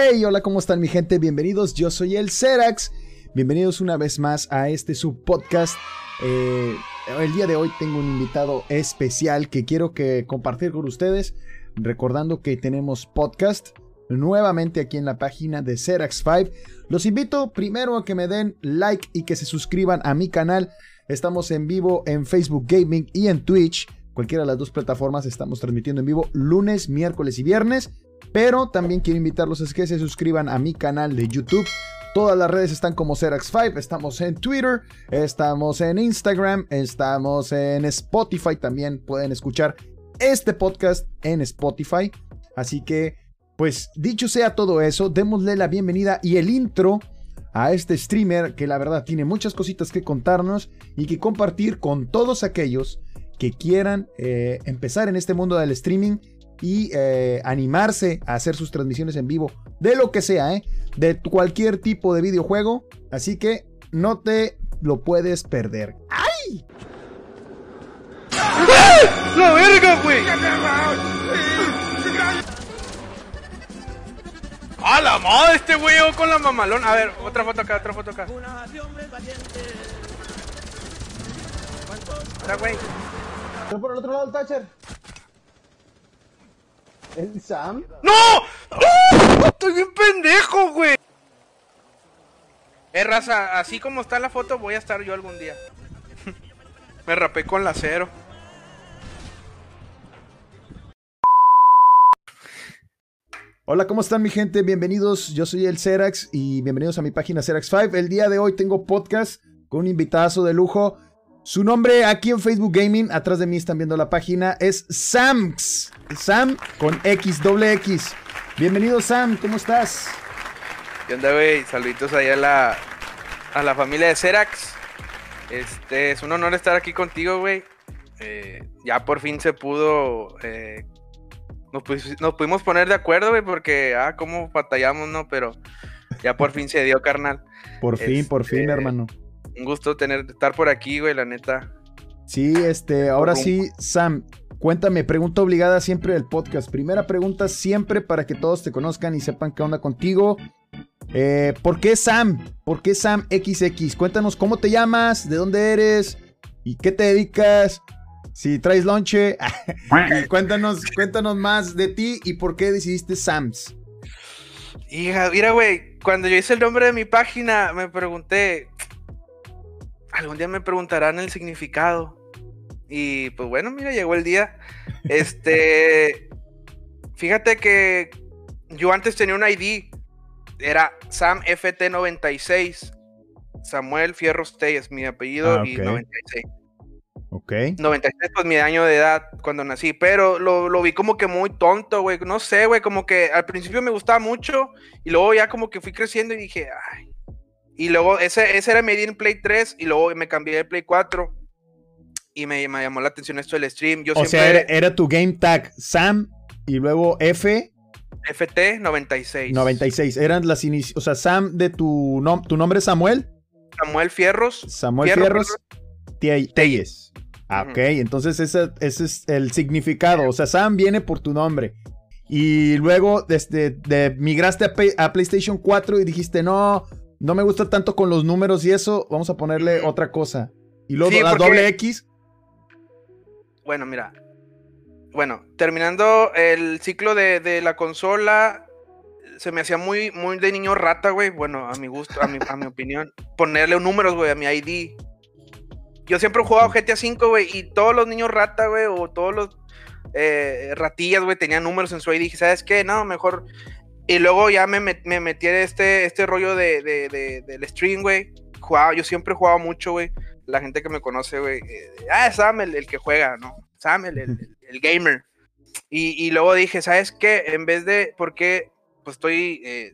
Hey, hola, ¿cómo están mi gente? Bienvenidos, yo soy el Cerax. Bienvenidos una vez más a este subpodcast. Eh, el día de hoy tengo un invitado especial que quiero que compartir con ustedes. Recordando que tenemos podcast nuevamente aquí en la página de Cerax5. Los invito primero a que me den like y que se suscriban a mi canal. Estamos en vivo en Facebook Gaming y en Twitch. Cualquiera de las dos plataformas estamos transmitiendo en vivo lunes, miércoles y viernes. Pero también quiero invitarlos a que se suscriban a mi canal de YouTube. Todas las redes están como Cerax5. Estamos en Twitter, estamos en Instagram, estamos en Spotify. También pueden escuchar este podcast en Spotify. Así que, pues dicho sea todo eso, démosle la bienvenida y el intro a este streamer que la verdad tiene muchas cositas que contarnos y que compartir con todos aquellos que quieran eh, empezar en este mundo del streaming y eh, animarse a hacer sus transmisiones en vivo de lo que sea, ¿eh? de cualquier tipo de videojuego. Así que no te lo puedes perder. ¡Ay! ¡La verga, güey! ¡A la madre este güey con la mamalón! A ver, otra foto acá, otra foto acá. Ahora, güey. Por el otro lado el Thatcher. ¿El Sam? ¡No! ¡No! ¡Estoy bien pendejo, güey! Eh, raza, así como está la foto, voy a estar yo algún día. Me rapé con la cero. Hola, ¿cómo están mi gente? Bienvenidos, yo soy el Cerax y bienvenidos a mi página Cerax5. El día de hoy tengo podcast con un invitadazo de lujo. Su nombre aquí en Facebook Gaming, atrás de mí están viendo la página, es Samx. Sam con X, doble X. Bienvenido Sam, ¿cómo estás? ¿Qué onda, güey? Saluditos ahí a la, a la familia de Cerax. Este, es un honor estar aquí contigo, güey. Eh, ya por fin se pudo. eh, nos pudimos poner de acuerdo, güey, porque, ah, cómo batallamos, ¿no? Pero ya por fin se dio, carnal. Por fin, por fin, Este, hermano. Un gusto tener, estar por aquí, güey, la neta. Sí, este, ahora sí, Sam, cuéntame, pregunta obligada siempre del podcast. Primera pregunta siempre para que todos te conozcan y sepan qué onda contigo. Eh, ¿Por qué Sam? ¿Por qué Sam XX? Cuéntanos cómo te llamas, de dónde eres y qué te dedicas. Si traes lonche, cuéntanos, cuéntanos más de ti y por qué decidiste Sams. Hija, mira, güey, cuando yo hice el nombre de mi página, me pregunté, algún día me preguntarán el significado. Y pues bueno, mira, llegó el día. Este, fíjate que yo antes tenía un ID, era Sam FT96, Samuel Fierros Tey es mi apellido Ah, y ok. 96. Ok. 96, pues mi año de edad cuando nací, pero lo, lo vi como que muy tonto, güey. No sé, güey, como que al principio me gustaba mucho y luego ya como que fui creciendo y dije, ay. Y luego ese, ese era mi en Play 3 y luego me cambié de Play 4 y me, me llamó la atención esto del stream. Yo O sea, era, era tu game tag Sam y luego F FT 96. 96. Eran las inicios. O sea, Sam de tu, nom- tu nombre es Samuel. Samuel Fierros. Samuel Fierro, Fierros Tie- Telles. Ah, ok. Entonces ese, ese es el significado. O sea, Sam viene por tu nombre. Y luego desde, de, migraste a, a PlayStation 4 y dijiste, no, no me gusta tanto con los números y eso, vamos a ponerle otra cosa. Y luego Sí, la porque- doble X. Bueno, mira. Bueno, terminando el ciclo de, de la consola, se me hacía muy, muy de niño rata, güey. Bueno, a mi gusto, a mi, a mi opinión. Ponerle números, güey, a mi ID. Yo siempre he jugado GTA V, güey, y todos los niños rata, güey, o todos los eh, ratillas, güey, tenían números en su ID. Dije, ¿sabes qué? No, mejor. Y luego ya me, met- me metí en este, este rollo de, de- de- del stream, güey. Jugaba, yo siempre he jugado mucho, güey. La gente que me conoce, güey. eh, ah, Sam, el, el que juega, ¿no? Sam, el, el- el- el gamer. Y, y luego dije, ¿sabes qué? En vez de, porque pues estoy, eh,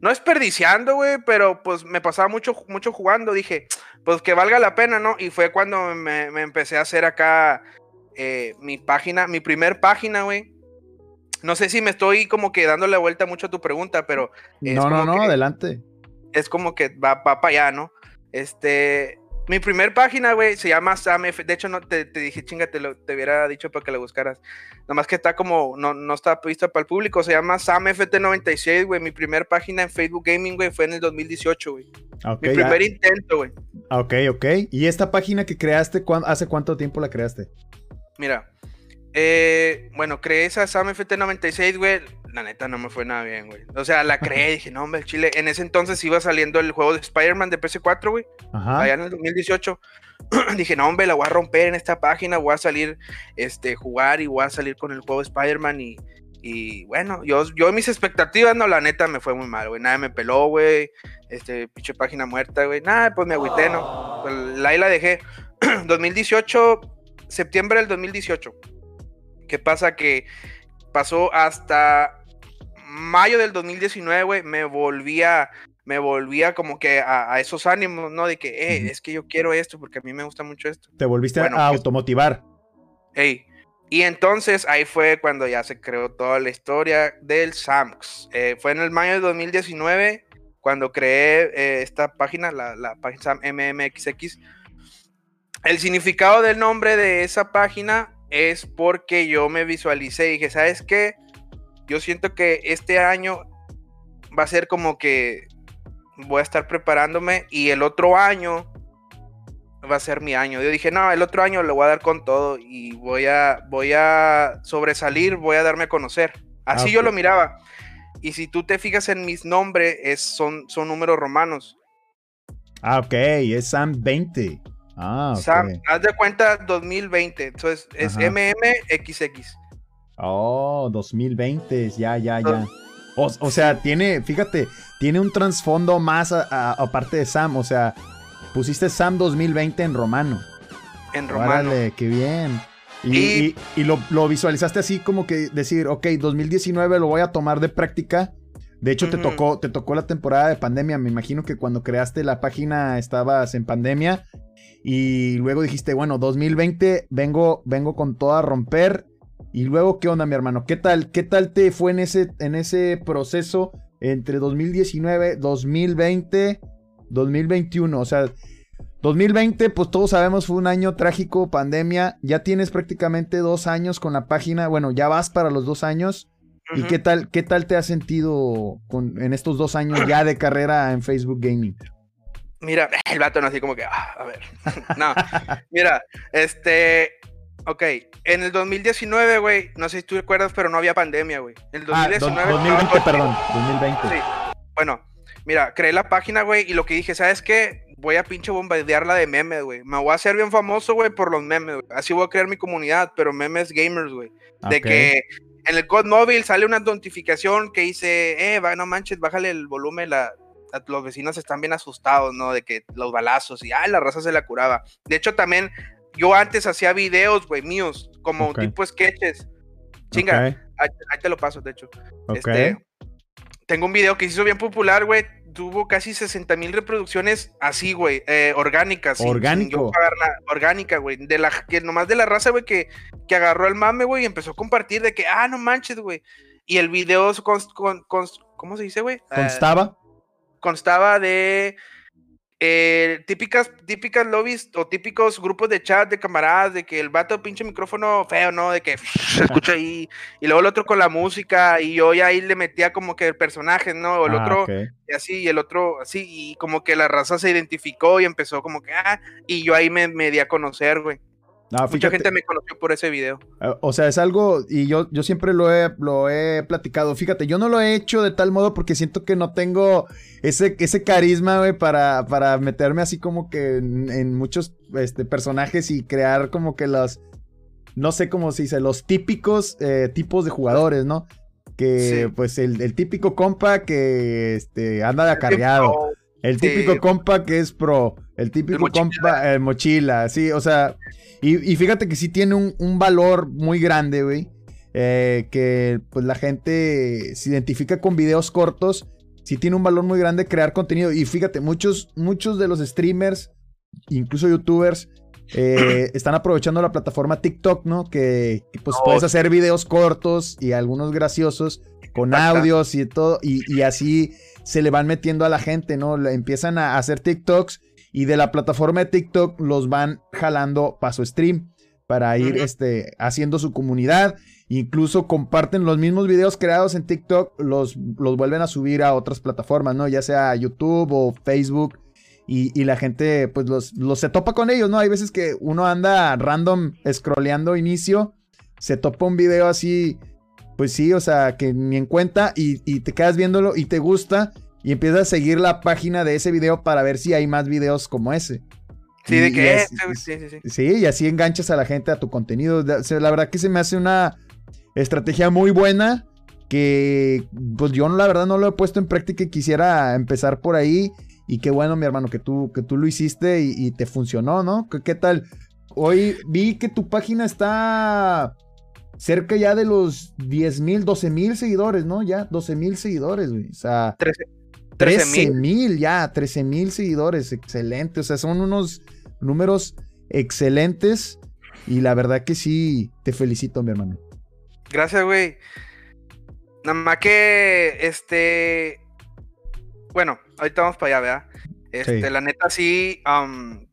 no desperdiciando, güey, pero pues me pasaba mucho, mucho jugando, dije, pues que valga la pena, ¿no? Y fue cuando me, me empecé a hacer acá eh, mi página, mi primer página, güey. No sé si me estoy como que dando la vuelta mucho a tu pregunta, pero No, no, no, que- adelante. es como que va, va para allá, ¿no? Este, Mi primer página, güey, se llama SamF. De hecho, no te, dije, chinga, te, lo, te hubiera dicho para que la buscaras. Nomás que está como, no, no está vista para el público. Se llama SamFT96, güey. Mi primer página en Facebook Gaming, güey, fue en el 2018, güey. Mi primer intento, güey. Ok, ok. ¿Y esta página que creaste, hace cuánto tiempo la creaste? Mira, eh, bueno, creé esa SamFT96, güey la neta no me fue nada bien, güey. O sea, la creé, dije, no, hombre, Chile. En ese entonces iba saliendo el juego de Spider-Man de PS4, güey. Ajá. Allá en el 2018. dije, no, hombre, la voy a romper en esta página, voy a salir, este, jugar y voy a salir con el juego de Spider-Man y, y bueno, yo, yo mis expectativas, no, la neta me fue muy mal, güey. Nadie me peló, güey. Este, pinche página muerta, güey. Nada, pues me agüité, ¿no? Pues, la ahí la dejé. 2018, septiembre del 2018. ¿Qué pasa? Que pasó hasta mayo del 2019, güey, me volvía, me volvía como que a, esos ánimos, ¿no? De que, eh, es que yo quiero esto porque a mí me gusta mucho esto. Te volviste a automotivar. Ey. Y entonces ahí fue cuando ya se creó toda la historia del SAMX. Eh, fue en el mayo de 2019 cuando creé eh, esta página, la, la página MMXX. El significado del nombre de esa página es porque yo me visualicé y dije, ¿sabes qué? yo siento que este año va a ser como que voy a estar preparándome y el otro año va a ser mi año. Yo dije, no, el otro año lo voy a dar con todo y voy a, voy a sobresalir, voy a darme a conocer. Así yo lo miraba. Y si tú te fijas en mis nombres, es, son, son números romanos. Ah, ok, es Sam 20. Ah, Sam, haz de cuenta 2020. Entonces es MMXX. Oh, 2020, ya, ya, ya. O, sea, tiene, fíjate, tiene un trasfondo más aparte de Sam. O sea, pusiste Sam 2020 en romano. En romano. Órale, qué bien. Y, y, lo, visualizaste así como que decir, ok, 2019 lo voy a tomar de práctica. De hecho, te, tocó, te tocó la temporada de pandemia. Me imagino que cuando creaste la página estabas en pandemia. Y luego dijiste, bueno, 2020 vengo, vengo con todo a romper y luego, ¿qué onda, mi hermano? ¿Qué tal, qué tal te fue en ese, en ese proceso entre 2019, 2020, 2021? O sea, 2020, pues todos sabemos, fue un año trágico, pandemia. Ya tienes prácticamente dos años con la página. Bueno, ya vas para los dos años. ¿Y qué tal, qué tal te has sentido con, en estos dos años ya de carrera en Facebook Gaming? Mira, el vato no así como que, ah, a ver. no, mira, este, Ok, en el 2019, güey, no sé si tú recuerdas, pero no había pandemia, güey. En el 2019. Ah, 2020, perdón, 2020. Sí. Bueno, mira, creé la página, güey, y lo que dije, ¿sabes qué? Voy a pinche bombardearla de memes, güey. Me voy a hacer bien famoso, güey, por los memes, güey. Así voy a crear mi comunidad, pero memes gamers, güey. De que en el code móvil sale una notificación que dice, eh, va, no manches, bájale el volumen, la, los vecinos están bien asustados, ¿no? De que los balazos y, ay, la raza se la curaba. De hecho, también yo antes hacía videos, güey, míos, como tipo sketches. Chinga, ahí, te lo paso, de hecho. Este, tengo un video que se hizo bien popular, güey. Tuvo casi 60 mil reproducciones así, güey, eh, orgánicas. Orgánico. orgánica, güey. De la, que nomás de la raza, güey, que, que agarró el mame, güey, y empezó a compartir de que, ah, no manches, güey. Y el video, con, con, ¿cómo se dice, güey? Constaba. Constaba de eh, típicas, típicas lobbies o típicos grupos de chat de camaradas, de que el vato pinche micrófono feo, ¿no? De que se escucha ahí, y luego el otro con la música, y yo ya ahí le metía como que el personaje, ¿no? O el ah, otro, y así, y el otro, así, y como que la raza se identificó y empezó como que, ah, y yo ahí me, me di a conocer, güey. Mucha gente me conoció por ese video. Eh, o sea, es algo, y yo, yo siempre lo he, lo he platicado. Fíjate, yo no lo he hecho de tal modo porque siento que no tengo ese, ese carisma, güey, para, para meterme así como que en, muchos este, personajes y crear como que los, no sé cómo se dice, los típicos eh, tipos de jugadores, ¿no? Que pues el, típico compa que este, anda de acarreado. El típico compa que es pro. El típico compa, el mochila, sí, o sea, y, fíjate que sí tiene un, valor muy grande, güey. Eh, que pues la gente se identifica con videos cortos. Sí tiene un valor muy grande crear contenido. Y fíjate, muchos, muchos de los streamers, incluso youtubers, eh, están aprovechando la plataforma TikTok, ¿no? Que, pues puedes hacer videos cortos y algunos graciosos con audios y todo. Y, y así se le van metiendo a la gente, ¿no? Empiezan a hacer TikToks y de la plataforma de TikTok los van jalando para su stream para ir este, haciendo su comunidad. Incluso comparten los mismos videos creados en TikTok, los, los vuelven a subir a otras plataformas, ¿no? Ya sea YouTube o Facebook. Y, la gente, pues, los, los, se topa con ellos, ¿no? Hay veces que uno anda random scrolleando inicio, se topa un video así, pues sí, o sea, que ni en cuenta y, y te quedas viéndolo y te gusta y empiezas a seguir la página de ese video para ver si hay más videos como ese. Sí, de que es, sí, sí, sí. Sí, y así enganchas a la gente a tu contenido. La verdad que se me hace una estrategia muy buena que pues yo la verdad no lo he puesto en práctica y quisiera empezar por ahí. Y qué bueno, mi hermano, que tú, que tú lo hiciste y, te funcionó, ¿no? ¿Qué, tal? Hoy vi que tu página está cerca ya de los 10 mil, 12 mil seguidores, ¿no? Ya, 12 mil seguidores, güey. O sea, 13 mil ya, 13 mil seguidores, excelente. O sea, son unos números excelentes y la verdad que sí, te felicito, mi hermano. Gracias, güey. Nada más que, este, bueno, ahorita vamos para allá, ¿verdad? Este, la neta sí,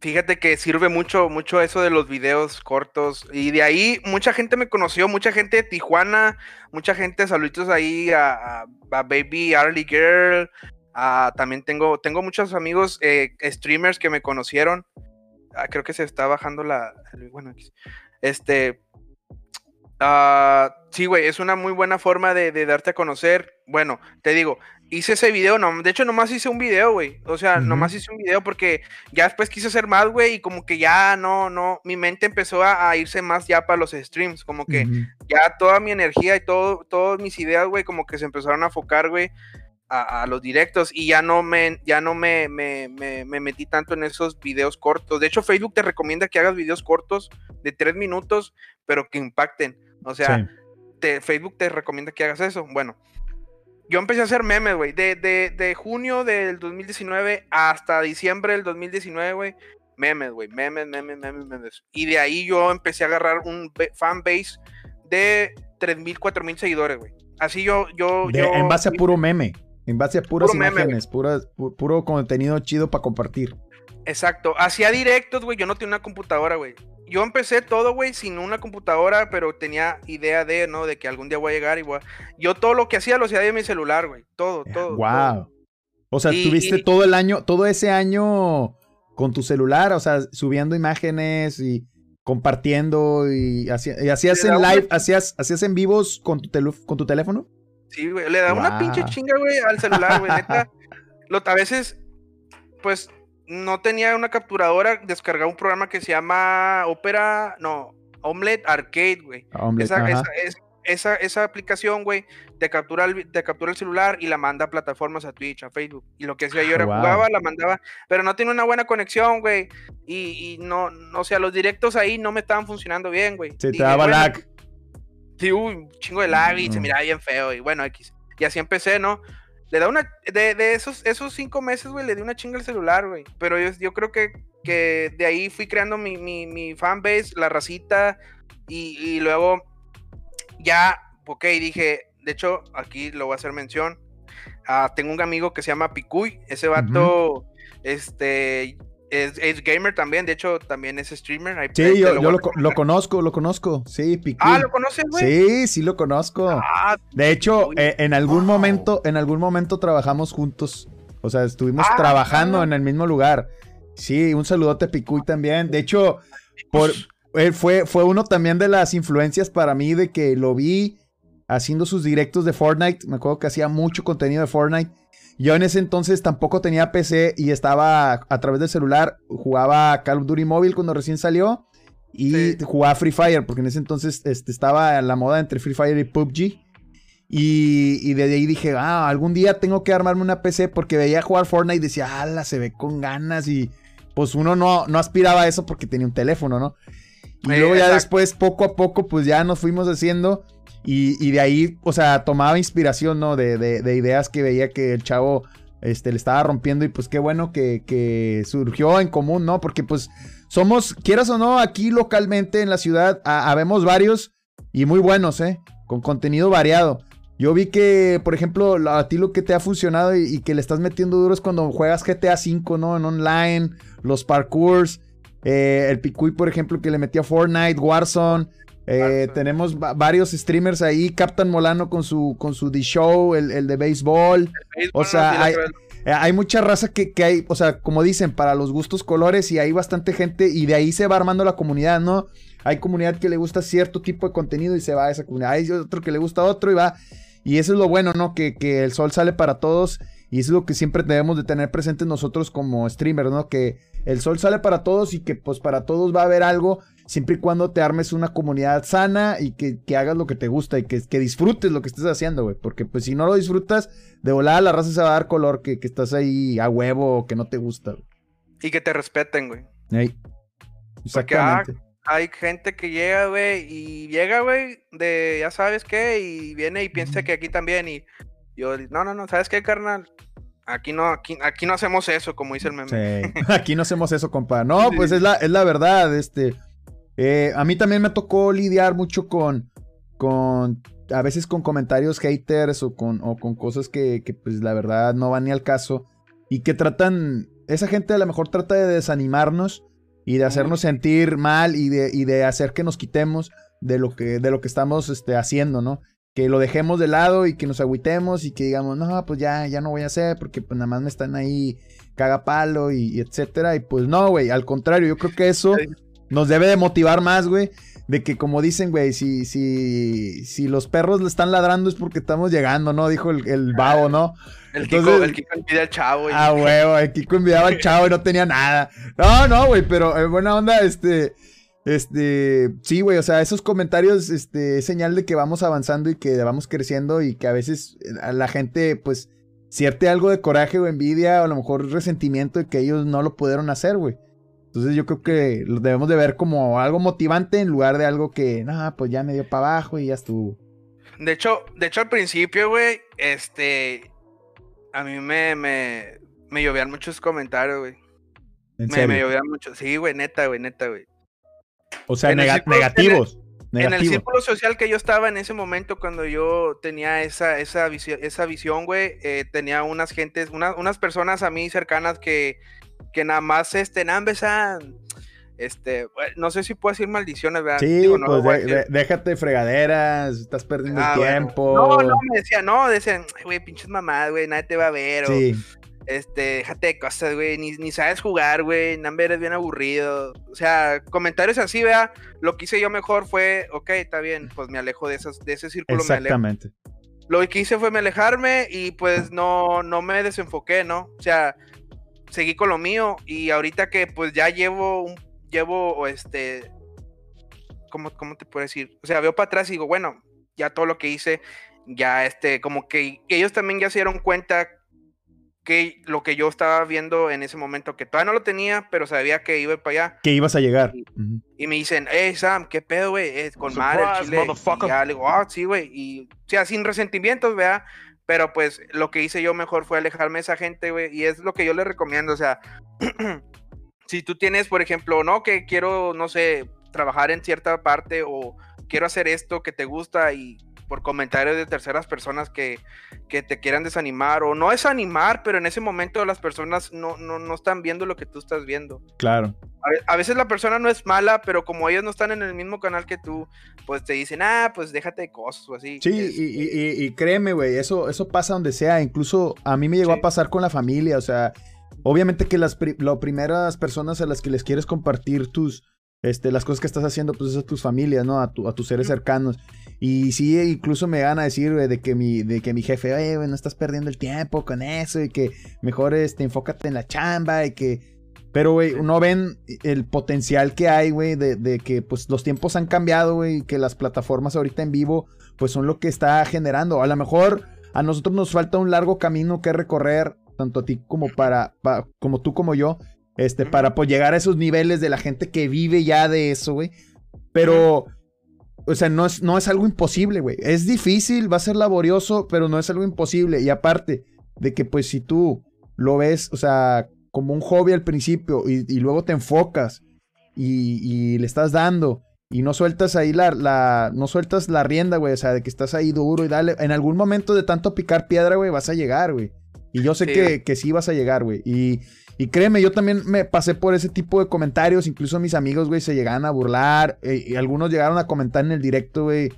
fíjate que sirve mucho, mucho eso de los videos cortos. Y de ahí mucha gente me conoció, mucha gente de Tijuana, mucha gente, saluditos ahí a, Baby Arlie Girl. También tengo, tengo muchos amigos eh, streamers que me conocieron. Ah, creo que se está bajando la. Bueno, este. Uh, sí, güey, es una muy buena forma de, darte a conocer. Bueno, te digo, hice ese video, no, de hecho nomás hice un video, güey. O sea, nomás hice un video porque ya después quise hacer más, güey, y como que ya no, no, mi mente empezó a, irse más ya para los streams, como que ya toda mi energía y todo, todas mis ideas, güey, como que se empezaron a enfocar, güey, a, los directos y ya no me, ya no me, me, me, metí tanto en esos videos cortos. De hecho, Facebook te recomienda que hagas videos cortos de tres minutos, pero que impacten. O sea, te, Facebook te recomienda que hagas eso. Bueno, yo empecé a hacer memes, güey. De, de, de, junio del 2019 hasta diciembre del 2019, güey. Memes, güey. Memes, memes, memes, memes. Y de ahí yo empecé a agarrar un fan base de 3.000, 4.000 seguidores, güey. Así yo, yo, yo. En base a puro meme. En base a puras imágenes, puro contenido chido para compartir. Exacto. Hacía directos, güey. Yo no tenía una computadora, güey. Yo empecé todo, güey, sin una computadora, pero tenía idea de, ¿no? De que algún día voy a llegar y voy Yo todo lo que hacía lo hacía de mi celular, güey. Todo, todo. Wow. O sea, tuviste todo el año, todo ese año con tu celular, o sea, subiendo imágenes y compartiendo y, hacías en live, hacías, hacías en vivos con tu, con tu teléfono. Sí, güey. Le da una pinche chinga, güey, al celular, güey. Neta. Lo, a veces, pues, no tenía una capturadora, descargaba un programa que se llama Opera, no, Omelette Arcade, güey. Esa, esa, esa, esa, aplicación, güey, te captura, el, te captura el celular y la manda a plataformas, a Twitch, a Facebook. Y lo que hacía yo era jugaba, la mandaba, pero no tiene una buena conexión, güey. Y, y, no, no, o sea, los directos ahí no me estaban funcionando bien, güey. Se te daba lag. Sí, un chingo de lag y se miraba bien feo. Y bueno, X. Y así empecé, ¿no? Le da una. De, de esos, esos cinco meses, güey, le di una chinga al celular, güey. Pero yo, yo creo que, que de ahí fui creando mi, mi, mi fanbase, la racita. Y, y, luego ya, ok, dije. De hecho, aquí lo voy a hacer mención. Ah, tengo un amigo que se llama Picuy. Ese vato, este, es, gamer también, de hecho también es streamer. sí, yo, lo, conozco, lo conozco. Sí, Ah, ¿lo conoces, güey? Sí, sí lo conozco. Ah, de hecho, eh, en algún momento, en algún momento trabajamos juntos. O sea, estuvimos ah, trabajando en el mismo lugar. Sí, un saludote a Picuy también. De hecho, por, él fue, fue uno también de las influencias para mí de que lo vi haciendo sus directos de Fortnite. Me acuerdo que hacía mucho contenido de Fortnite. Yo en ese entonces tampoco tenía PC y estaba a través del celular, jugaba Call of Duty Mobile cuando recién salió y jugaba Free Fire, porque en ese entonces este, estaba la moda entre Free Fire y PUBG. Y, y desde ahí dije, ah, algún día tengo que armarme una PC porque veía jugar Fortnite y decía, ala, se ve con ganas y pues uno no, no aspiraba a eso porque tenía un teléfono, ¿no? Y luego ya después, poco a poco, pues ya nos fuimos haciendo y, de ahí, o sea, tomaba inspiración, ¿no? De, de, ideas que veía que el chavo este, le estaba rompiendo y pues qué bueno que, que, surgió en común, ¿no? Porque pues somos, quieras o no, aquí localmente en la ciudad, habemos varios y muy buenos, ¿eh? Con contenido variado. Yo vi que, por ejemplo, a ti lo que te ha funcionado y, que le estás metiendo duro es cuando juegas GTA V, ¿no? En online, los parkours. Eh, el Picuy, por ejemplo, que le metía Fortnite, Warzone. Eh, tenemos varios streamers ahí. Captain Molano con su, con su D-Show, el, de béisbol. O sea, hay, hay, mucha raza que, que, hay, o sea, como dicen, para los gustos colores y hay bastante gente y de ahí se va armando la comunidad, ¿no? Hay comunidad que le gusta cierto tipo de contenido y se va a esa comunidad. Hay otro que le gusta otro y va. Y eso es lo bueno, ¿no? Que, que el sol sale para todos. Y eso es lo que siempre debemos de tener presente nosotros como streamers, ¿no? Que el sol sale para todos y que pues para todos va a haber algo siempre y cuando te armes una comunidad sana y que, hagas lo que te gusta y que, que disfrutes lo que estés haciendo, güey. Porque pues si no lo disfrutas, de volada la raza se va a dar color que, estás ahí a huevo o que no te gusta. Y que te respeten, güey. Ah, Exactamente hay gente que llega, güey, y llega, güey, de ya sabes qué, y viene y piensa que aquí también, y yo, no, no, no, ¿sabes qué, carnal? Aquí no, aquí, aquí no hacemos eso, como dice el meme. Sí. aquí no hacemos eso, compa. No, pues es la, es la verdad, este. Eh, a mí también me tocó lidiar mucho con, con, a veces con comentarios haters o con, o con cosas que, que, pues la verdad no van ni al caso y que tratan, esa gente a lo mejor trata de desanimarnos y de hacernos sentir mal y de, y de hacer que nos quitemos de lo que, de lo que estamos este, haciendo, ¿no? Que lo dejemos de lado y que nos agüitemos y que digamos, no, pues ya, ya no voy a hacer porque pues nada más me están ahí cagapalo y, y etcétera. Y pues no, güey, al contrario, yo creo que eso nos debe de motivar más, güey. De que como dicen, güey, si, si, si los perros le están ladrando es porque estamos llegando, ¿no? Dijo el, el babo, ¿no? El Kiko, el Kiko envidia al chavo. Ah, huevo, el Kiko envidiaba al chavo y no tenía nada. No, no, güey, pero en buena onda, este... Este, sí, güey, o sea, esos comentarios, este, es señal de que vamos avanzando y que vamos creciendo y que a veces a la gente, pues, siente algo de coraje o envidia o a lo mejor resentimiento de que ellos no lo pudieron hacer, güey. Entonces yo creo que lo debemos de ver como algo motivante en lugar de algo que, no, pues ya me dio para abajo y ya estuvo. De hecho, de hecho al principio, güey, este, a mí me, me, me llovían muchos comentarios, güey. me, me llovían muchos, sí, güey, neta, güey, neta, güey. O sea, negativos. En el, círculo social que yo estaba en ese momento, cuando yo tenía esa, esa, visión, esa visión, güey, eh, tenía unas gentes, unas personas a mí cercanas que que nada más este, nada, este, no sé si puedo decir maldiciones, ¿verdad? Sí, pues déjate fregaderas, estás perdiendo ah, tiempo. No, no, me decían, no, decían, güey, pinches mamadas, güey, nadie te va a ver, sí. este, déjate de cosas, güey, ni, sabes jugar, güey, Namber eres bien aburrido, o sea, comentarios así, vea, lo que hice yo mejor fue, ok, está bien, pues me alejo de, esas, de ese círculo, Exactamente. Lo que hice fue me alejarme y pues no, no me desenfoqué, ¿no? O sea, seguí con lo mío y ahorita que pues ya llevo un, llevo este, ¿cómo, ¿cómo te puedo decir? O sea, veo para atrás y digo, bueno, ya todo lo que hice, ya este, como que, ellos también ya se dieron cuenta que lo que yo estaba viendo en ese momento, que todavía no lo tenía, pero sabía que iba para allá. Que ibas a llegar. Y, me dicen, hey Sam, ¿qué pedo, güey? Con madre, chile. Y ya le digo, ah, sí, güey. Y, o sea, sin resentimientos, vea. Pero pues lo que hice yo mejor fue alejarme de esa gente, güey. Y es lo que yo le recomiendo. O sea, si tú tienes, por ejemplo, no, que quiero, no sé, trabajar en cierta parte o quiero hacer esto que te gusta y por comentarios de terceras personas que, que, te quieran desanimar o no desanimar, pero en ese momento las personas no, no, no están viendo lo que tú estás viendo. Claro. A, veces la persona no es mala, pero como ellos no están en el mismo canal que tú, pues te dicen, ah, pues déjate de cosas o así. Sí, y, y, créeme, güey, eso, eso pasa donde sea. Incluso a mí me llegó a pasar con la familia, o sea, obviamente que las primeras personas a las que les quieres compartir tus, este, las cosas que estás haciendo, pues es a tus familias, ¿no? A, tu, a tus seres cercanos. Y sí, incluso me gana decir, güey, de que mi, de que mi jefe, oye, güey, no estás perdiendo el tiempo con eso y que mejor, este, enfócate en la chamba y que... Pero, güey, no ven el potencial que hay, güey, de, de, que, pues, los tiempos han cambiado, güey, y que las plataformas ahorita en vivo, pues, son lo que está generando. A lo mejor a nosotros nos falta un largo camino que recorrer, tanto a ti como para, para como tú como yo, este, para pues, llegar a esos niveles de la gente que vive ya de eso, güey. Pero, o sea, no es, no es algo imposible, güey. Es difícil, va a ser laborioso, pero no es algo imposible. Y aparte de que, pues, si tú lo ves, o sea, como un hobby al principio y, luego te enfocas y, y, le estás dando y no sueltas ahí la, la, no sueltas la rienda, güey, o sea, de que estás ahí duro y dale, en algún momento de tanto picar piedra, güey, vas a llegar, güey. Y yo sé que, que, sí vas a llegar, güey. Y, y, créeme, yo también me pasé por ese tipo de comentarios, incluso mis amigos, güey, se llegaban a burlar, eh, y algunos llegaron a comentar en el directo, güey,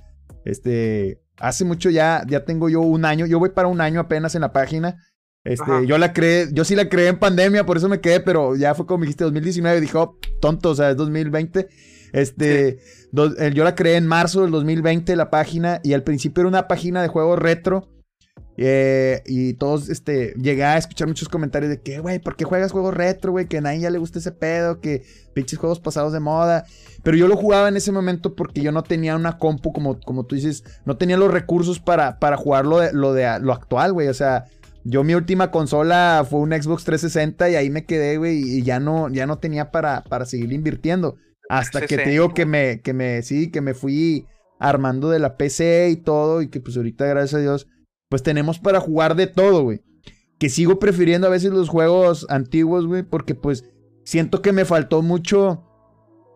este, hace mucho ya, ya tengo yo un año, yo voy para un año apenas en la página. Este, yo la creé, yo sí la creé en pandemia, por eso me quedé, pero ya fue como dijiste 2019, dijo, oh, tonto, o sea, es 2020. Este, eh, yo la creé en marzo del 2020, la página, y al principio era una página de juegos retro. Eh, y todos, este, llegué a escuchar muchos comentarios de que, güey, ¿por qué juegas juegos retro, güey? Que a nadie ya le gusta ese pedo, que pinches juegos pasados de moda. Pero yo lo jugaba en ese momento porque yo no tenía una compu, como, como tú dices, no tenía los recursos para, para jugar lo de, lo, de, lo actual, güey. O sea, yo mi última consola fue un Xbox 360 y ahí me quedé, güey, y ya no, ya no tenía para, para seguir invirtiendo. Hasta que te digo que me, que me, sí, que me fui armando de la PC y todo, y que pues ahorita, gracias a Dios, pues tenemos para jugar de todo, güey. Que sigo prefiriendo a veces los juegos antiguos, güey, porque pues siento que me faltó mucho,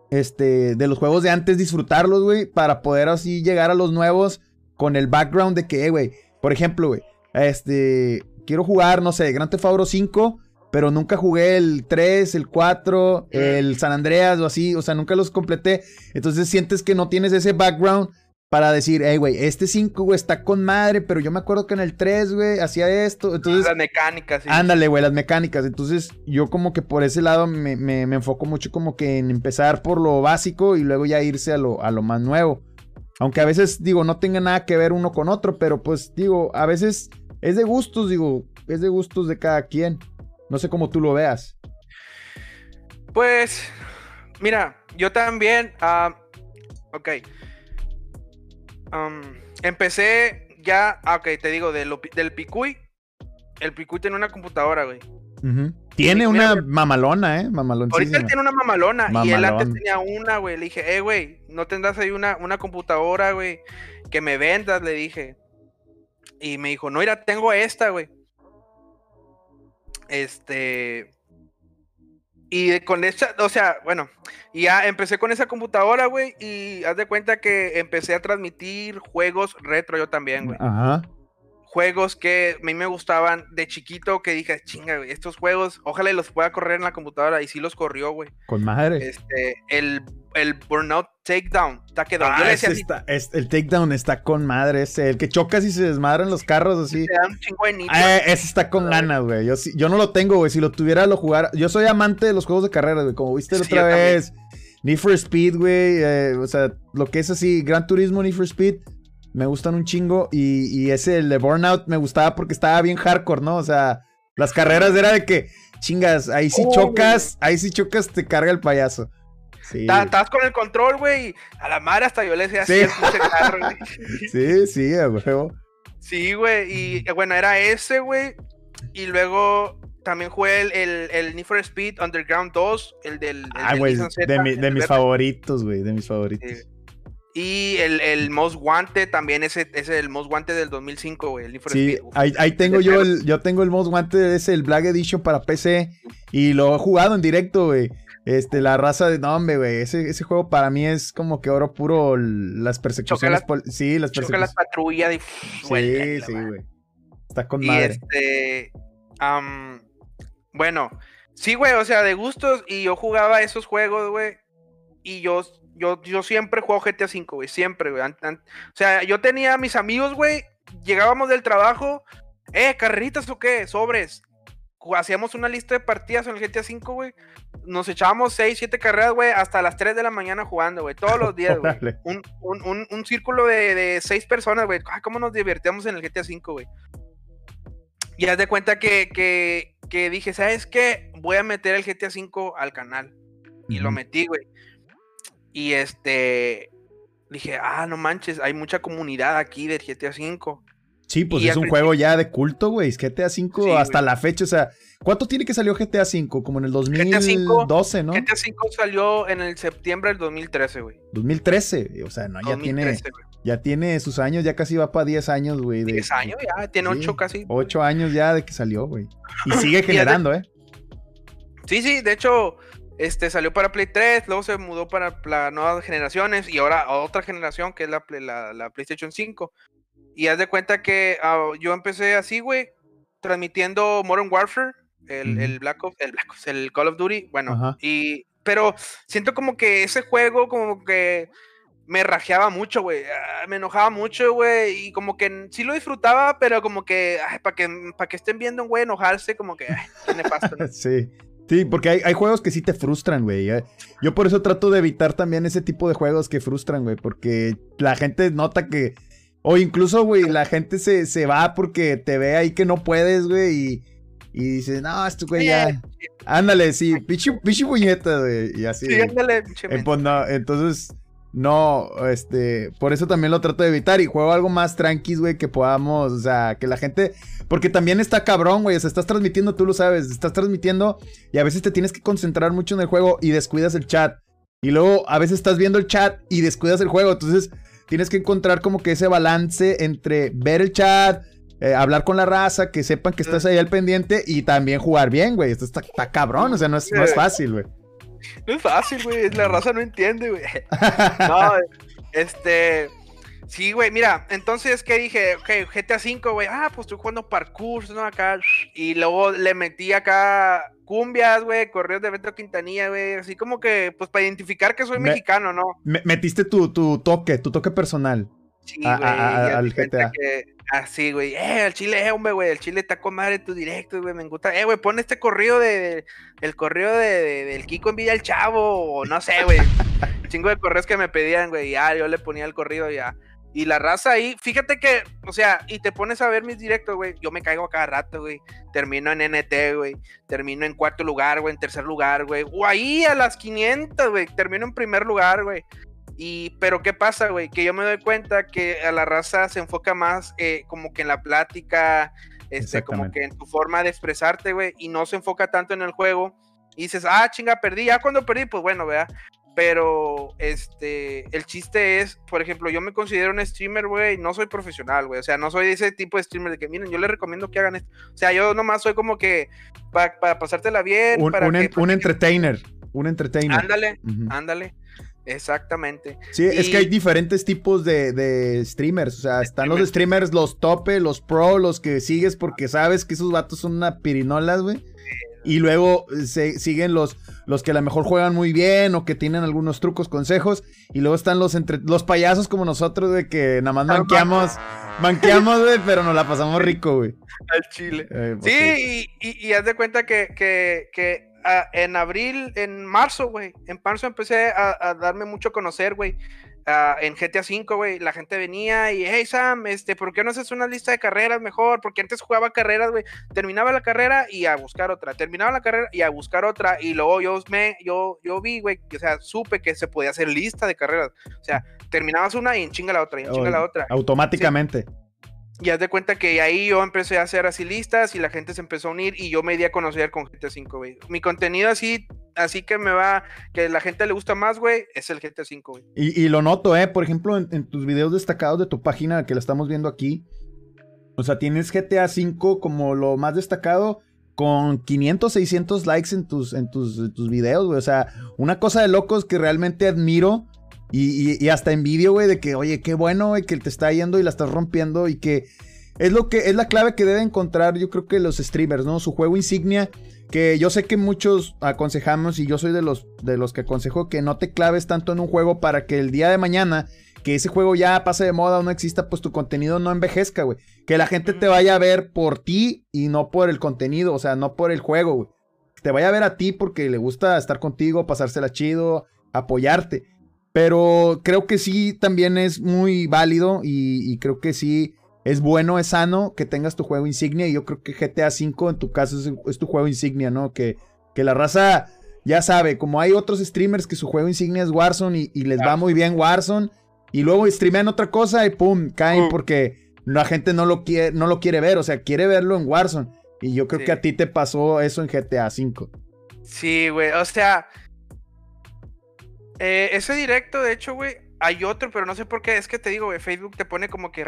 este, de los juegos de antes disfrutarlos, güey, para poder así llegar a los nuevos con el background de que, güey, por ejemplo, güey, este, quiero jugar, no sé, Grand Theft Auto 5 pero nunca jugué el 3, el 4, el San Andreas o así, o sea, nunca los completé. Entonces sientes que no tienes ese background para decir, hey, güey, este 5, güey, está con madre, pero yo me acuerdo que en el 3, güey, hacía esto. Entonces, las mecánicas, sí. Ándale, güey, las mecánicas. Entonces, yo como que por ese lado me, me, enfoco mucho como que en empezar por lo básico y luego ya irse a lo, a lo más nuevo. Aunque a veces, digo, no tenga nada que ver uno con otro, pero pues, digo, a veces es de gustos, digo, es de gustos de cada quien. No sé cómo tú lo veas. Pues, mira, yo también, uh, ok. Empecé ya, ah, ok, te digo, del Picuy. El Picuy tiene una computadora, güey. Tiene una mamalona, ¿eh? Ahorita él tiene una mamalona. Y él antes tenía una, güey. Le dije, eh, güey, ¿no tendrás ahí una, una computadora, güey? Que me vendas, le dije. Y me dijo, no, mira, tengo esta, güey. Este. Y con esa, o sea, bueno, ya empecé con esa computadora, güey, y haz de cuenta que empecé a transmitir juegos retro yo también, güey. Ajá juegos que a mí me gustaban de chiquito que dije, chinga, güey, estos juegos, ojalá los pueda correr en la computadora. Y sí los corrió, güey. Con madre. Este, el, el Burnout Takedown. Está que ah, ese está, el Takedown está con madre. Ese, el que chocas y se desmadran los carros así. Te dan un ah, ese está con ganas, güey. Yo, yo no lo tengo, güey. Si lo tuviera, lo jugar. Yo soy amante de los juegos de carrera, güey. Como viste la otra vez. Need for Speed, güey. Eh, o sea, lo que es así, Gran Turismo, Need for Speed me gustan un chingo. Y, y ese, el de Burnout, me gustaba porque estaba bien hardcore, ¿no? O sea, las carreras era de que, chingas, ahí sí chocas, ahí sí chocas, te carga el payaso. Sí. Estás con el control, güey. A la madre hasta yo le decía sí. así carro, Sí, sí, a huevo. Sí, güey. Y bueno, era ese, güey. Y luego también jugué el, el, el Need for Speed Underground 2, el del. ah, güey, de, de mis favoritos, güey, de mis favoritos. Y el, el Most Wanted también, ese es el Most Wanted del 2005, güey. El sí, ahí, ahí, tengo yo el, yo tengo el Most Wanted, es el Black Edition para PC. Y lo he jugado en directo, güey. Este, la raza de nombre, güey. Ese, ese juego para mí es como que oro puro las persecuciones. sí, las persecuciones. las patrullas de. Sí, sí, güey. Está con madre. Este. bueno, sí, güey, o sea, de gustos. Y yo jugaba esos juegos, güey. Y yo yo, yo siempre juego GTA V, güey, siempre, güey. O sea, yo tenía a mis amigos, güey, llegábamos del trabajo, eh, carreritas o qué, sobres. Hacíamos una lista de partidas en el GTA V, güey. Nos echábamos 6, 7 carreras, güey, hasta las 3 de la mañana jugando, güey. Todos los días, güey. Un, un, un, círculo de, de 6 personas, güey. ¿Cómo nos divertíamos en el GTA V, güey? Y haz de cuenta que, que, que, dije, ¿sabes qué? Voy a meter el GTA V al canal. Y lo metí, güey. Y este, dije, ah, no manches, hay mucha comunidad aquí del GTA V. Sí, pues es un juego ya de culto, güey. GTA V hasta la fecha, o sea, ¿cuánto tiene que salió GTA V? Como en el 2012, ¿no? GTA V salió en el septiembre del 2013, güey. 2013, o sea, no, ya tiene ya tiene sus años, ya casi va para 10 años, güey. 10 años ya, tiene 8 casi. 8 años ya de que salió, güey. Y sigue generando, ¿eh? Sí, sí, de hecho, Este salió para Play 3, luego se mudó para las nuevas generaciones y ahora a otra generación que es la, la, PlayStation 5. Y haz de cuenta que ah, yo empecé así, güey, transmitiendo Modern Warfare, el, el, Black Ops, el Black Ops, el Call of Duty, bueno, y pero siento como que ese juego como que me rajeaba mucho, güey. Ah, me enojaba mucho, güey. Y como que sí lo disfrutaba, pero como que, para que, para que estén viendo un güey enojarse, como que, tiene pasto. sí. Sí, porque hay, hay, juegos que sí te frustran, güey. Eh. Yo por eso trato de evitar también ese tipo de juegos que frustran, güey. Porque la gente nota que. O incluso, güey, la gente se, se va porque te ve ahí que no puedes, güey. Y, y dice, no, este güey ya. Ándale, sí, pichi, pichi puñeta, güey. Y así. Sí, ándale, eh, pues Entonces, no, este, por eso también lo trato de evitar y juego algo más tranquis, güey, que podamos, o sea, que la gente, porque también está cabrón, güey, o sea, estás transmitiendo, tú lo sabes, estás transmitiendo y a veces te tienes que concentrar mucho en el juego y descuidas el chat. Y luego a veces estás viendo el chat y descuidas el juego, entonces tienes que encontrar como que ese balance entre ver el chat, eh, hablar con la raza, que sepan que estás ahí al pendiente y también jugar bien, güey. Esto está, está cabrón, o sea, no es, no es fácil, güey. No es fácil, güey. La raza no entiende, güey. No, este. Sí, güey, mira, entonces, ¿qué dije? Ok, GTA V, güey. Ah, pues estoy jugando parkour, ¿no? Acá. Y luego le metí acá cumbias, güey, correos de Metro Quintanilla, güey. Así como que, pues para identificar que soy mexicano, ¿no? metiste tu, tu toque, tu toque personal. Sí, güey. al GTA. así, güey. Eh, el chile, eh, hombre, güey. El chile está con madre tu directo, güey. Me gusta. Eh, güey, pon este correo de, El correo de, del Kiko en Villa el Chavo. O no sé, güey. Chingo de correos que me pedían, güey. Ya, yo le ponía el corrido ya. Y la raza ahí, fíjate que, o sea, y te pones a ver mis directos, güey. Yo me caigo a cada rato, güey. Termino en NT, güey. Termino en cuarto lugar, güey. En tercer lugar, güey. O ahí a las 500, güey. Termino en primer lugar, güey. Y, pero ¿qué pasa, güey? Que yo me doy cuenta que a la raza se enfoca más eh, como que en la plática, este, como que en tu forma de expresarte, güey, y no se enfoca tanto en el juego. Y dices, ah, chinga, perdí. Ya cuando perdí, pues bueno, vea. Pero, este, el chiste es, por ejemplo, yo me considero un streamer, güey, no soy profesional, güey. O sea, no soy ese tipo de streamer de que, miren, yo les recomiendo que hagan esto. O sea, yo nomás soy como que para pasártela bien. Un, para un, un entertainer. Un entertainer. Ándale, ándale. Exactamente. Sí, es que hay diferentes tipos de, streamers. O sea, están los streamers, los tope, los pro, los que sigues porque sabes que esos vatos son una pirinolas, güey. Y luego se, siguen los, los que a lo mejor juegan muy bien o que tienen algunos trucos, consejos. Y luego están los entre los payasos como nosotros, de que nada más manqueamos, manqueamos, güey, pero nos la pasamos rico, güey. Al chile. Eh, sí, Y, haz de cuenta que, que, que en abril, en marzo, güey, en marzo empecé a, darme mucho a conocer, güey. en GTA V, güey, la gente venía y, hey Sam, este, ¿por qué no haces una lista de carreras mejor? Porque antes jugaba carreras, güey, terminaba la carrera y a buscar otra, terminaba la carrera y a buscar otra, y luego yo me, yo, yo vi, güey, o sea, supe que se podía hacer lista de carreras, o sea, terminabas una y en chinga la otra, y en chinga la otra. Automáticamente. Y haz de cuenta que ahí yo empecé a hacer así listas y la gente se empezó a unir y yo me di a conocer con GTA 5, güey. Mi contenido así, así que me va, que la gente le gusta más, güey, es el GTA 5, güey. Y, lo noto, eh, por ejemplo, en, tus videos destacados de tu página que la estamos viendo aquí. O sea, tienes GTA 5 como lo más destacado con 500, 600 likes en tus, en tus, tus videos, güey. O sea, una cosa de locos que realmente admiro y, hasta envidio, güey, de que, oye, qué bueno, güey, que te está yendo y la estás rompiendo y que es lo que es la clave que debe encontrar, yo creo que los streamers, ¿no? Su juego insignia, que yo sé que muchos aconsejamos y yo soy de los, de los que aconsejo que no te claves tanto en un juego para que el día de mañana, que ese juego ya pase de moda o no exista, pues tu contenido no envejezca, güey. Que la gente te vaya a ver por ti y no por el contenido, o sea, no por el juego, güey. Te vaya a ver a ti porque le gusta estar contigo, pasársela chido, apoyarte. Pero creo que sí también es muy válido y, creo que sí es bueno, es sano que tengas tu juego insignia. Y yo creo que GTA V en tu caso es, tu juego insignia, ¿no? Que, que, la raza ya sabe, como hay otros streamers que su juego insignia es Warzone y, les va muy bien Warzone. Y luego streamean otra cosa y pum, caen porque la gente no lo, quiere, no lo quiere ver, o sea, quiere verlo en Warzone. Y yo creo que a ti te pasó eso en GTA V. Sí, güey, o sea, eh, ese directo, de hecho, güey, hay otro, pero no sé por qué. Es que te digo, güey, Facebook te pone como que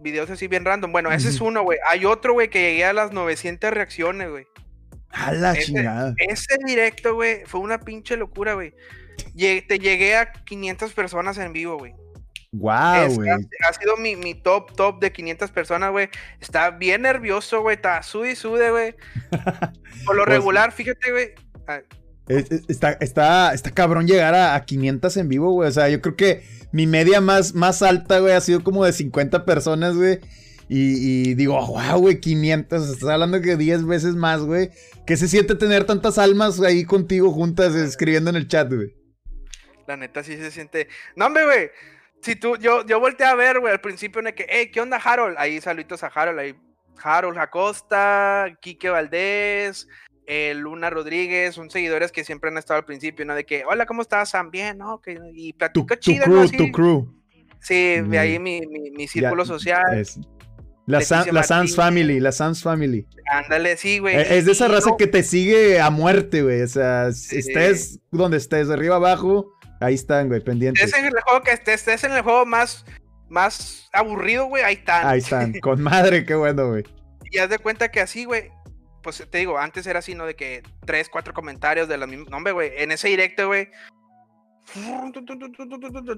videos así bien random. Bueno, ese es uno, güey. Hay otro, güey, que llegué a las 900 reacciones, güey. A la Ese- chingada. Ese directo, güey, fue una pinche locura, güey. Te llegué a 500 personas en vivo, güey. Wow, güey. ha, ha sido mi, mi top, top de 500 personas, güey. Está bien nervioso, güey. Está sude y sude, güey. Por lo Pues- regular, fíjate, güey. Es- es- Está, está, está cabrón llegar a, a 500 en vivo, güey. O sea, yo creo que mi media más, más alta, güey, ha sido como de 50 personas, güey. Y, digo, wow, güey, 500. Estás hablando que 10 veces más, güey. ¿Qué se siente tener tantas almas ahí contigo juntas escribiendo en el chat, güey? La neta sí se siente. No, hombre, güey. Si tú, yo, yo volteé a ver, güey, al principio en que, hey, ¿qué onda, Harold? Ahí saluditos a Harold, ahí. Harold Acosta, Quique Valdés, eh, Luna Rodríguez, son seguidores que siempre han estado al principio, ¿no? De que, hola, ¿cómo estás, Sam? Bien, ¿no? Que- y tu chido, ¿no? crew, Así. tu crew. Sí, de ahí Mm. mi, mi, mi círculo Ya, social. Es- la, Sam- la Sans Martínez. Family, la Sans Family. Ándale, sí, güey. Eh, Es de esa raza no- que te sigue a muerte, güey. O sea, Sí. estés donde estés, de arriba abajo, ahí están, güey, pendientes. estés en el juego que estés, estés en el juego más, más aburrido, güey, ahí están. Ahí están, con madre, qué bueno, güey. Y haz de cuenta que así, güey. Pues te digo, antes era así, ¿no? De que tres, cuatro comentarios de la misma. No, hombre, güey. En ese directo, güey.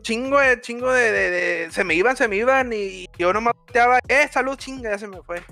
Chingo de, chingo de, de- de- Se me iban, se me iban. Y yo nomás volteaba. Eh, salud, chinga, ya se me fue.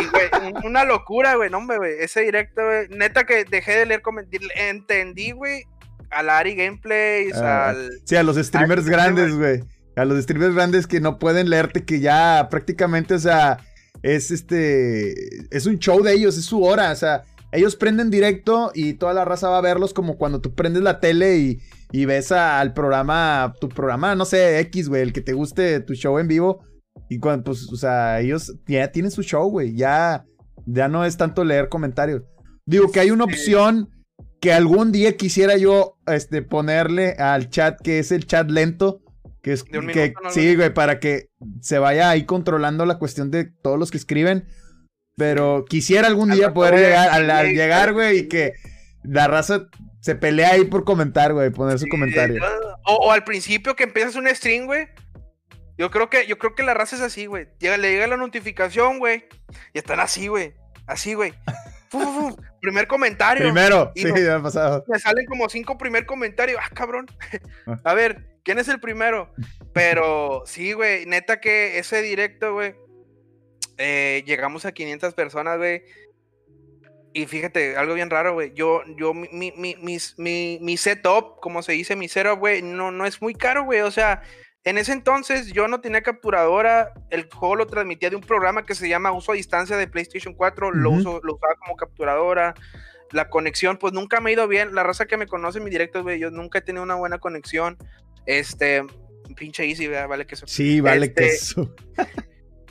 Y, güey, un- una locura, güey. No, hombre, güey. Ese directo, güey. Neta que dejé de leer comentarios. Entendí, güey. Al Ari Gameplays, Ah, al. Sí, a los streamers grandes, güey. A los streamers grandes que no pueden leerte, que ya prácticamente, o sea, es este. Es un show de ellos, es su hora. O sea, ellos prenden directo y toda la raza va a verlos como cuando tú prendes la tele y, y ves a- al programa, tu programa, no sé, X, güey, el que te guste tu show en vivo. Y cuando, pues, o sea, ellos ya tienen su show, güey. Ya, ya no es tanto leer comentarios. Digo que hay una opción que algún día quisiera yo este, ponerle al chat, que es el chat lento. Que es De un que, minuto, ¿no? sí, güey, para que se vaya ahí controlando la cuestión de todos los que escriben. Pero quisiera algún Al día poder llegar, al, llegar, güey, y que la raza se pelea ahí por comentar, güey, poner su Sí, comentario. O, o al principio que empiezas un stream, güey. Yo creo que, yo creo que la raza es así, güey. Llega, le llega la notificación, güey. Y están así, güey. Así, güey. Primer comentario. Primero, sí, no- me ha pasado. Me salen como cinco primer comentarios. Ah, cabrón. Ah. A ver, ¿quién es el primero? Pero sí, güey. Neta que ese directo, güey. eh, llegamos a 500 personas, güey. Y fíjate, algo bien raro, güey. Yo, yo, mi, mi, mi, mi, mi setup, como se dice, mi setup, güey, no, no es muy caro, güey. O sea, en ese entonces yo no tenía capturadora. El juego lo transmitía de un programa que se llama Uso a Distancia de PlayStation 4. lo, Ujú. uso, lo usaba como capturadora. La conexión, pues nunca me ha ido bien. La raza que me conoce en mi directo, güey, yo nunca he tenido una buena conexión. Este, pinche easy, ¿verdad? vale que eso. Sí, vale que Este, eso.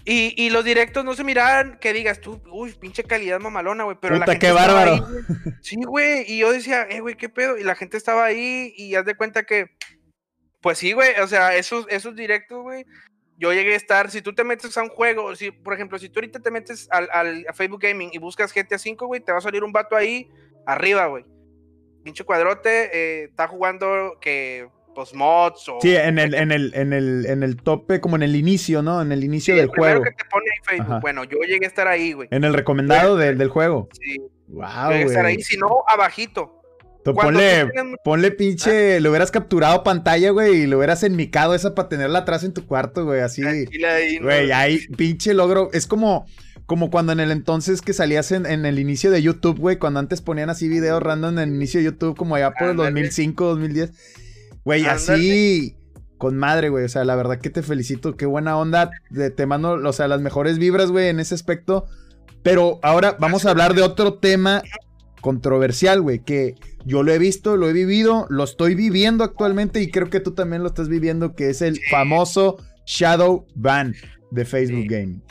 Y, y los directos no se miraban que digas tú, uy, pinche calidad mamalona, güey. Pero la gente qué bárbaro. ahí, sí, güey. Y yo decía, eh, güey, qué pedo. Y la gente estaba ahí y haz de cuenta que, pues sí, güey. O sea, esos, esos directos, güey. Yo llegué a estar, si tú te metes a un juego, si, por ejemplo, si tú ahorita te metes al, al- a Facebook Gaming y buscas GTA V, güey, te va a salir un vato ahí arriba, güey. Pinche cuadrote, eh, está jugando que, pues, mods o. Sí, en el, en el, en el, en el tope, como en el inicio, ¿no? En el inicio Sí, del el juego. que te pone ahí Facebook. Ajá. Bueno, yo llegué a estar ahí, güey. En el recomendado del, del juego. Sí, Wow, llegué a estar ahí, si no, abajito. Ponle, tienes- ponle pinche, le hubieras capturado pantalla, güey, y le hubieras enmicado esa para tenerla atrás en tu cuarto, güey, así. Ahí, ¿no? Güey, ahí, pinche logro. Es como, como cuando en el entonces que salías en, en el inicio de YouTube, güey, cuando antes ponían así videos random en el inicio de YouTube, como allá por el Ándale. 2005, 2010. Güey, así, con madre, güey. O sea, la verdad que te felicito, qué buena onda. Te, mando, o sea, las mejores vibras, güey, en ese aspecto. Pero ahora vamos a hablar de otro tema controversial, güey, que yo lo he visto, lo he vivido, lo estoy viviendo actualmente y creo que tú también lo estás viviendo, que es el famoso Shadow Ban de Facebook Sí. Gaming.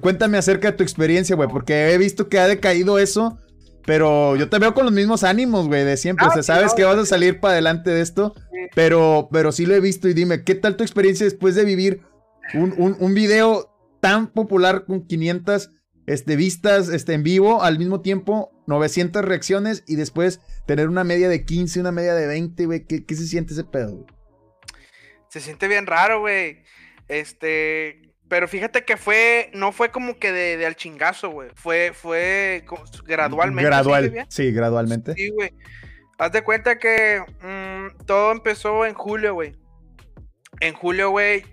Cuéntame acerca de tu experiencia, güey, porque he visto que ha decaído eso, pero yo te veo con los mismos ánimos, güey, de siempre. Ah, o sea, sabes no, que vas a salir para adelante de esto, Sí. pero, pero sí lo he visto y dime, ¿qué tal tu experiencia después de vivir un, un, un video tan popular con 500 este, vistas este, en vivo al mismo tiempo, 900 reacciones y después tener una media de 15, una media de 20, güey? ¿Qué, qué se siente ese pedo? güey? Se siente bien raro, güey. Este, Pero fíjate que fue, no fue como que de, al chingazo, güey. Fue, fue gradualmente. Gradual, sí, gradualmente. Sí, güey. Haz de cuenta que mm, todo empezó en julio, güey. En julio, güey.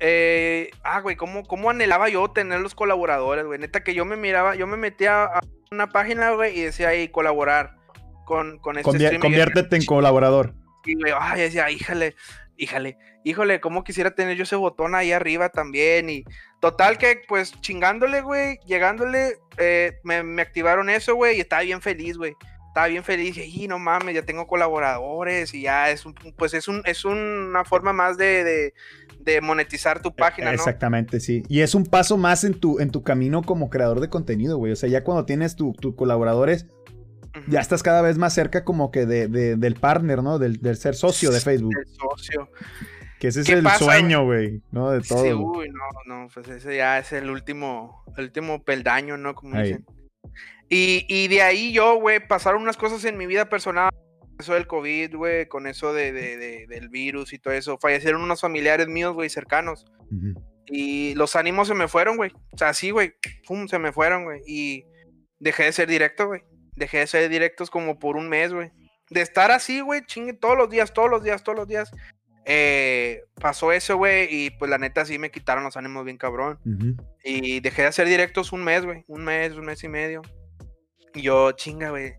Eh, ah, güey, ¿cómo, ¿cómo anhelaba yo tener los colaboradores, güey? Neta que yo me miraba, yo me metía a una página, güey, y decía ahí colaborar con, con este Conviértete en colaborador. Y, güey, ay, decía, híjale, híjale, híjole, cómo quisiera tener yo ese botón ahí arriba también. Y total que, pues, chingándole, güey, llegándole, eh, me, activaron eso, güey, y estaba bien feliz, güey. Estaba bien feliz, y no mames, ya tengo colaboradores y ya es un, pues es un, es una forma más de, de, monetizar tu página, ¿no? Exactamente, sí. Y es un paso más en tu, en tu camino como creador de contenido, güey. O sea, ya cuando tienes tus colaboradores, ya estás cada vez más cerca como que de, del partner, ¿no? Del, ser socio de Facebook. El socio. Que ese es el sueño, güey, ¿no? De todo. Sí, uy, no, no, pues ese ya es el último, el último peldaño, ¿no? Como dicen. Y, y, de ahí yo, güey, pasaron unas cosas en mi vida personal. Eso del COVID, güey, con eso de, de, del virus y todo eso. Fallecieron unos familiares míos, güey, cercanos. Y los ánimos se me fueron, güey. O sea, sí, güey, pum, se me fueron, güey. Y dejé de ser directo, güey dejé de hacer directos como por un mes, güey. De estar así, güey, chingue todos los días, todos los días, todos los días. Eh, pasó eso, güey, y pues la neta sí me quitaron los ánimos bien cabrón. Y dejé de hacer directos un mes, güey, un mes, un mes y medio. Y yo, chinga, güey.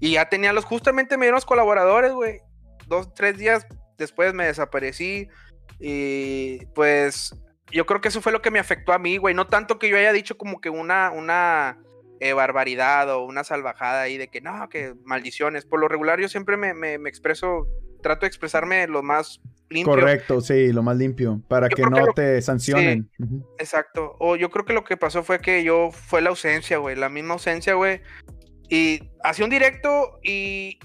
Y ya tenía los, justamente me dieron los colaboradores, güey. Dos, tres días después me desaparecí. Y pues yo creo que eso fue lo que me afectó a mí, güey. No tanto que yo haya dicho como que una, una, eh, barbaridad o una salvajada ahí de que no, que maldiciones. Por lo regular yo siempre me, me, expreso, trato de expresarme lo más limpio. Correcto, sí, lo más limpio, para que no te sancionen. Exacto. O yo creo que lo que pasó fue que yo fue la ausencia, güey, la misma ausencia, güey. Y hacía un directo y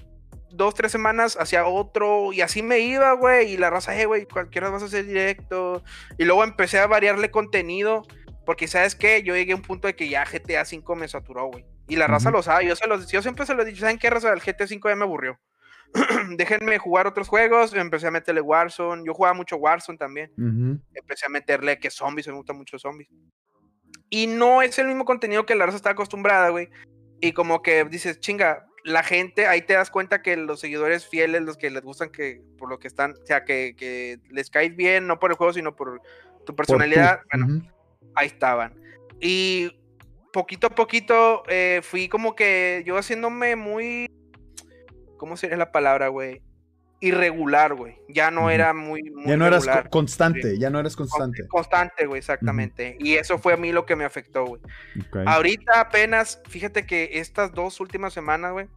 dos, tres semanas hacía otro y así me iba, güey. Y la raza, eh, güey, cualquiera vas a hacer directo. Y luego empecé a variarle contenido porque, ¿sabes qué? Yo llegué a un punto de que ya GTA V me saturó, güey. Y la raza lo sabe. Yo, se los, yo siempre se lo he dicho. ¿Saben qué raza? El GTA V ya me aburrió. Déjenme jugar otros juegos. Empecé a meterle Warzone. Yo jugaba mucho Warzone también. Empecé a meterle que zombies. Me gustan mucho zombies. Y no es el mismo contenido que la raza está acostumbrada, güey. Y como que dices, chinga, la gente, ahí te das cuenta que los seguidores fieles, los que les gustan que por lo que están, o sea, que, que les caes bien, no por el juego, sino por tu personalidad, bueno, ahí estaban. Y poquito a poquito eh, fui como que yo haciéndome muy. ¿Cómo sería la palabra, güey? Irregular, güey. Ya no era muy, Ya no eras constante, ya no eras constante. Constante, güey, exactamente. Y eso fue a mí lo que me afectó, güey. Ahorita apenas, fíjate que estas dos últimas semanas, güey,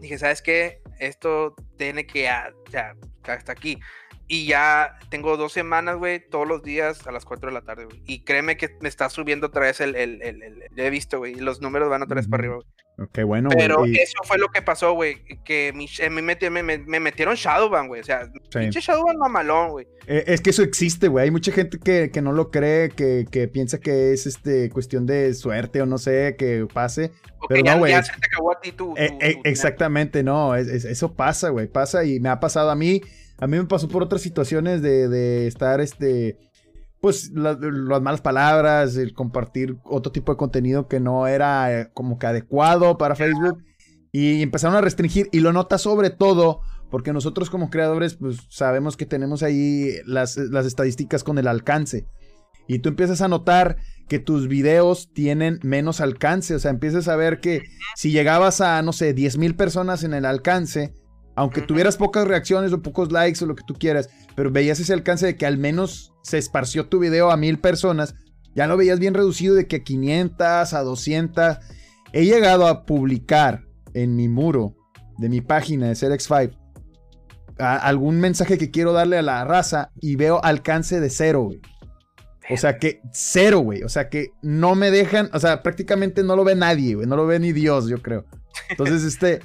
dije, ¿sabes qué? Esto tiene que, ya, ya, hasta aquí. Y ya tengo dos semanas, güey, todos los días a las 4 de la tarde, güey. Y créeme que me está subiendo otra vez el, el, el, el he visto, güey. Y los números van otra vez para arriba, güey. Ok, bueno, Pero eso fue lo que pasó, güey. Que me, me, me, metieron Shadowban, güey. O sea, pinche Shadowban mamalón, güey. Eh, es que eso existe, güey. Hay mucha gente que, que no lo cree, que, que, piensa que es este cuestión de suerte o no sé, que pase. pero no, güey. se te acabó a ti tu, eh, eh, exactamente, no. eso pasa, güey. Pasa y me ha pasado a mí. A mí me pasó por otras situaciones de, estar, este, pues, las malas palabras, el compartir otro tipo de contenido que no era eh, como que adecuado para Facebook. Y empezaron a restringir. Y lo notas sobre todo porque nosotros como creadores, pues, sabemos que tenemos ahí las, las estadísticas con el alcance. Y tú empiezas a notar que tus videos tienen menos alcance. O sea, empiezas a ver que si llegabas a, no sé, 10 mil personas en el alcance, aunque tuvieras pocas reacciones o pocos likes o lo que tú quieras, pero veías ese alcance de que al menos se esparció tu video a mil personas, ya lo veías bien reducido de que a 500, a 200. He llegado a publicar en mi muro de mi página de SerX5 algún mensaje que quiero darle a la raza y veo alcance de cero, güey. O sea que cero, güey. O sea que no me dejan, o sea, prácticamente no lo ve nadie, güey. No lo ve ni Dios, yo creo. Entonces, este,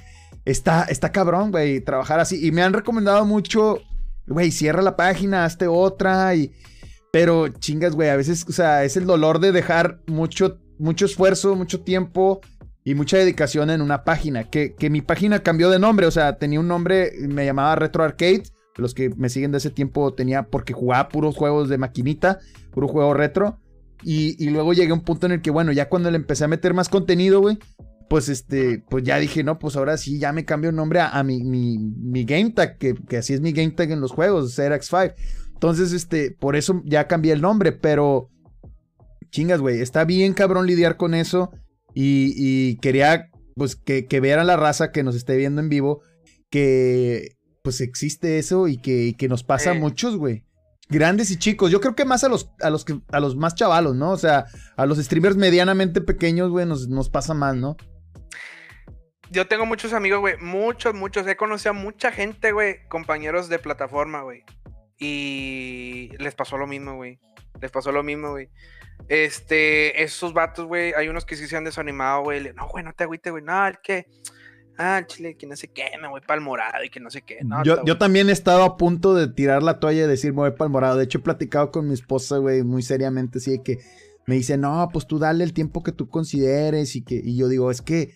está, está cabrón, güey, trabajar así. Y me han recomendado mucho, güey, cierra la página, hazte otra y... Pero chingas, güey, a veces, o sea, es el dolor de dejar mucho, mucho esfuerzo, mucho tiempo y mucha dedicación en una página. Que, que mi página cambió de nombre, o sea, tenía un nombre, me llamaba Retro Arcade, los que me siguen de ese tiempo tenía, porque jugaba puros juegos de maquinita, puro juego retro. Y, luego llegué a un punto en el que, bueno, ya cuando le empecé a meter más contenido, güey, pues este, pues ya dije, no, pues ahora sí, ya me cambio el nombre a, mi, mi, mi game tag, que, que, así es mi game tag en los juegos, Xerax 5. Entonces, este, por eso ya cambié el nombre, pero chingas, güey, está bien cabrón lidiar con eso y, y quería, pues, que, que vean la raza que nos esté viendo en vivo, que, pues, existe eso y que, que nos pasa a muchos, güey grandes y chicos. Yo creo que más a los, a los, que, a los más chavalos, ¿no? O sea, a los streamers medianamente pequeños, güey, nos, nos pasa más, ¿no? Yo tengo muchos amigos, güey, muchos, muchos. He conocido a mucha gente, güey, compañeros de plataforma, güey. Y les pasó lo mismo, güey. Les pasó lo mismo, güey. Este, esos vatos, güey, hay unos que sí se han desanimado, güey. No, güey, no te agüite, güey. No, el que ah, chile, que no sé qué, me voy para el morado y que no sé qué. yo, yo, también he estado a punto de tirar la toalla y decir me voy para el morado. De hecho, he platicado con mi esposa, güey, muy seriamente, así de que me dice, no, pues tú dale el tiempo que tú consideres y que, y yo digo, es que,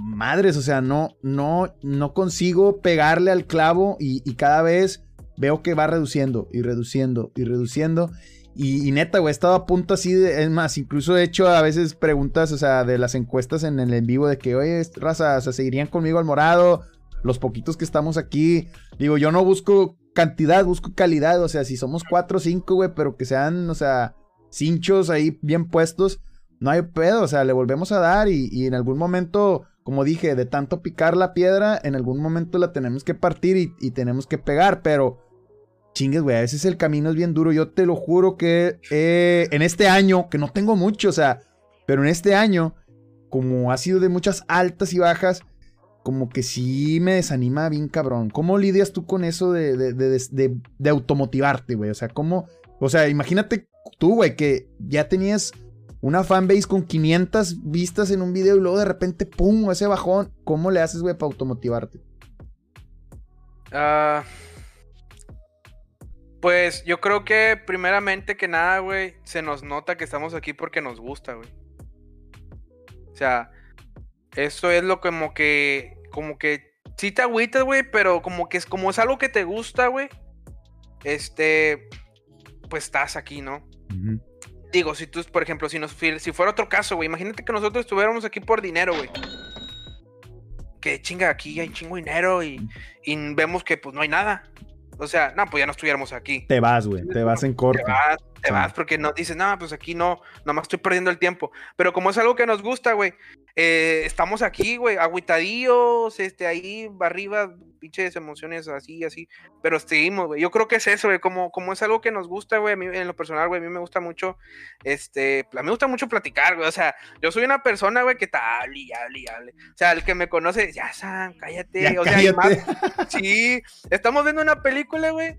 madres, o sea, no, no, no consigo pegarle al clavo y, cada vez veo que va reduciendo y reduciendo y reduciendo. Y, neta, güey, he estado a punto así de. Es más, incluso he hecho a veces preguntas, o sea, de las encuestas en el en vivo de que, oye, raza, o sea, seguirían conmigo al morado. Los poquitos que estamos aquí. Digo, yo no busco cantidad, busco calidad. O sea, si somos cuatro o cinco, güey, pero que sean, o sea, cinchos ahí bien puestos, no hay pedo. O sea, le volvemos a dar y en algún momento, como dije, de tanto picar la piedra, en algún momento la tenemos que partir y, tenemos que pegar, pero chingues, güey, a veces el camino es bien duro. Yo te lo juro que eh, en este año, que no tengo mucho, o sea, pero en este año, como ha sido de muchas altas y bajas, como que sí me desanima bien cabrón. ¿Cómo lidias tú con eso de, de, de, de automotivarte, güey? O sea, ¿cómo? O sea, imagínate tú, güey, que ya tenías una fanbase con 500 vistas en un video y luego de repente, ¡pum!, ese bajón. ¿Cómo le haces, güey, para automotivarte? Ah... Pues yo creo que primeramente que nada, güey, se nos nota que estamos aquí porque nos gusta, güey. O sea, eso es lo como que, como que, sí te agüitas, güey, pero como que es como es algo que te gusta, güey. Este, pues estás aquí, ¿no? Digo, si tú, por ejemplo, si nos si fuera otro caso, güey, imagínate que nosotros estuviéramos aquí por dinero, güey. Que chinga, aquí hay chingo dinero y, y vemos que pues no hay nada. O sea, no, pues ya no estuviéramos aquí. Te vas, güey, te vas en corto. Te vas, te vas porque no dices, no, pues aquí no, nomás estoy perdiendo el tiempo. Pero como es algo que nos gusta, güey, eh, estamos aquí, güey, agüitadillos, este, ahí arriba, pinches emociones así, así, pero seguimos, güey. Yo creo que es eso, güey, como, como es algo que nos gusta, güey, en lo personal, güey, a mí me gusta mucho, este, a mí me gusta mucho platicar, güey, o sea, yo soy una persona, güey, que está hable y hable y hable. O sea, el que me conoce, ya, Sam, cállate, o sea, sí, estamos viendo una película, güey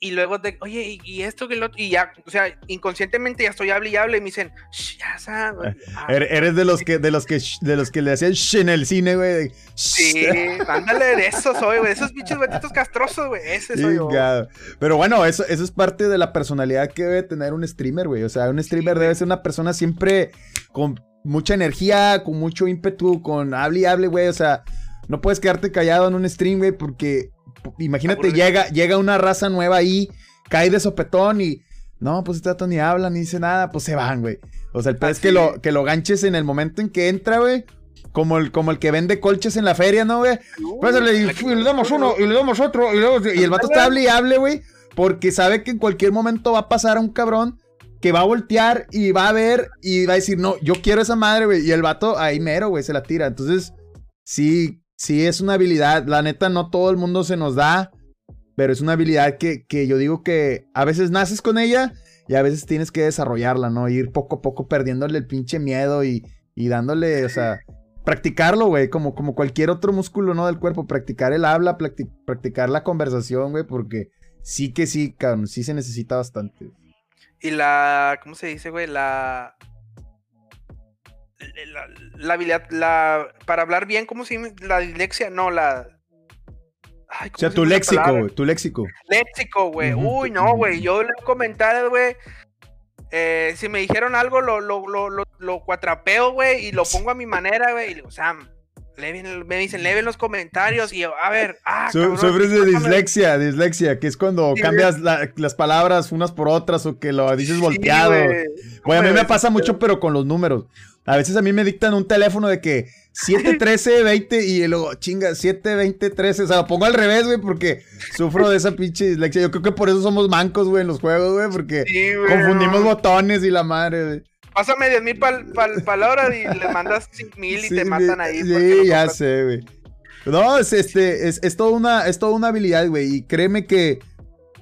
y luego de, oye, y, esto que lo y ya, o sea, inconscientemente ya estoy hable y hable y me dicen, ya sabes. Ah, er, eres de los que, de los que, de los que le hacían shh en el cine, güey. Sí, ándale, de eso soy, güey, esos bichos gatitos castrosos, güey, ese soy yo. Pero bueno, eso, eso es parte de la personalidad que debe tener un streamer, güey. O sea, un streamer debe ser una persona siempre con mucha energía, con mucho ímpetu, con hable y hable, güey. O sea, no puedes quedarte callado en un stream, güey, porque imagínate, llega, llega una raza nueva ahí, cae de sopetón y. No, pues este dato ni habla ni dice nada, pues se van, güey. O sea, el es que lo, que lo ganches en el momento en que entra, güey. Como el, como el que vende colches en la feria, ¿no, güey? Pues y, le damos uno, y le damos otro, y, el vato está hable y hable, güey. Porque sabe que en cualquier momento va a pasar a un cabrón que va a voltear y va a ver y va a decir, no, yo quiero esa madre, güey. Y el vato ahí mero, güey, se la tira. Entonces, sí, sí es una habilidad. La neta, no todo el mundo se nos da, pero es una habilidad que, que yo digo que a veces naces con ella y a veces tienes que desarrollarla, ¿no? Ir poco a poco perdiéndole el pinche miedo y, y dándole, o sea, practicarlo, güey, como, como cualquier otro músculo, ¿no? Del cuerpo, practicar el habla, practicar la conversación, güey, porque sí que sí, cabrón, sí se necesita bastante. Y la, ¿cómo se dice, güey? La, la, habilidad, la, para hablar bien, ¿cómo se llama? La dislexia, no, la... o sea, tu léxico, güey, tu léxico. Léxico, güey. Uy, no, güey, yo le he comentado, güey, eh, si me dijeron algo, lo, lo, lo, lo, cuatrapeo, güey, y lo pongo a mi manera, güey, y digo, Sam, me dicen, leen los comentarios y yo, a ver, ah, Sufres de dislexia, dislexia, que es cuando cambias las palabras unas por otras o que lo dices volteado. A mí me pasa mucho, pero con los números. A veces a mí me dictan un teléfono de que 713 20 y luego chinga 720 13, o sea, lo pongo al revés, güey, porque sufro de esa pinche dislexia. Yo creo que por eso somos mancos, güey, en los juegos, güey, porque confundimos botones y la madre, güey. Pásame 10 mil palabras y le mandas 5 mil y te matan ahí. Sí, ya sé, güey. No, es, este, es, es, toda una, es toda una habilidad, güey. Y créeme que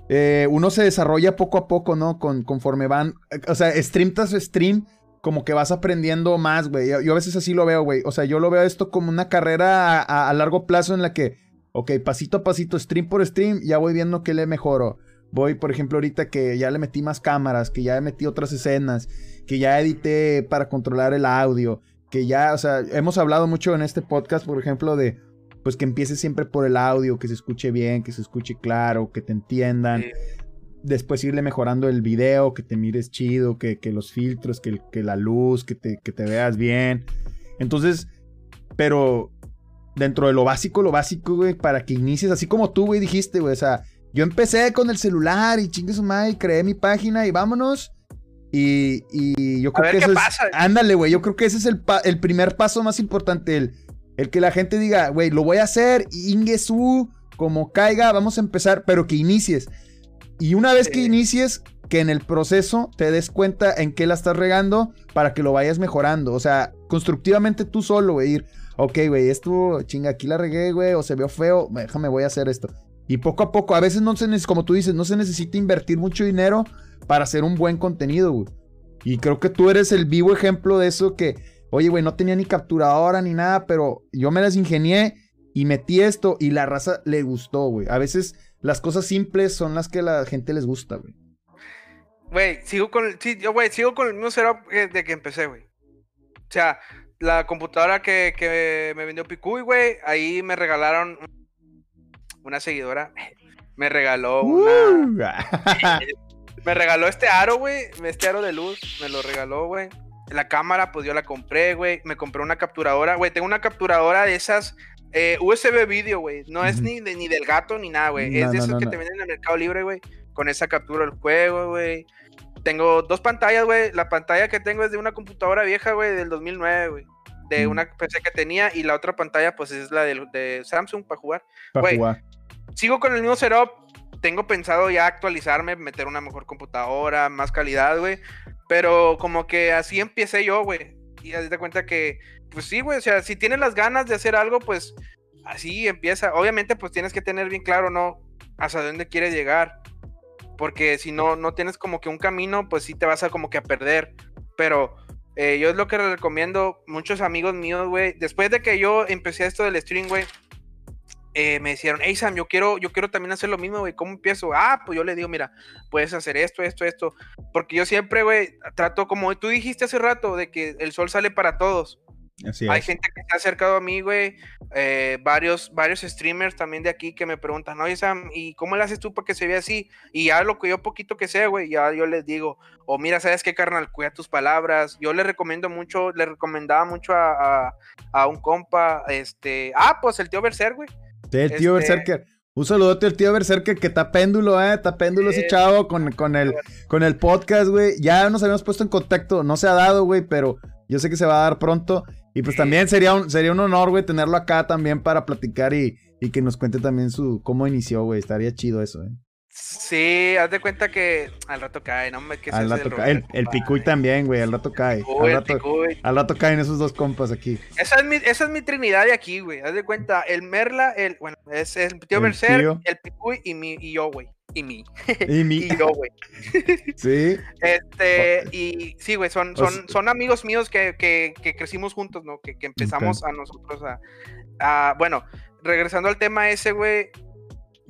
eh, uno se desarrolla poco a poco, ¿no? Con, conforme van. O sea, stream tras stream, como que vas aprendiendo más, güey. Yo, a veces así lo veo, güey. O sea, yo lo veo esto como una carrera a, largo plazo en la que, ok, pasito a pasito, stream por stream, ya voy viendo que le mejoro. Voy, por ejemplo, ahorita que ya le metí más cámaras, que ya metí otras escenas, que ya edité para controlar el audio, que ya, o sea, hemos hablado mucho en este podcast, por ejemplo, de, pues que empiece siempre por el audio, que se escuche bien, que se escuche claro, que te entiendan. Después irle mejorando el video, que te mires chido, que, que los filtros, que, que la luz, que te, que te veas bien. Entonces, pero dentro de lo básico, lo básico, güey, para que inicies, así como tú, güey, dijiste, güey, o sea, yo empecé con el celular y chingue su madre, creé mi página y vámonos. Y, y yo creo que eso es. Ándale, güey. Yo creo que ese es el, el primer paso más importante. El, el que la gente diga, güey, lo voy a hacer, Ingesu, como caiga, vamos a empezar, pero que inicies. Y una vez que inicies, que en el proceso te des cuenta en qué la estás regando para que lo vayas mejorando. O sea, constructivamente tú solo, güey, ir, ok, güey, esto, chinga, aquí la regué, güey, o se vio feo, déjame, voy a hacer esto. Y poco a poco, a veces no se necesita, como tú dices, no se necesita invertir mucho dinero para hacer un buen contenido, güey. Y creo que tú eres el vivo ejemplo de eso que, oye, güey, no tenía ni capturadora ni nada, pero yo me las ingenié y metí esto y la raza le gustó, güey. A veces las cosas simples son las que a la gente les gusta, güey. Güey, sigo con el, sí, yo, güey, sigo con el mismo setup de que empecé, güey. O sea, la computadora que, que me vendió Picuy, güey, ahí me regalaron una seguidora me regaló una. me regaló este aro, güey. Este aro de luz. Me lo regaló, güey. La cámara, pues yo la compré, güey. Me compré una capturadora, güey. Tengo una capturadora de esas eh, USB video, güey. No es ni, ni del gato ni nada, güey. es de esas que te venden en el Mercado Libre, güey. Con esa captura del juego, güey. Tengo dos pantallas, güey. La pantalla que tengo es de una computadora vieja, güey, del 2009, güey de una PC que tenía y la otra pantalla pues es la de, de Samsung para jugar. Para jugar sigo con el mismo setup. Tengo pensado ya actualizarme, meter una mejor computadora, más calidad, güey. Pero como que así empecé yo, güey. Y te cuenta que, pues sí, güey. O sea, si tienes las ganas de hacer algo, pues así empieza. Obviamente, pues tienes que tener bien claro, ¿no? Hasta dónde quieres llegar. Porque si no, no tienes como que un camino, pues sí te vas a como que a perder. Pero eh, yo es lo que recomiendo. Muchos amigos míos, güey. Después de que yo empecé esto del stream, güey eh, me dijeron, hey Sam, yo quiero, yo quiero también hacer lo mismo, güey, ¿cómo empiezo? Ah, pues yo le digo, mira, puedes hacer esto, esto, esto, porque yo siempre, güey, trato como tú dijiste hace rato, de que el sol sale para todos. Hay gente que se ha acercado a mí, güey, eh, varios, varios streamers también de aquí que me preguntan, oye Sam, ¿y cómo le haces tú para que se vea así? Y ya lo que yo poquito que sé, güey, ya yo les digo, o mira, ¿sabes qué, carnal? Cuida tus palabras. Yo le recomiendo mucho, le recomendaba mucho a, a, a un compa, este, ah, pues el tío Berser, güey el tío este Berserker. Un saludote al tío Berserker que está péndulo, eh. Está péndulo ese chavo con, con, el, con el podcast, güey. Ya nos habíamos puesto en contacto. No se ha dado, güey, pero yo sé que se va a dar pronto. Y pues también sería un, sería un honor, güey, tenerlo acá también para platicar y, y que nos cuente también su cómo inició, güey. Estaría chido eso, eh. Sí, haz de cuenta que al rato cae, no me que Al rato cae. El, el, Picuy también, güey, al rato cae. al, rato, al rato caen esos dos compas aquí. Esa es mi, esa es mi trinidad de aquí, güey. Haz de cuenta, el Merla, el, bueno, es el tío Mercer, el Picuy y, mi, y yo, güey. Y mi. Y mi. y yo, güey. sí. Este, y sí, güey, son, son, son amigos míos que, que, que crecimos juntos, ¿no? Que, que empezamos a nosotros a, a. Bueno, regresando al tema ese, güey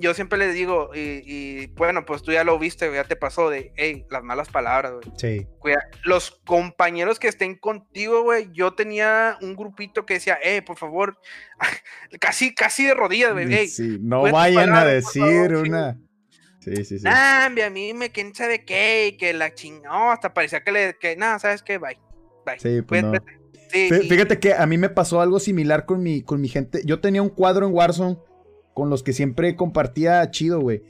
yo siempre les digo, y, bueno, pues tú ya lo viste, ya te pasó de, hey, las malas palabras, güey. Sí. los compañeros que estén contigo, güey, yo tenía un grupito que decía, hey, por favor, casi, casi de rodillas, güey. Hey, sí, no vayan a decir una. Sí, sí, sí. Nah, a mí me quién sabe qué, que la chingó, hasta parecía que le, que nada, ¿sabes qué? Bye. Bye. Sí, pues no. Fíjate que a mí me pasó algo similar con mi, con mi gente. Yo tenía un cuadro en Warzone con los que siempre compartía chido, güey.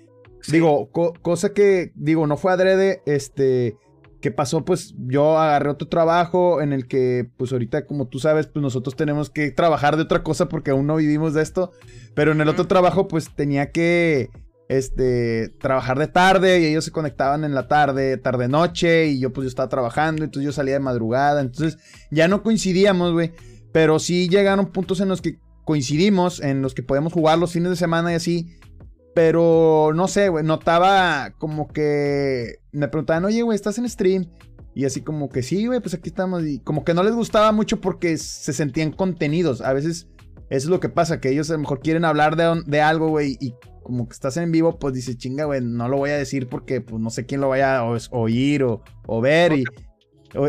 Digo, cosa que, digo, no fue adrede, este, que pasó, pues yo agarré otro trabajo en el que, pues ahorita, como tú sabes, pues nosotros tenemos que trabajar de otra cosa porque aún no vivimos de esto. Pero en el otro trabajo, pues tenía que, este, trabajar de tarde y ellos se conectaban en la tarde, tarde-noche y yo pues yo estaba trabajando, entonces yo salía de madrugada, entonces ya no coincidíamos, güey. Pero sí llegaron puntos en los que coincidimos, en los que podíamos jugar los fines de semana y así. Pero no sé, güey, notaba como que me preguntaban, oye, güey, ¿estás en stream? Y así como que sí, güey, pues aquí estamos. Y como que no les gustaba mucho porque se sentían contenidos. A veces eso es lo que pasa, que ellos a lo mejor quieren hablar de, algo, güey, y como que estás en vivo, pues dices, chinga, güey, no lo voy a decir porque pues no sé quién lo vaya a oír o, ver. Y,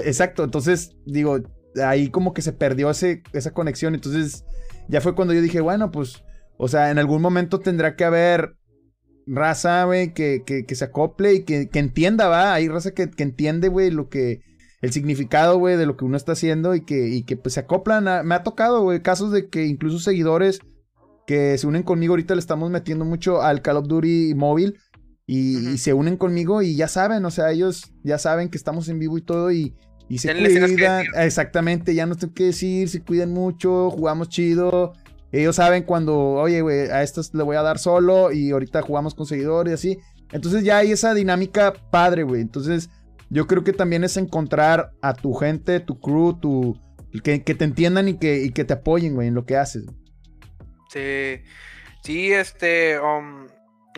exacto, entonces digo, ahí como que se perdió ese, esa conexión. Entonces ya fue cuando yo dije, bueno, pues o sea, en algún momento tendrá que haber raza, güey, que, que, se acople y que, entienda, va. Hay raza que, entiende, güey, lo que. El significado, güey, de lo que uno está haciendo y que, y que pues se acoplan. me ha tocado, güey, casos de que incluso seguidores que se unen conmigo. Ahorita le estamos metiendo mucho al Call of Duty móvil. Y, se unen conmigo y ya saben, o sea, ellos ya saben que estamos en vivo y todo y, y se cuidan. Exactamente, ya no tengo que decir, se cuidan mucho, jugamos chido. Ellos saben cuando, oye, güey, a estos le voy a dar solo y ahorita jugamos con seguidores y así. Entonces ya hay esa dinámica padre, güey. Entonces yo creo que también es encontrar a tu gente, tu crew, tu... Que, te entiendan y que, que te apoyen, güey, en lo que haces. Sí, sí, este, um,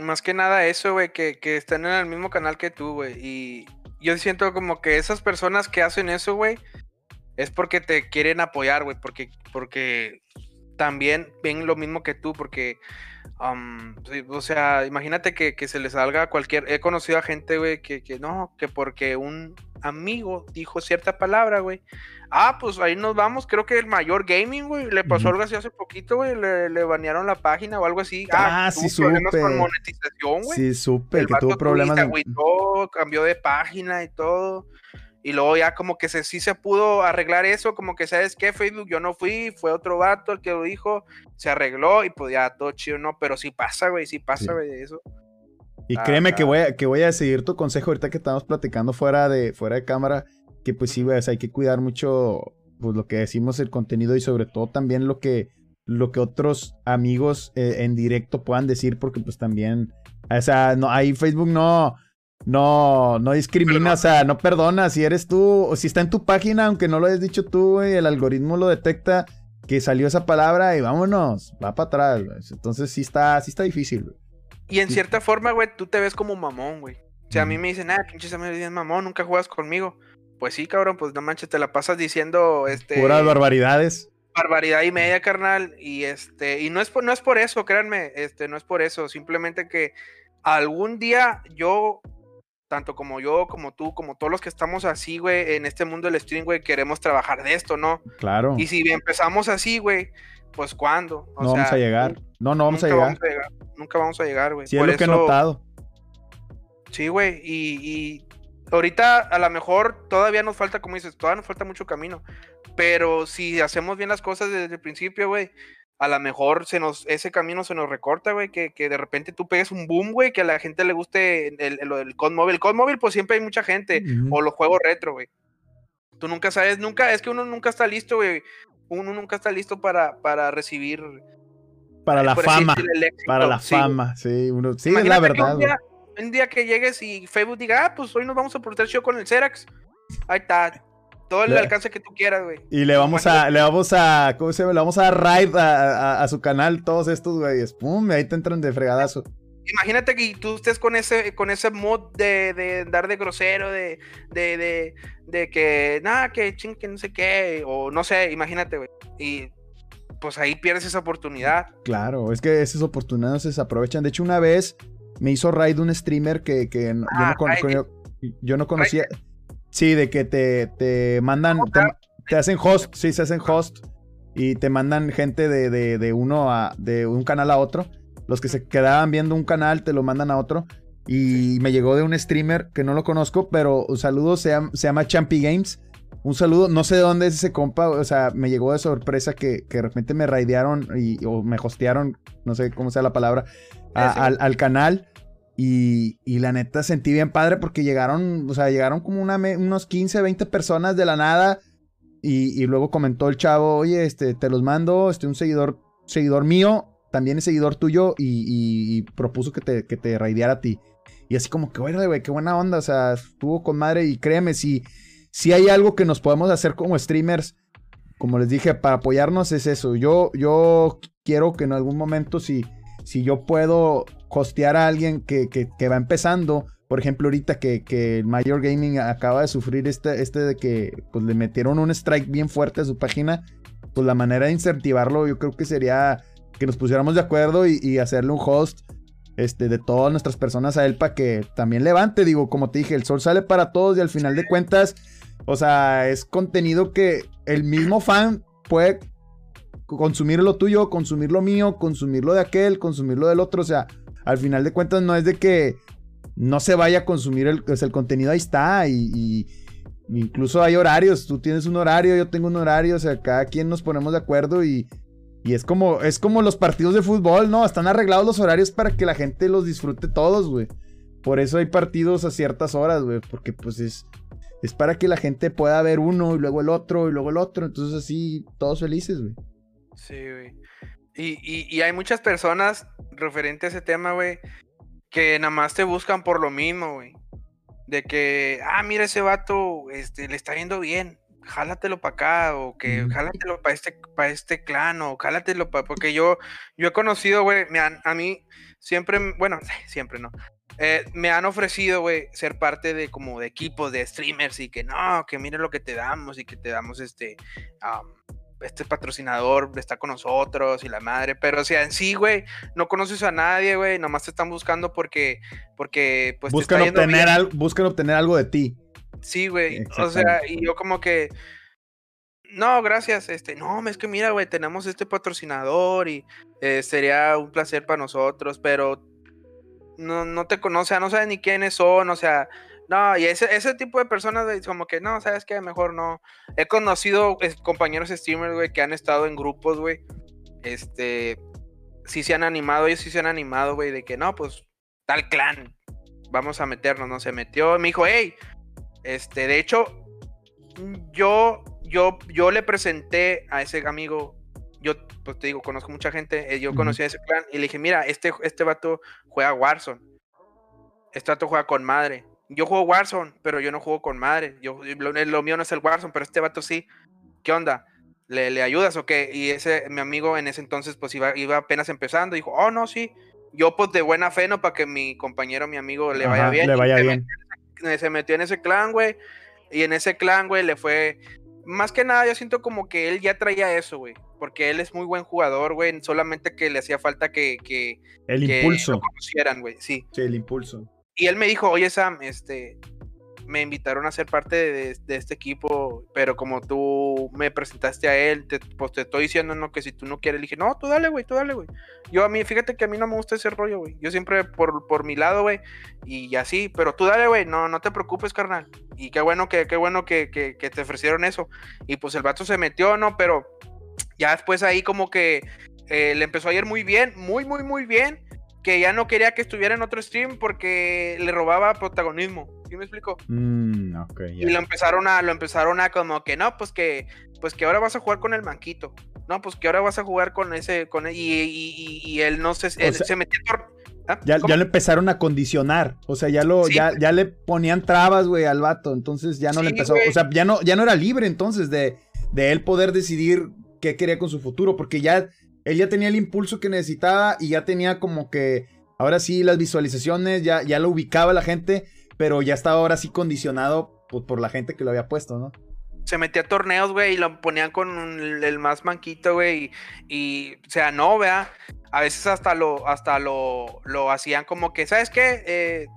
más que nada eso, güey, que, que están en el mismo canal que tú, güey. Y yo siento como que esas personas que hacen eso, güey, es porque te quieren apoyar, güey, porque, porque también ven lo mismo que tú, porque, o sea, imagínate que, se les salga cualquier, he conocido a gente, güey, que, que, no, que porque un amigo dijo cierta palabra, güey, ah, pues ahí nos vamos, creo que el mayor gaming, güey, le pasó algo así hace poquito, güey, le, banearon la página o algo así. Ah, ah sí, problemas con monetización, güey. Sí, supe que tuvo problemas. de... cambió de página y todo. Y luego ya como que se, sí se pudo arreglar eso, como que sabes qué, Facebook yo no fui, fue otro vato el que lo dijo, se arregló y pues ya todo chido, no, pero sí pasa, güey, sí pasa, güey, eso. Y créeme que voy, a, que voy a seguir tu consejo ahorita que estamos platicando fuera de, fuera de cámara, que pues sí, güey, hay que cuidar mucho pues lo que decimos, el contenido y sobre todo también lo que, lo que otros amigos eh, en directo puedan decir, porque pues también, o sea, no, ahí Facebook no, no, no discrimina, o sea, no perdona. Si eres tú, o si está en tu página, aunque no lo hayas dicho tú, güey, el algoritmo lo detecta que salió esa palabra y vámonos, va para atrás, güey. Entonces sí está, sí está difícil, güey. Y en cierta forma, güey, tú te ves como mamón, güey. O sea, a mí me dicen, ah, pinche Samuel mamón, nunca juegas conmigo. Pues sí, cabrón, pues no manches, te la pasas diciendo, este... Puras barbaridades. Barbaridad y media, carnal. Y este, y no es por, no es por eso, créanme, este, no es por eso. Simplemente que algún día yo tanto como yo, como tú, como todos los que estamos así, güey, en este mundo del stream, güey, queremos trabajar de esto, ¿no? Claro. Y si empezamos así, güey, pues ¿cuándo? no vamos a llegar. No, no vamos a llegar. Nunca vamos a llegar, güey. Sí, es lo que he notado. Sí, güey, y, y ahorita a lo mejor todavía nos falta, como dices, todavía nos falta mucho camino. Pero si hacemos bien las cosas desde el principio, güey, a lo mejor se nos, ese camino se nos recorta, güey, que, de repente tú pegues un boom, güey, que a la gente le guste el, el, el COD móvil. El COD móvil, pues siempre hay mucha gente, o los juegos retro, güey. Tú nunca sabes, nunca, es que uno nunca está listo, güey. Uno nunca está listo para, para recibir. Para la fama. para la fama, sí, uno, sí, es la verdad. Un día, que llegues y Facebook diga, ah, pues hoy nos vamos a portar show con el Xerax. Ahí está, todo el alcance que tú quieras, güey. Y le vamos a, le vamos a, ¿cómo se llama? Le vamos a dar raid a, su canal todos estos, güeyes. Pum, ahí te entran de fregadazo. Imagínate que tú estés con ese, con ese mod de, de dar de grosero, de, de, de, de que, nada, que ching, que no sé qué, o no sé, imagínate, güey. Y pues ahí pierdes esa oportunidad. Claro, es que esas oportunidades se aprovechan. De hecho, una vez me hizo raid un streamer que, que yo, no ah, yo, no conocía. Sí, de que te, te mandan, te, hacen host, sí, se hacen host y te mandan gente de, de, uno a, de un canal a otro. Los que se quedaban viendo un canal te lo mandan a otro. Y me llegó de un streamer que no lo conozco, pero saludos, se llama, se llama Champy Games. un saludo, no sé de dónde es ese compa, o sea, me llegó de sorpresa que, que de repente me raidearon y, o me hostearon, no sé cómo sea la palabra, al, canal. Y, y, la neta sentí bien padre porque llegaron, o sea, llegaron como unos 15, 20 personas de la nada. Y, y, luego comentó el chavo, oye, este, te los mando, este, un seguidor, seguidor mío, también es seguidor tuyo, y, y propuso que te, que te raideara a ti. Y así como que, güey, qué buena onda, o sea, estuvo con madre y créeme, si, si hay algo que nos podemos hacer como streamers, como les dije, para apoyarnos es eso. Yo, yo quiero que en algún momento, si, si yo puedo costear a alguien que, que, va empezando, por ejemplo, ahorita que, que Mayor Gaming acaba de sufrir este, este de que pues, le metieron un strike bien fuerte a su página, pues la manera de incentivarlo yo creo que sería que nos pusiéramos de acuerdo y, y hacerle un host este, de todas nuestras personas a él para que también levante. Digo, como te dije, el sol sale para todos y al final de cuentas, o sea, es contenido que el mismo fan puede consumir lo tuyo, consumir lo mío, consumir lo de aquel, consumir lo del otro. O sea, al final de cuentas no es de que no se vaya a consumir el, pues el contenido, ahí está. Y, incluso hay horarios. Tú tienes un horario, yo tengo un horario. O sea, cada quien nos ponemos de acuerdo y y es como, es como los partidos de fútbol, ¿no? Están arreglados los horarios para que la gente los disfrute todos, güey. Por eso hay partidos a ciertas horas, güey. Porque pues es, es para que la gente pueda ver uno y luego el otro y luego el otro. Entonces así, todos felices, güey. Sí, güey. Y, y, hay muchas personas referente a ese tema, güey, que nada más te buscan por lo mismo, güey. De que, ah, mira ese vato, este, le está yendo bien jálatelo para acá, o que jálatelo para este, para este clan, o jálatelo para. Porque yo, yo he conocido, güey, a mí siempre, bueno, siempre no. Eh, me han ofrecido, güey, ser parte de como de equipos de streamers y que no, que miren lo que te damos y que te damos este, este patrocinador está con nosotros y la madre, pero o sea, en sí, güey, no conoces a nadie, güey, nomás te están buscando porque, porque, pues, buscan, obtener buscan obtener algo de ti. Sí, güey. O sea, y yo como que. No, gracias. Este, no, es que mira, güey, tenemos este patrocinador y eh, sería un placer para nosotros, pero no, no te conoce, no sabes ni quiénes son, o sea, no, y ese, ese tipo de personas, güey, como que no, sabes que mejor no. He conocido compañeros streamers, güey, que han estado en grupos, güey. Este, sí se han animado, ellos sí se han animado, güey, de que no, pues tal clan, vamos a meternos, no se metió. Me dijo, hey, este, de hecho, yo, yo, yo le presenté a ese amigo, yo, pues te digo, conozco mucha gente, eh, yo conocí a ese clan y le dije, mira, este, este vato juega Warzone. Este vato juega con madre. Yo juego Warzone, pero yo no juego con madre. Yo, lo, mío no es el Warzone, pero este vato sí. ¿Qué onda? ¿Le, ¿Le, ayudas o qué? Y ese, mi amigo en ese entonces, pues iba, iba apenas empezando. Dijo, oh, no, sí. Yo, pues de buena fe, ¿no? Para que mi compañero, mi amigo, le vaya bien. Le vaya bien se metió en ese clan, güey. Y en ese clan, güey, le fue. Más que nada, yo siento como que él ya traía eso, güey. Porque él es muy buen jugador, güey. Solamente que le hacía falta que. que el impulso. Lo conocieran, güey. Sí. Sí, el impulso. Y él me dijo, oye, Sam, este me invitaron a ser parte de, este equipo, pero como tú me presentaste a él, te, pues te estoy diciendo no que si tú no quieres, le dije, no, tú dale, güey, tú dale, güey. Yo a mí, fíjate que a mí no me gusta ese rollo, güey. Yo siempre por, por mi lado, güey, y así, pero tú dale, güey, no, no te preocupes, carnal. Y qué bueno que, qué bueno que, que, te ofrecieron eso. Y pues el vato se metió, ¿no? Pero ya después ahí como que eh, le empezó a ir muy bien, muy, muy, muy bien que ya no quería que estuviera en otro stream porque le robaba protagonismo. ¿Sí me explico? Mm, y lo empezaron a, lo empezaron a como que no, pues que, pues que ahora vas a jugar con el manquito. No, pues que ahora vas a jugar con ese, con y, él no se, se metió. ¿Ah? Ya, ya, lo empezaron a condicionar. O sea, ya lo, ya, ya le ponían trabas, güey, al vato. Entonces ya no le empezó. O sea, ya no, ya no era libre entonces de, de él poder decidir qué quería con su futuro. Porque ya él ya tenía el impulso que necesitaba y ya tenía como que, ahora sí, las visualizaciones, ya, ya lo ubicaba la gente, pero ya estaba ahora sí condicionado por, la gente que lo había puesto, ¿no? se metía a torneos, güey, y lo ponían con el, más manquito, güey, y, o sea, no, vea, a veces hasta lo, hasta lo, lo hacían como que, ¿sabes qué? Eh,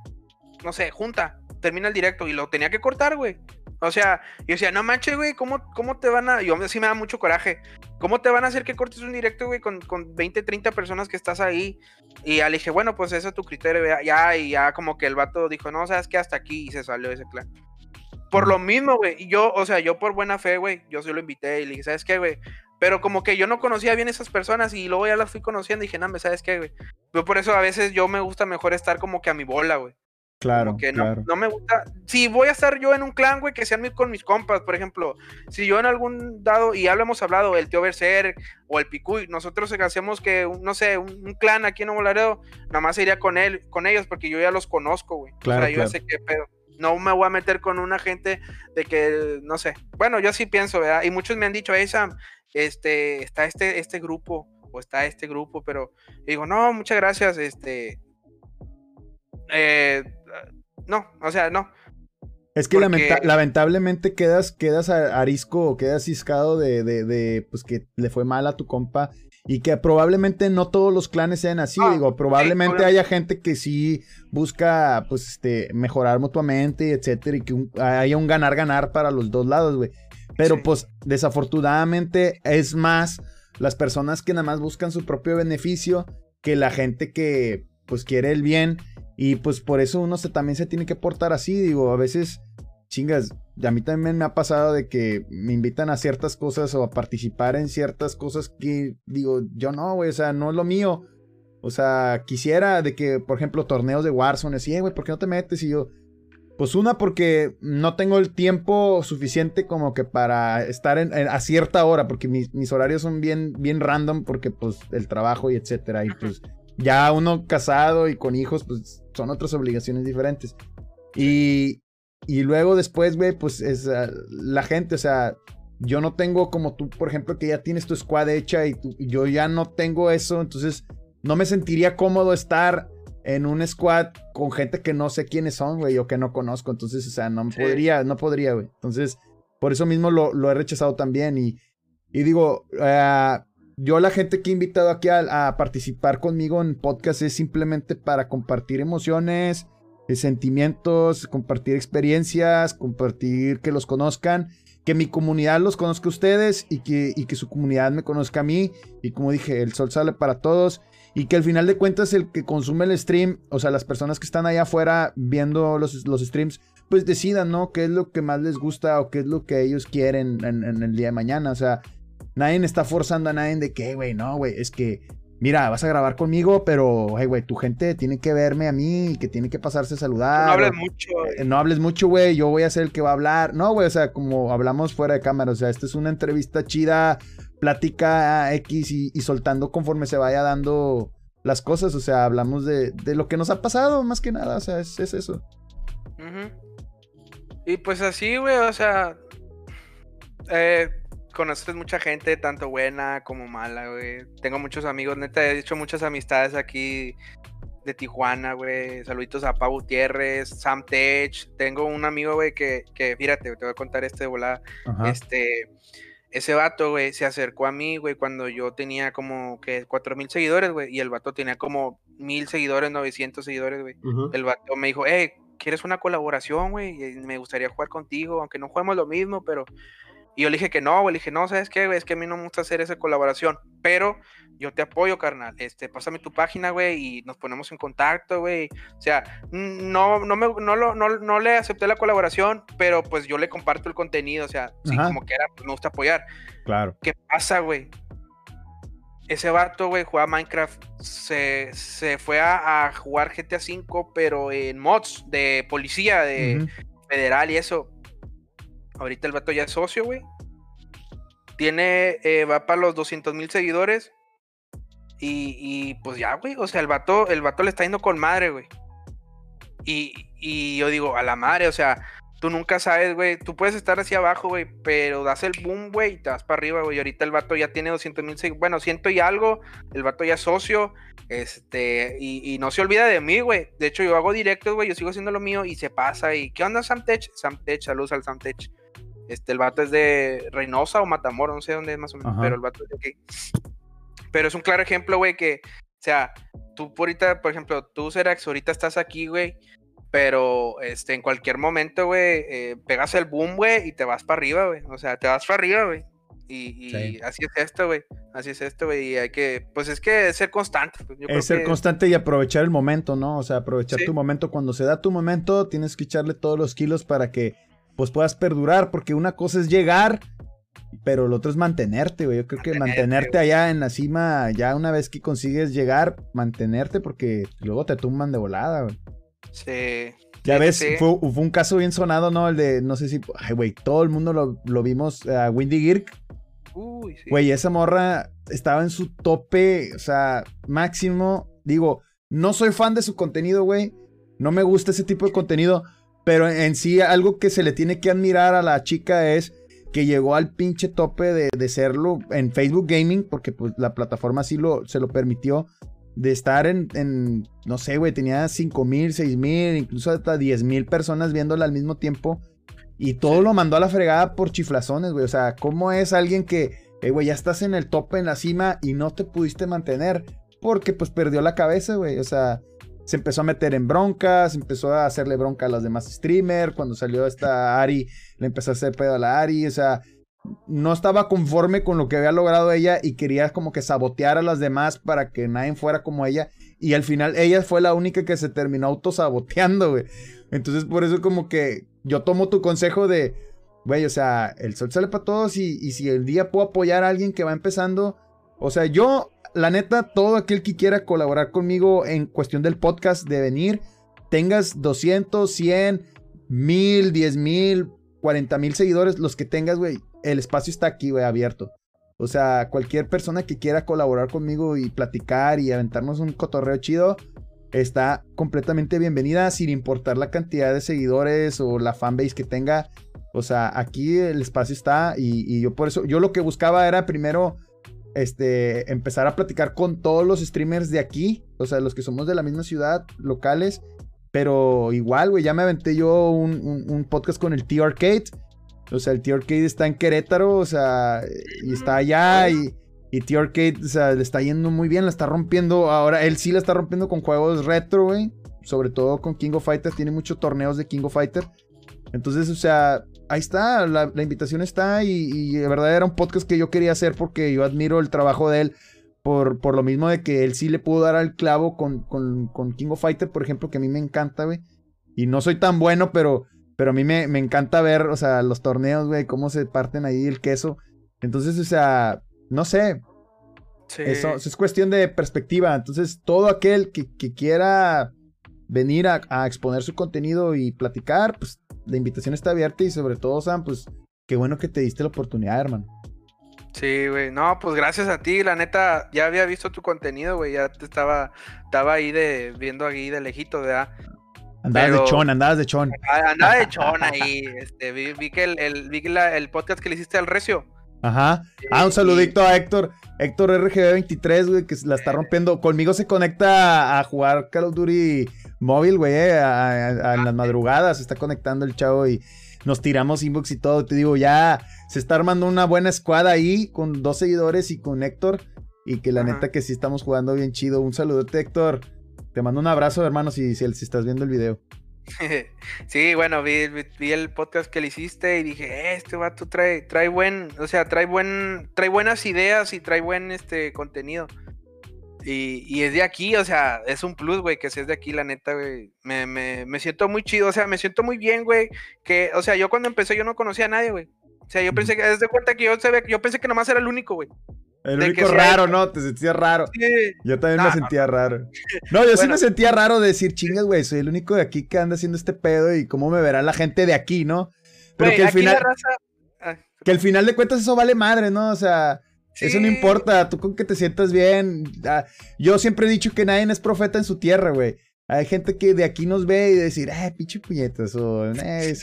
no sé, junta, termina el directo, y lo tenía que cortar, güey, o sea, yo decía, no manches, güey, ¿cómo, ¿cómo te van a.? Yo sí me da mucho coraje. ¿Cómo te van a hacer que cortes un directo, güey, con, con 20, 30 personas que estás ahí? Y ya le dije, bueno, pues ese es tu criterio, ya, y ya como que el vato dijo, no, sabes que hasta aquí y se salió ese clan. Por lo mismo, güey. Y yo, o sea, yo por buena fe, güey, yo se lo invité y le dije, ¿sabes qué, güey? Pero como que yo no conocía bien esas personas y luego ya las fui conociendo y dije, no, ¿sabes qué, güey? Yo por eso a veces yo me gusta mejor estar como que a mi bola, güey. Claro, que claro. No, me gusta. Si voy a estar yo en un clan, güey, que sean con mis compas, por ejemplo. Si yo en algún dado, y ya lo hemos hablado, el tío Berser o el Picuy, nosotros hacemos que, no sé, un, clan aquí en Nuevo Laredo, nada más iría con él, con ellos, porque yo ya los conozco, güey. Claro, o sea, yo ya sé qué pedo. No me voy a meter con una gente de que, no sé. Bueno, yo sí pienso, ¿verdad? Y muchos me han dicho, hey, Sam, este, está este, este grupo, o está este grupo, pero digo, no, muchas gracias, este. Eh, no, o sea, no. Es que lamentablemente quedas, quedas arisco o quedas ciscado de, de, de, pues que le fue mal a tu compa y que probablemente no todos los clanes sean así, ah, digo, probablemente haya gente que sí busca, pues, este, mejorar mutuamente, etcétera, y que haya un ganar-ganar para los dos lados, güey. Pero, pues, desafortunadamente es más las personas que nada más buscan su propio beneficio que la gente que, pues, quiere el bien y pues por eso uno se, también se tiene que portar así, digo, a veces, chingas, a mí también me ha pasado de que me invitan a ciertas cosas o a participar en ciertas cosas que digo, yo no, güey, o sea, no es lo mío. O sea, quisiera de que, por ejemplo, torneos de Warzone, así, eh, güey, ¿por qué no te metes? Y yo, pues una, porque no tengo el tiempo suficiente como que para estar en, a cierta hora, porque mis, mis, horarios son bien, bien random, porque pues el trabajo y etcétera, y pues ya uno casado y con hijos, pues son otras obligaciones diferentes. Y, y luego después, güey, pues es ah, la gente, o sea, yo no tengo como tú, por ejemplo, que ya tienes tu squad hecha y, yo ya no tengo eso, entonces no me sentiría cómodo estar en un squad con gente que no sé quiénes son, güey, o que no conozco, entonces, o sea, no podría, no podría, güey. Entonces, por eso mismo lo, lo he rechazado también y, y digo, uh, yo la gente que he invitado aquí a, participar conmigo en podcast es simplemente para compartir emociones, eh, sentimientos, compartir experiencias, compartir que los conozcan, que mi comunidad los conozca a ustedes y que, y que su comunidad me conozca a mí. Y como dije, el sol sale para todos. Y que al final de cuentas el que consume el stream, o sea, las personas que están allá afuera viendo los, los streams, pues decidan, ¿no? ¿Qué es lo que más les gusta o qué es lo que ellos quieren en, en el día de mañana? O sea, Nadie está forzando a nadie de que, güey, no, güey, es que, mira, vas a grabar conmigo, pero, hey, güey, tu gente tiene que verme a mí, que tiene que pasarse a saludar. No hables mucho. Eh, no hables mucho, güey, yo voy a ser el que va a hablar. No, güey, o sea, como hablamos fuera de cámara, o sea, esta es una entrevista chida, plática X y, soltando conforme se vaya dando las cosas, o sea, hablamos de, lo que nos ha pasado, más que nada, o sea, es, eso. Y pues así, güey, o sea, eh, conoces mucha gente, tanto buena como mala, güey. Tengo muchos amigos, neta, he hecho muchas amistades aquí de Tijuana, güey. Saluditos a Pau Gutiérrez, Sam Tech. Tengo un amigo, güey, que, que, fíjate, te voy a contar este de volada. Este, ese vato, güey, se acercó a mí, güey, cuando yo tenía como que cuatro mil seguidores, güey, y el vato tenía como mil seguidores, 900 seguidores, güey. El vato me dijo, hey, ¿quieres una colaboración, güey? Me gustaría jugar contigo, aunque no juguemos lo mismo, pero y yo le dije que no, güey, le dije, no, ¿sabes qué, güey? Es que a mí no me gusta hacer esa colaboración, pero yo te apoyo, carnal. Este, pásame tu página, güey, y nos ponemos en contacto, güey. O sea, no, no, me, no, no, no, le acepté la colaboración, pero pues yo le comparto el contenido, o sea, sí, como que era, pues me gusta apoyar. Claro. ¿Qué pasa, güey? Ese vato, güey, juega Minecraft, se, se fue a, jugar GTA V, pero en mods de policía, de federal y eso Ahorita el vato ya es socio, güey. Tiene, eh, va para los 200 mil seguidores. Y, pues ya, güey. O sea, el vato, el vato le está yendo con madre, güey. Y, yo digo, a la madre, o sea, tú nunca sabes, güey. Tú puedes estar hacia abajo, güey, pero das el boom, güey, y te vas para arriba, güey. Y ahorita el vato ya tiene 200 mil seguidores. Bueno, siento y algo. El vato ya es socio. Este, y, no se olvida de mí, güey. De hecho, yo hago directos, güey. Yo sigo haciendo lo mío y se pasa. ¿Y qué onda, Samtech? Samtech, saludos al Samtech. Este, el vato es de Reynosa o Matamoros, no sé dónde es más o menos, pero el vato es de aquí. Pero es un claro ejemplo, güey, que, o sea, tú ahorita, por ejemplo, tú, Serax, ahorita estás aquí, güey, pero este, en cualquier momento, güey, eh, pegas el boom, güey, y te vas para arriba, güey. O sea, te vas para arriba, güey. Y, así es esto, güey. Así es esto, güey. Y hay que, pues es que ser constante. Pues, es ser constante y aprovechar el momento, ¿no? O sea, aprovechar tu momento. Cuando se da tu momento, tienes que echarle todos los kilos para que pues puedas perdurar, porque una cosa es llegar, pero lo otro es mantenerte, güey. Yo creo que mantenerte allá en la cima, ya una vez que consigues llegar, mantenerte, porque luego te tumban de volada, güey. Sí. Ya ves, Fue, un caso bien sonado, ¿no? El de, no sé si, ay, güey, todo el mundo lo, vimos, a Windy Girk. Uy, sí. Güey, esa morra estaba en su tope, o sea, máximo. Digo, no soy fan de su contenido, güey. No me gusta ese tipo de contenido. Pero en sí, algo que se le tiene que admirar a la chica es que llegó al pinche tope de, de serlo en Facebook Gaming, porque pues la plataforma sí lo, se lo permitió de estar en, en no sé, güey, tenía 5 mil, 6 mil, incluso hasta 10 mil personas viéndola al mismo tiempo. Y todo lo mandó a la fregada por chiflazones, güey. O sea, ¿cómo es alguien que, eh, güey, ya estás en el tope, en la cima y no te pudiste mantener? Porque pues perdió la cabeza, güey. O sea, se empezó a meter en broncas, empezó a hacerle bronca a los demás streamers. Cuando salió esta Ari, le empezó a hacer pedo a la Ari. O sea, no estaba conforme con lo que había logrado ella y quería como que sabotear a las demás para que nadie fuera como ella. Y al final ella fue la única que se terminó autosaboteando, güey. Entonces por eso como que yo tomo tu consejo de, güey, o sea, el sol sale para todos y si el día puedo apoyar a alguien que va empezando, o sea, yo, la neta, todo aquel que quiera colaborar conmigo en cuestión del podcast de venir, tengas 200, 100, 1000, 10 mil, 40 mil seguidores, los que tengas, güey, el espacio está aquí, güey, abierto. O sea, cualquier persona que quiera colaborar conmigo y platicar y aventarnos un cotorreo chido, está completamente bienvenida sin importar la cantidad de seguidores o la fanbase que tenga. O sea, aquí el espacio está y, yo por eso, yo lo que buscaba era primero, este, empezar a platicar con todos los streamers de aquí, o sea, los que somos de la misma ciudad, locales, pero igual, güey, ya me aventé yo un, podcast con el T-Arcade o sea, el T-Arcade está en Querétaro, o sea, y está allá y, y T-Arcade, o sea, le está yendo muy bien, la está rompiendo. Ahora, él sí la está rompiendo con juegos retro, güey. Sobre todo con King of Fighter, tiene muchos torneos de King of Fighter. Entonces, o sea, ahí está, la, invitación está y, de verdad era un podcast que yo quería hacer porque yo admiro el trabajo de él. Por, por lo mismo de que él sí le pudo dar al clavo con, con, con King of Fighter, por ejemplo, que a mí me encanta, güey. Y no soy tan bueno, pero pero a mí me, encanta ver, o sea, los torneos, güey, cómo se parten ahí el queso. Entonces, o sea, no sé. Sí. Eso, es cuestión de perspectiva. Entonces, todo aquel que, quiera venir a, exponer su contenido y platicar, pues la invitación está abierta y sobre todo, Sam, pues qué bueno que te diste la oportunidad, hermano. Sí, güey. No, pues gracias a ti, la neta, ya había visto tu contenido, güey. Ya te estaba, estaba ahí de, viendo ahí de lejito, ¿verdad? Andabas de chon, andabas de chon. Andaba de chon ahí. Este, vi, que, el, vi el podcast que le hiciste al Recio. Ajá. Ah, un saludito a Héctor. Héctor RGB23, güey, que la está rompiendo. Conmigo se conecta a jugar Call of Duty móvil, güey, eh, en las madrugadas. Se está conectando el chavo y nos tiramos inbox y todo. Te digo, ya se está armando una buena escuadra ahí con dos seguidores y con Héctor. Y que la neta que sí estamos jugando bien chido. Un saludote, Héctor. Te mando un abrazo, hermano, si, si, estás viendo el video. sí, bueno, vi, el podcast que le hiciste y dije, eh, este vato trae, trae buen, o sea, trae buen, trae buenas ideas y trae buen este contenido. Y, es de aquí, o sea, es un plus, güey, que si es de aquí, la neta, güey. Me, me, siento muy chido, o sea, me siento muy bien, güey. Que, o sea, yo cuando empecé yo no conocía a nadie, güey. O sea, yo pensé que, desde cuenta que yo, yo pensé que nomás era el único, güey. El único raro, ¿no? Te sentías raro. Yo también me sentía raro. No, yo sí me sentía raro de decir, chingas, güey, soy el único de aquí que anda haciendo este pedo y cómo me verá la gente de aquí, ¿no? Pero que al final. Que al final de cuentas eso vale madre, ¿no? O sea, eso no importa. Tú con que te sientas bien. Ah, yo siempre he dicho que nadie es profeta en su tierra, güey. Hay gente que de aquí nos ve y decir, eh, pinche puñetas, o, eh,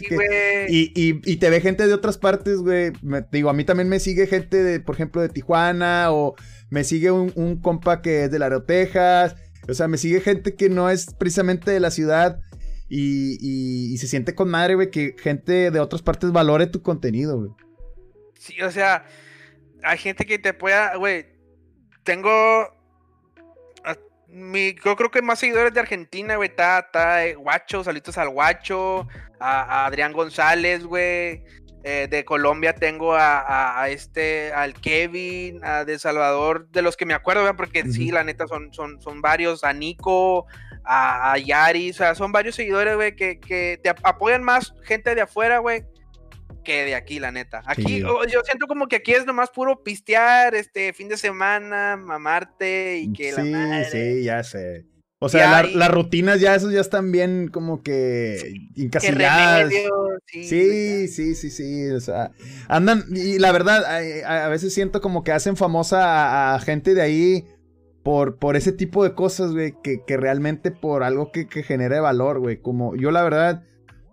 y, y, y, te ve gente de otras partes, güey. digo, a mí también me sigue gente de, por ejemplo, de Tijuana, o me sigue un, un compa que es de Laredo, Texas. O sea, me sigue gente que no es precisamente de la ciudad. Y, y se siente con madre, güey, que gente de otras partes valore tu contenido, güey. Sí, o sea, hay gente que te pueda, güey. Tengo yo creo que más seguidores de Argentina, güey. Está, está eh, Guacho, salitos al Guacho, a, Adrián González, güey. Eh, de Colombia tengo a, este, al Kevin, a de Salvador, de los que me acuerdo, güey, porque sí, la neta, son, son, son varios, a Nico, a, Yari, o sea, son varios seguidores, güey, que, que, te apoyan más gente de afuera, güey, que de aquí, la neta. Aquí, yo siento como que aquí es nomás puro pistear, este, fin de semana, mamarte y que sí, la madre. Sí, ya sé. O sea, las rutinas ya, esos ya están bien como que encasilladas. Sí, sí, sí, sí, sí, O sea, andan, y la verdad, a, veces siento como que hacen famosa a, gente de ahí por, por ese tipo de cosas, güey, que, que realmente por algo que, que genere valor, güey. Como yo la verdad,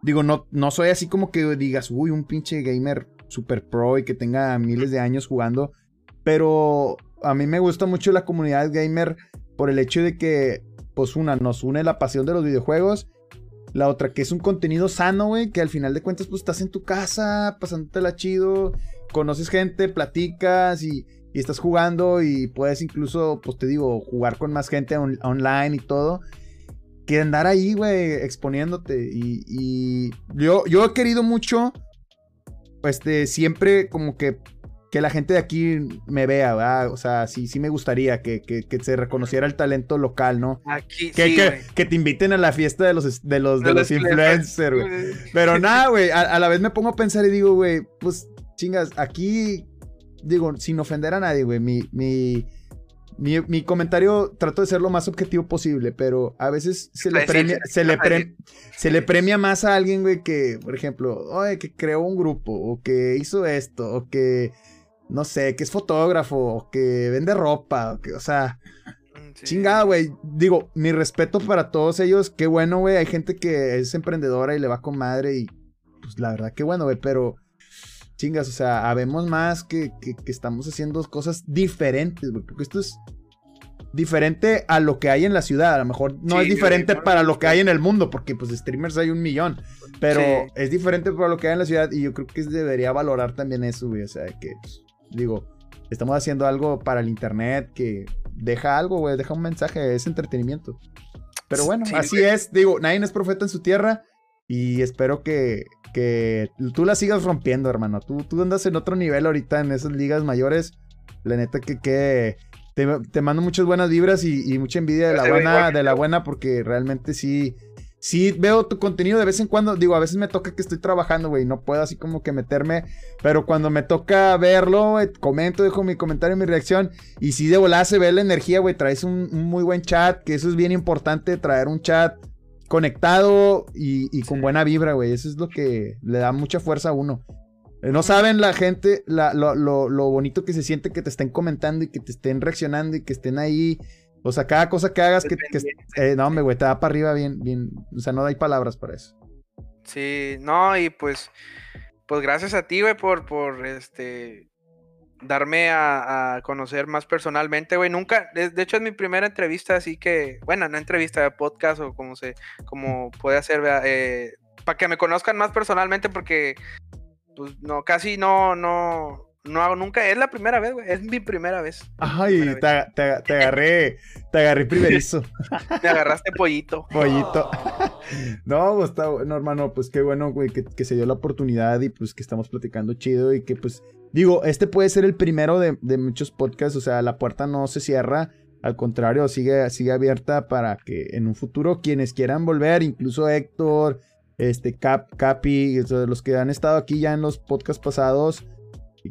digo, no, no soy así como que digas, uy, un pinche gamer super pro y que tenga miles de años jugando. Pero a mí me gusta mucho la comunidad gamer por el hecho de que pues una, nos une la pasión de los videojuegos. La otra, que es un contenido sano, güey, que al final de cuentas, pues estás en tu casa, pasándotela chido, conoces gente, platicas y, estás jugando y puedes incluso, pues te digo, jugar con más gente online y todo. Que andar ahí, güey, exponiéndote. Y, y yo, yo he querido mucho, este, siempre como que que la gente de aquí me vea, ¿verdad? O sea, sí, sí me gustaría que, se reconociera el talento local, ¿no? Aquí, que, sí, que, que, te inviten a la fiesta de los, de los, de, los, influencers, güey. Pero nada, güey, a, la vez me pongo a pensar y digo, güey, pues chingas, aquí, digo, sin ofender a nadie, güey, mi, mi, mi, comentario trato de ser lo más objetivo posible, pero a veces se le premia, se le, se le premia más a alguien, güey, que, por ejemplo, oye, que creó un grupo, o que hizo esto, o que no sé, que es fotógrafo, que vende ropa, que, o sea, mm, chingada, güey. Digo, mi respeto para todos ellos, qué bueno, güey. Hay gente que es emprendedora y le va con madre y, pues la verdad, qué bueno, güey, pero chingas, o sea, habemos más que, que, estamos haciendo cosas diferentes, güey, porque esto es diferente a lo que hay en la ciudad. A lo mejor no es diferente para lo que hay en el mundo, porque pues streamers hay un millón. Pero es diferente para lo que hay en la ciudad y yo creo que debería valorar también eso, güey. O sea, que pues, Digo, estamos haciendo algo para el internet que deja algo, güey, deja un mensaje, es entretenimiento. Pero bueno, así es, digo, nadie es profeta en su tierra y espero que, que tú la sigas rompiendo, hermano. Tú, tú andas en otro nivel ahorita en esas ligas mayores. La neta que, que te, mando muchas buenas vibras y, y mucha envidia de la buena, de la buena, porque realmente sí, sí veo tu contenido de vez en cuando. Digo, a veces me toca que estoy trabajando, güey. No puedo así como que meterme. Pero cuando me toca verlo, comento, dejo mi comentario, mi reacción. Y si de volada se ve la energía, güey. Traes un, muy buen chat. Que eso es bien importante. Traer un chat conectado y, con buena vibra, güey. Eso es lo que le da mucha fuerza a uno. Eh, no saben la gente lo, lo, bonito que se siente que te estén comentando y que te estén reaccionando y que estén ahí o sea, cada cosa que hagas que... Eh, no, hombre, güey, te da para arriba bien, bien. O sea, no hay palabras para eso. Sí, no, y pues... Pues gracias a ti, güey, por, por este... Darme a, conocer más personalmente, güey. Nunca, de, hecho es mi primera entrevista, así que, bueno, no entrevista de podcast o como se, como puede hacer, eh, para que me conozcan más personalmente, porque, pues, no, casi no, no, no hago nunca, es la primera vez, güey. Es mi primera vez. Ay, te, agarré, te agarré primerizo. Te agarraste pollito. Pollito. no, pues está bueno, hermano. Pues qué bueno, güey, que, se dio la oportunidad y pues que estamos platicando chido y que pues, digo, este puede ser el primero de, muchos podcasts. O sea, la puerta no se cierra. Al contrario, sigue, sigue abierta para que en un futuro quienes quieran volver, incluso Héctor, este Cap, Capi, los que han estado aquí ya en los podcasts pasados,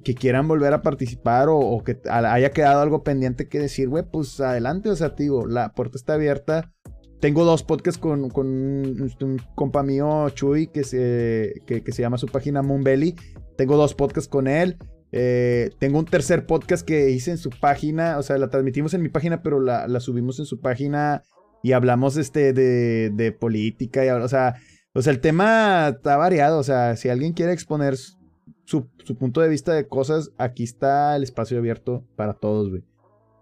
que quieran volver a participar o, que haya quedado algo pendiente que decir, güey, pues adelante, o sea, digo, la puerta está abierta. Tengo dos podcasts con, con un, compa mío, Chuy, que se, que, se llama su página Moonbelly. Tengo dos podcasts con él. Eh, tengo un tercer podcast que hice en su página, o sea, la transmitimos en mi página, pero la, la subimos en su página y hablamos este, de, de política, y, o sea, o sea, el tema está variado, o sea, si alguien quiere exponer su, punto de vista de cosas, aquí está el espacio abierto para todos, güey.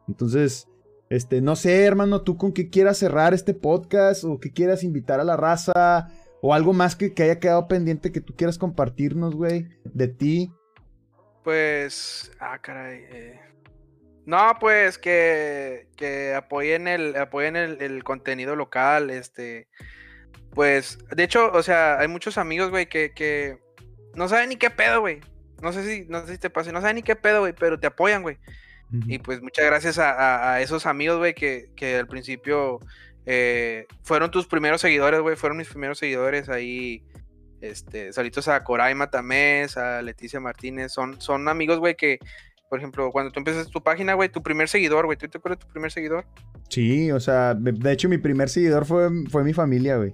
Entonces, este, no sé, hermano, tú con qué quieras cerrar este podcast o qué quieras invitar a la raza o algo más que, que haya quedado pendiente que tú quieras compartirnos, güey, de ti. Pues, ah, caray. Eh. No, pues que, que apoyen el, apoyen el, el, contenido local, este, pues, de hecho, o sea, hay muchos amigos, güey, que, que, no saben ni qué pedo, güey. No sé si, no sé si te pasa, no saben ni qué pedo, güey, pero te apoyan, güey. Y pues muchas gracias a, esos amigos, güey, que, que, al principio eh, fueron tus primeros seguidores, güey, fueron mis primeros seguidores ahí. este, solitos a Coraima Tamés, a Leticia Martínez, son, son amigos, güey, que, por ejemplo, cuando tú empiezas tu página, güey, tu primer seguidor, güey, ¿tú te acuerdas de tu primer seguidor? Sí, o sea, de hecho mi primer seguidor fue, fue mi familia, güey.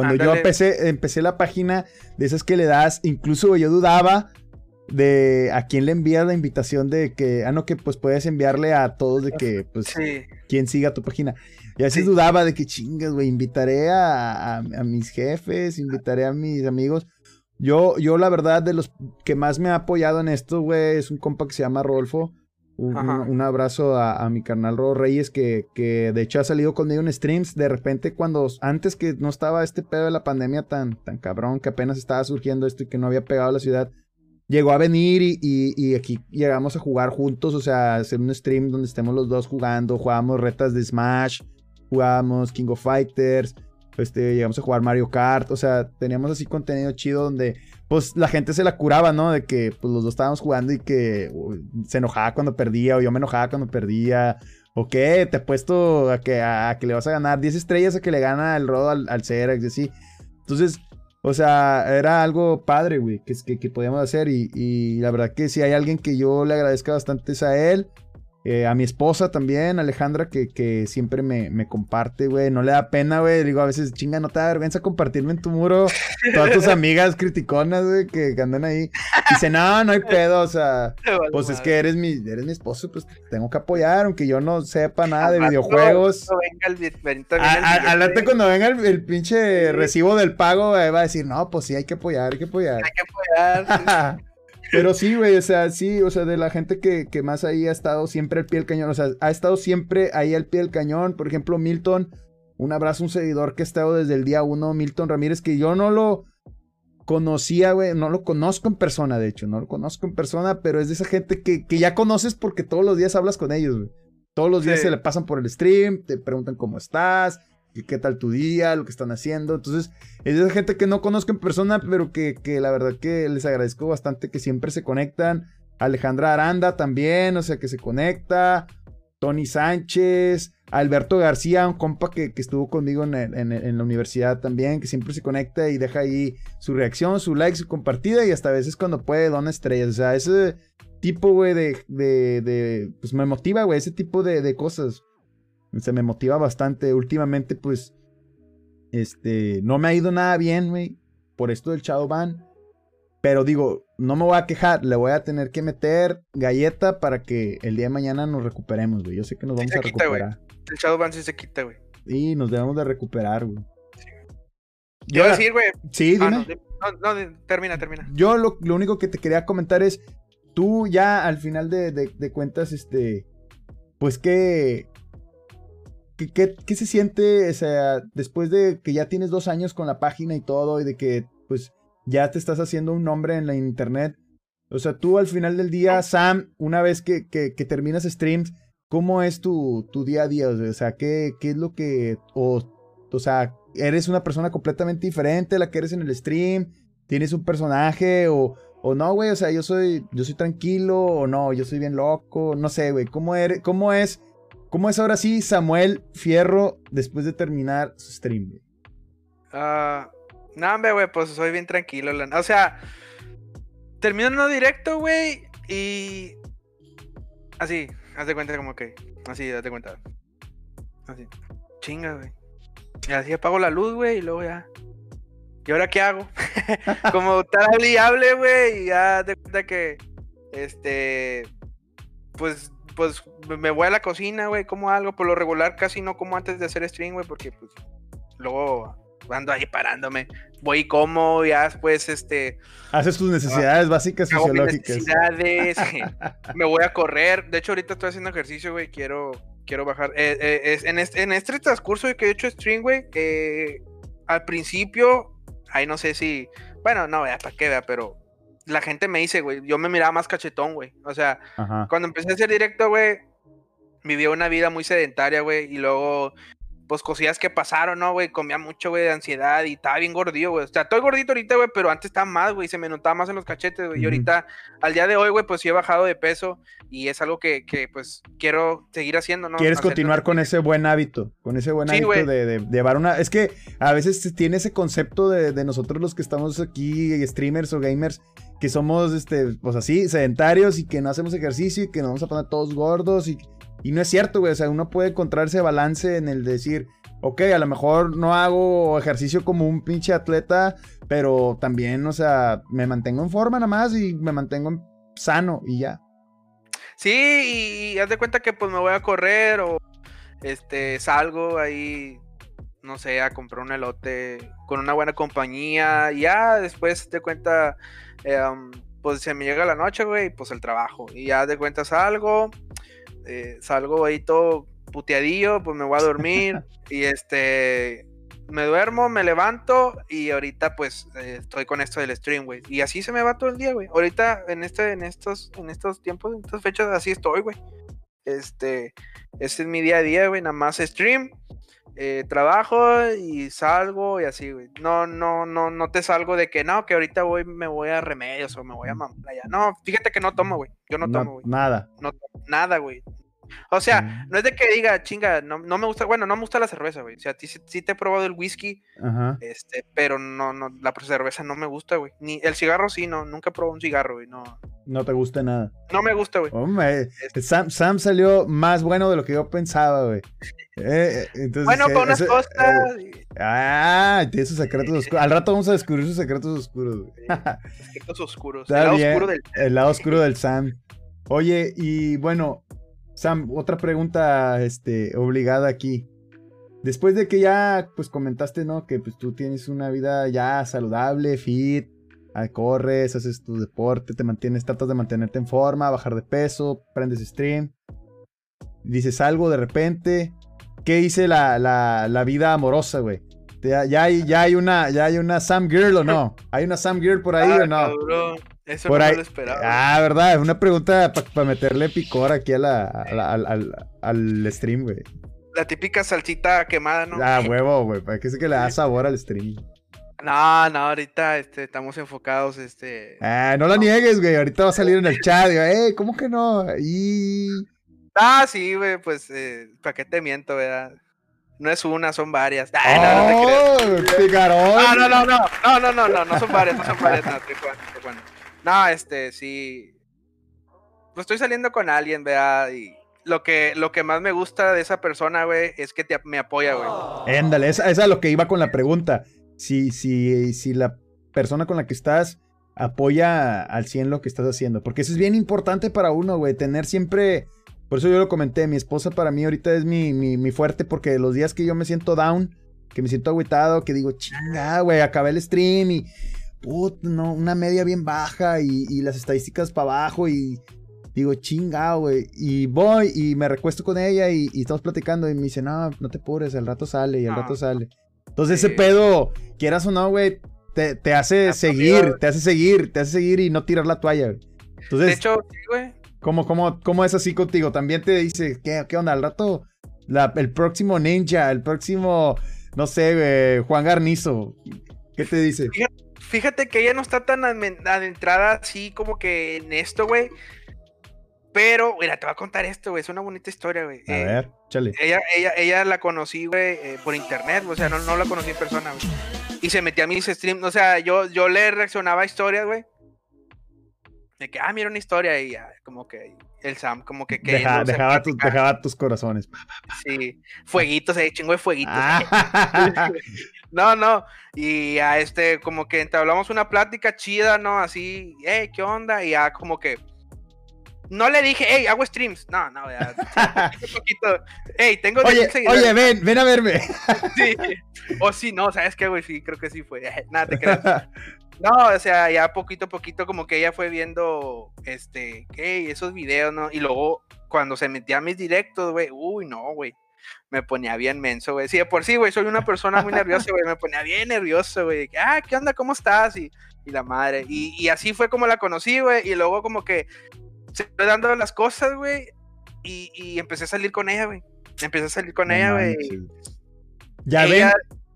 Cuando yo empecé, empecé la página de esas que le das, incluso yo dudaba de a quién le envías la invitación de que, ah, no, que pues puedes enviarle a todos de que, pues, sí. quién siga tu página. Y así dudaba de que chingas, güey, invitaré a, mis jefes, invitaré a mis amigos. Yo, yo, la verdad, de los que más me ha apoyado en esto, güey, es un compa que se llama Rolfo. Un, abrazo a, mi carnal Ro Reyes, que, que de hecho ha salido conmigo en streams. De repente, cuando antes que no estaba este pedo de la pandemia tan, tan cabrón, que apenas estaba surgiendo esto y que no había pegado a la ciudad, llegó a venir y, aquí llegamos a jugar juntos, o sea, hacer un stream donde estemos los dos jugando, jugábamos retas de Smash, jugábamos King of Fighters, este, llegamos a jugar Mario Kart, o sea, teníamos así contenido chido donde pues la gente se la curaba, ¿no? De que pues los dos estábamos jugando y que se enojaba cuando perdía o yo me enojaba cuando perdía. O qué, te puesto a que, a, que le vas a ganar 10 estrellas a que le gana el rodo al, al Cerax y así. Entonces, o sea, era algo padre, güey, que, que, podíamos hacer. Y, y, la verdad que si hay alguien que yo le agradezca bastante es a él. Eh, a mi esposa también, Alejandra, que, que siempre me, me comparte, güey. No le da pena, güey. Digo, a veces, chinga, no te da vergüenza compartirme en tu muro. Todas tus amigas criticonas, güey, que, andan ahí. Dice, no, no hay pedo. O sea, pues es que eres mi, eres mi esposo, pues tengo que apoyar, aunque yo no sepa nada de videojuegos. Adelante cuando venga el, pinche recibo del pago, va a decir, no, pues sí, hay que apoyar, hay que apoyar. Hay que apoyar. Pero sí, güey, o sea, sí, o sea, de la gente que, que, más ahí ha estado siempre al pie del cañón, o sea, ha estado siempre ahí al pie del cañón. Por ejemplo, Milton, un abrazo, un seguidor que ha estado desde el día uno, Milton Ramírez, que yo no lo conocía, güey, no lo conozco en persona, de hecho, no lo conozco en persona, pero es de esa gente que, que ya conoces porque todos los días hablas con ellos, güey. Todos los días se le pasan por el stream, te preguntan cómo estás, qué tal tu día, lo que están haciendo. Entonces, es gente que no conozco en persona, pero que, que, la verdad que les agradezco bastante que siempre se conectan. Alejandra Aranda también, o sea, que se conecta. Tony Sánchez, Alberto García, un compa que, que estuvo conmigo en, en, la universidad también, que siempre se conecta y deja ahí su reacción, su like, su compartida y hasta a veces cuando puede dona estrellas. O sea, ese tipo, güey, de, de, de, pues me motiva, güey, ese tipo de, de cosas se me motiva bastante. Últimamente, pues, este, no me ha ido nada bien, güey, por esto del Shadowban. Pero digo, no me voy a quejar, le voy a tener que meter galleta para que el día de mañana nos recuperemos, güey. Yo sé que nos vamos a recuperar. El Shadowban sí se quita, güey. Sí, nos debemos de recuperar, güey. Yo a decir, güey. Sí, ah, dime. no, no, termina, termina. Yo lo, único que te quería comentar es, tú ya al final de, de cuentas, este, pues que ¿Qué, se siente, o sea, después de que ya tienes dos años con la página y todo y de que pues ya te estás haciendo un nombre en la internet? O sea, tú al final del día, Sam, una vez que, que, terminas streams, ¿cómo es tu, tu, día a día? O sea, ¿qué, qué es lo que... O, o sea, ¿eres una persona completamente diferente a la que eres en el stream? ¿Tienes un personaje o... O no, güey, o sea, yo soy, yo soy tranquilo, o no, yo soy bien loco, no sé, güey, ¿cómo, eres, ¿cómo es ¿Cómo es ahora sí Samuel Fierro después de terminar su stream? Ah, no, hombre, güey, pues soy bien tranquilo. O sea, termino uno directo, güey, y. Así, haz de cuenta como que. Así, de cuenta. Así. Chinga, güey. Y así apago la luz, güey, y luego ya. ¿Y ahora qué hago? como tal y hable, güey, y ya de cuenta que. Este. Pues pues me voy a la cocina, güey, como algo. Por lo regular casi no como antes de hacer stream, güey, porque pues luego ando ahí parándome. Voy y como, ya después, este... Haces tus necesidades básicas fisiológicas. necesidades, me voy a correr. De hecho, ahorita estoy haciendo ejercicio, güey, quiero, quiero bajar. Eh, eh, en, este, en este transcurso que he hecho stream, güey, eh, al principio, ahí no sé si... Bueno, no, ya para qué, vea, pero la gente me dice, güey, yo me miraba más cachetón, güey. O sea, cuando empecé a hacer directo, güey, vivía una vida muy sedentaria, güey, y luego pues cosillas que pasaron, ¿no, güey? Comía mucho, güey, de ansiedad y estaba bien gordillo, güey. O sea, estoy gordito ahorita, güey, pero antes estaba más, güey, se me notaba más en los cachetes, güey. Y ahorita, al día de hoy, güey, pues sí he bajado de peso y es algo que, que pues, quiero seguir haciendo, ¿no? Quieres continuar con ese buen hábito, con ese buen hábito de, de, llevar una... Es que a veces tiene ese concepto de, de nosotros los que estamos aquí, streamers o gamers, que somos, este, pues así, sedentarios y que no hacemos ejercicio y que nos vamos a poner todos gordos y y no es cierto, güey. O sea, uno puede encontrar ese balance en el decir, ok, a lo mejor no hago ejercicio como un pinche atleta, pero también, o sea, me mantengo en forma nada más y me mantengo sano y ya. Sí, y, haz de cuenta que pues me voy a correr o este salgo ahí, no sé, a comprar un elote con una buena compañía. Y ya después te cuenta, em, pues se me llega la noche, güey, pues el trabajo. Y ya de cuenta salgo eh, salgo ahí todo puteadillo, pues me voy a dormir y este, me duermo, me levanto y ahorita pues eh, estoy con esto del stream, güey. Y así se me va todo el día, güey. Ahorita en este, en estos, en estos tiempos, en estas fechas, así estoy, güey. Este, ese es mi día a día, güey. Nada más stream, eh, trabajo y salgo y así, güey. No, no, no, no te salgo de que no, que ahorita voy, me voy a remedios o me voy a mamar allá. No, fíjate que no tomo, güey. Yo no, tomo, güey. Nada. No nada, güey. O sea, mm. no es de que diga, chinga, no, no me gusta, bueno, no me gusta la cerveza, güey. O sea, sí, te he probado el whisky, este, pero no, no, la cerveza no me gusta, güey. Ni el cigarro sí, no, nunca probado un cigarro, güey, no. No te gusta nada. No me gusta, güey. Este Sam, Sam, salió más bueno de lo que yo pensaba, güey. Eh, eh, bueno, con unas cosas. Eh, ah, tiene sus secretos oscuros. Al rato vamos a descubrir sus secretos oscuros, güey. secretos oscuros. el lado oscuro del El lado oscuro del Sam. Oye, y bueno, Sam, otra pregunta este, obligada aquí. Después de que ya pues comentaste, ¿no? Que pues tú tienes una vida ya saludable, fit, ah, corres, haces tu deporte, te mantienes, tratas de mantenerte en forma, bajar de peso, prendes stream, dices algo de repente. ¿Qué hice la, la, vida amorosa, güey? ¿Ya hay, ya, hay una, ¿Ya hay una Sam Girl o no? ¿Hay una Sam Girl por ahí o no? Eso no lo esperaba. Ah, verdad, es una pregunta para meterle picor aquí a la, al, stream, güey. La típica salsita quemada, ¿no? Ah, huevo, güey, para que es que le da sabor al stream. No, no, ahorita este, estamos enfocados, este. Ah, no la niegues, güey. Ahorita va a salir en el chat, digo, eh, ¿cómo que no? Y. Ah, sí, güey, pues, eh, ¿para qué te miento, verdad? No es una, son varias. Ah, no, no, te oh, no, no, no, no, no, no, no, no, no son varias, no son varias, no, te cuento, no, este, sí. Pues estoy saliendo con alguien, vea, y lo que, lo que más me gusta de esa persona, güey, es que te, me apoya, güey. Éndale, esa, esa es lo que iba con la pregunta. Si, si, si la persona con la que estás apoya al 100 lo que estás haciendo. Porque eso es bien importante para uno, güey, tener siempre... Por eso yo lo comenté, mi esposa para mí ahorita es mi, mi, fuerte porque los días que yo me siento down, que me siento agüitado, que digo, chinga, güey, acabé el stream y put, no, una media bien baja y, las estadísticas para abajo y digo, chinga, güey. Y voy y me recuesto con ella y, estamos platicando y me dice, no, no te pures, el rato sale y el rato ah. sale. Entonces ese pedo, quieras o no, güey, te, te, hace seguir, te hace seguir, te hace seguir y no tirar la toalla, güey. Entonces, de hecho, sí, güey. ¿cómo, cómo, cómo es así contigo? También te dice, ¿qué, qué onda? Al rato, la, el próximo ninja, el próximo, no sé, güey, Juan Garnizo. ¿Qué te dice? Fíjate que ella no está tan adentrada así como que en esto, güey. Pero, mira, te voy a contar esto, güey. Es una bonita historia, güey. A eh, ver, chale. Ella, ella, ella la conocí, güey, eh, por internet. O sea, no, no la conocí en persona, güey. Y se metía a mis streams. O sea, yo, yo le reaccionaba a historias, güey. De que, ah, mira una historia. Y ya, como que el Sam, como que. que dejaba, dejaba, tus corazones. Sí. Fueguitos, ahí, chingo de fueguitos. Ah. No, no. Y a este, como que entablamos una plática chida, ¿no? Así, hey, ¿qué onda? Y ya como que. No le dije, hey, hago streams. No, no, ya. un poquito. Hey, tengo oye, Oye, ven, ven a verme. sí. O sí, no, ¿sabes qué, güey? Sí, creo que sí fue. Nada, te creas. No, o sea, ya poquito a poquito, como que ella fue viendo, este, hey, esos videos, ¿no? Y luego, cuando se metía a mis directos, güey, uy, no, güey me ponía bien menso, güey. Sí, de por sí, güey, soy una persona muy nerviosa, güey, me ponía bien nervioso, güey. Ah, ¿qué onda? ¿Cómo estás? Y, y la madre. Y, y, así fue como la conocí, güey. Y luego como que se fue dando las cosas, güey. Y, y, empecé a salir con ella, güey. Empecé a salir con ella, güey. Ya ven,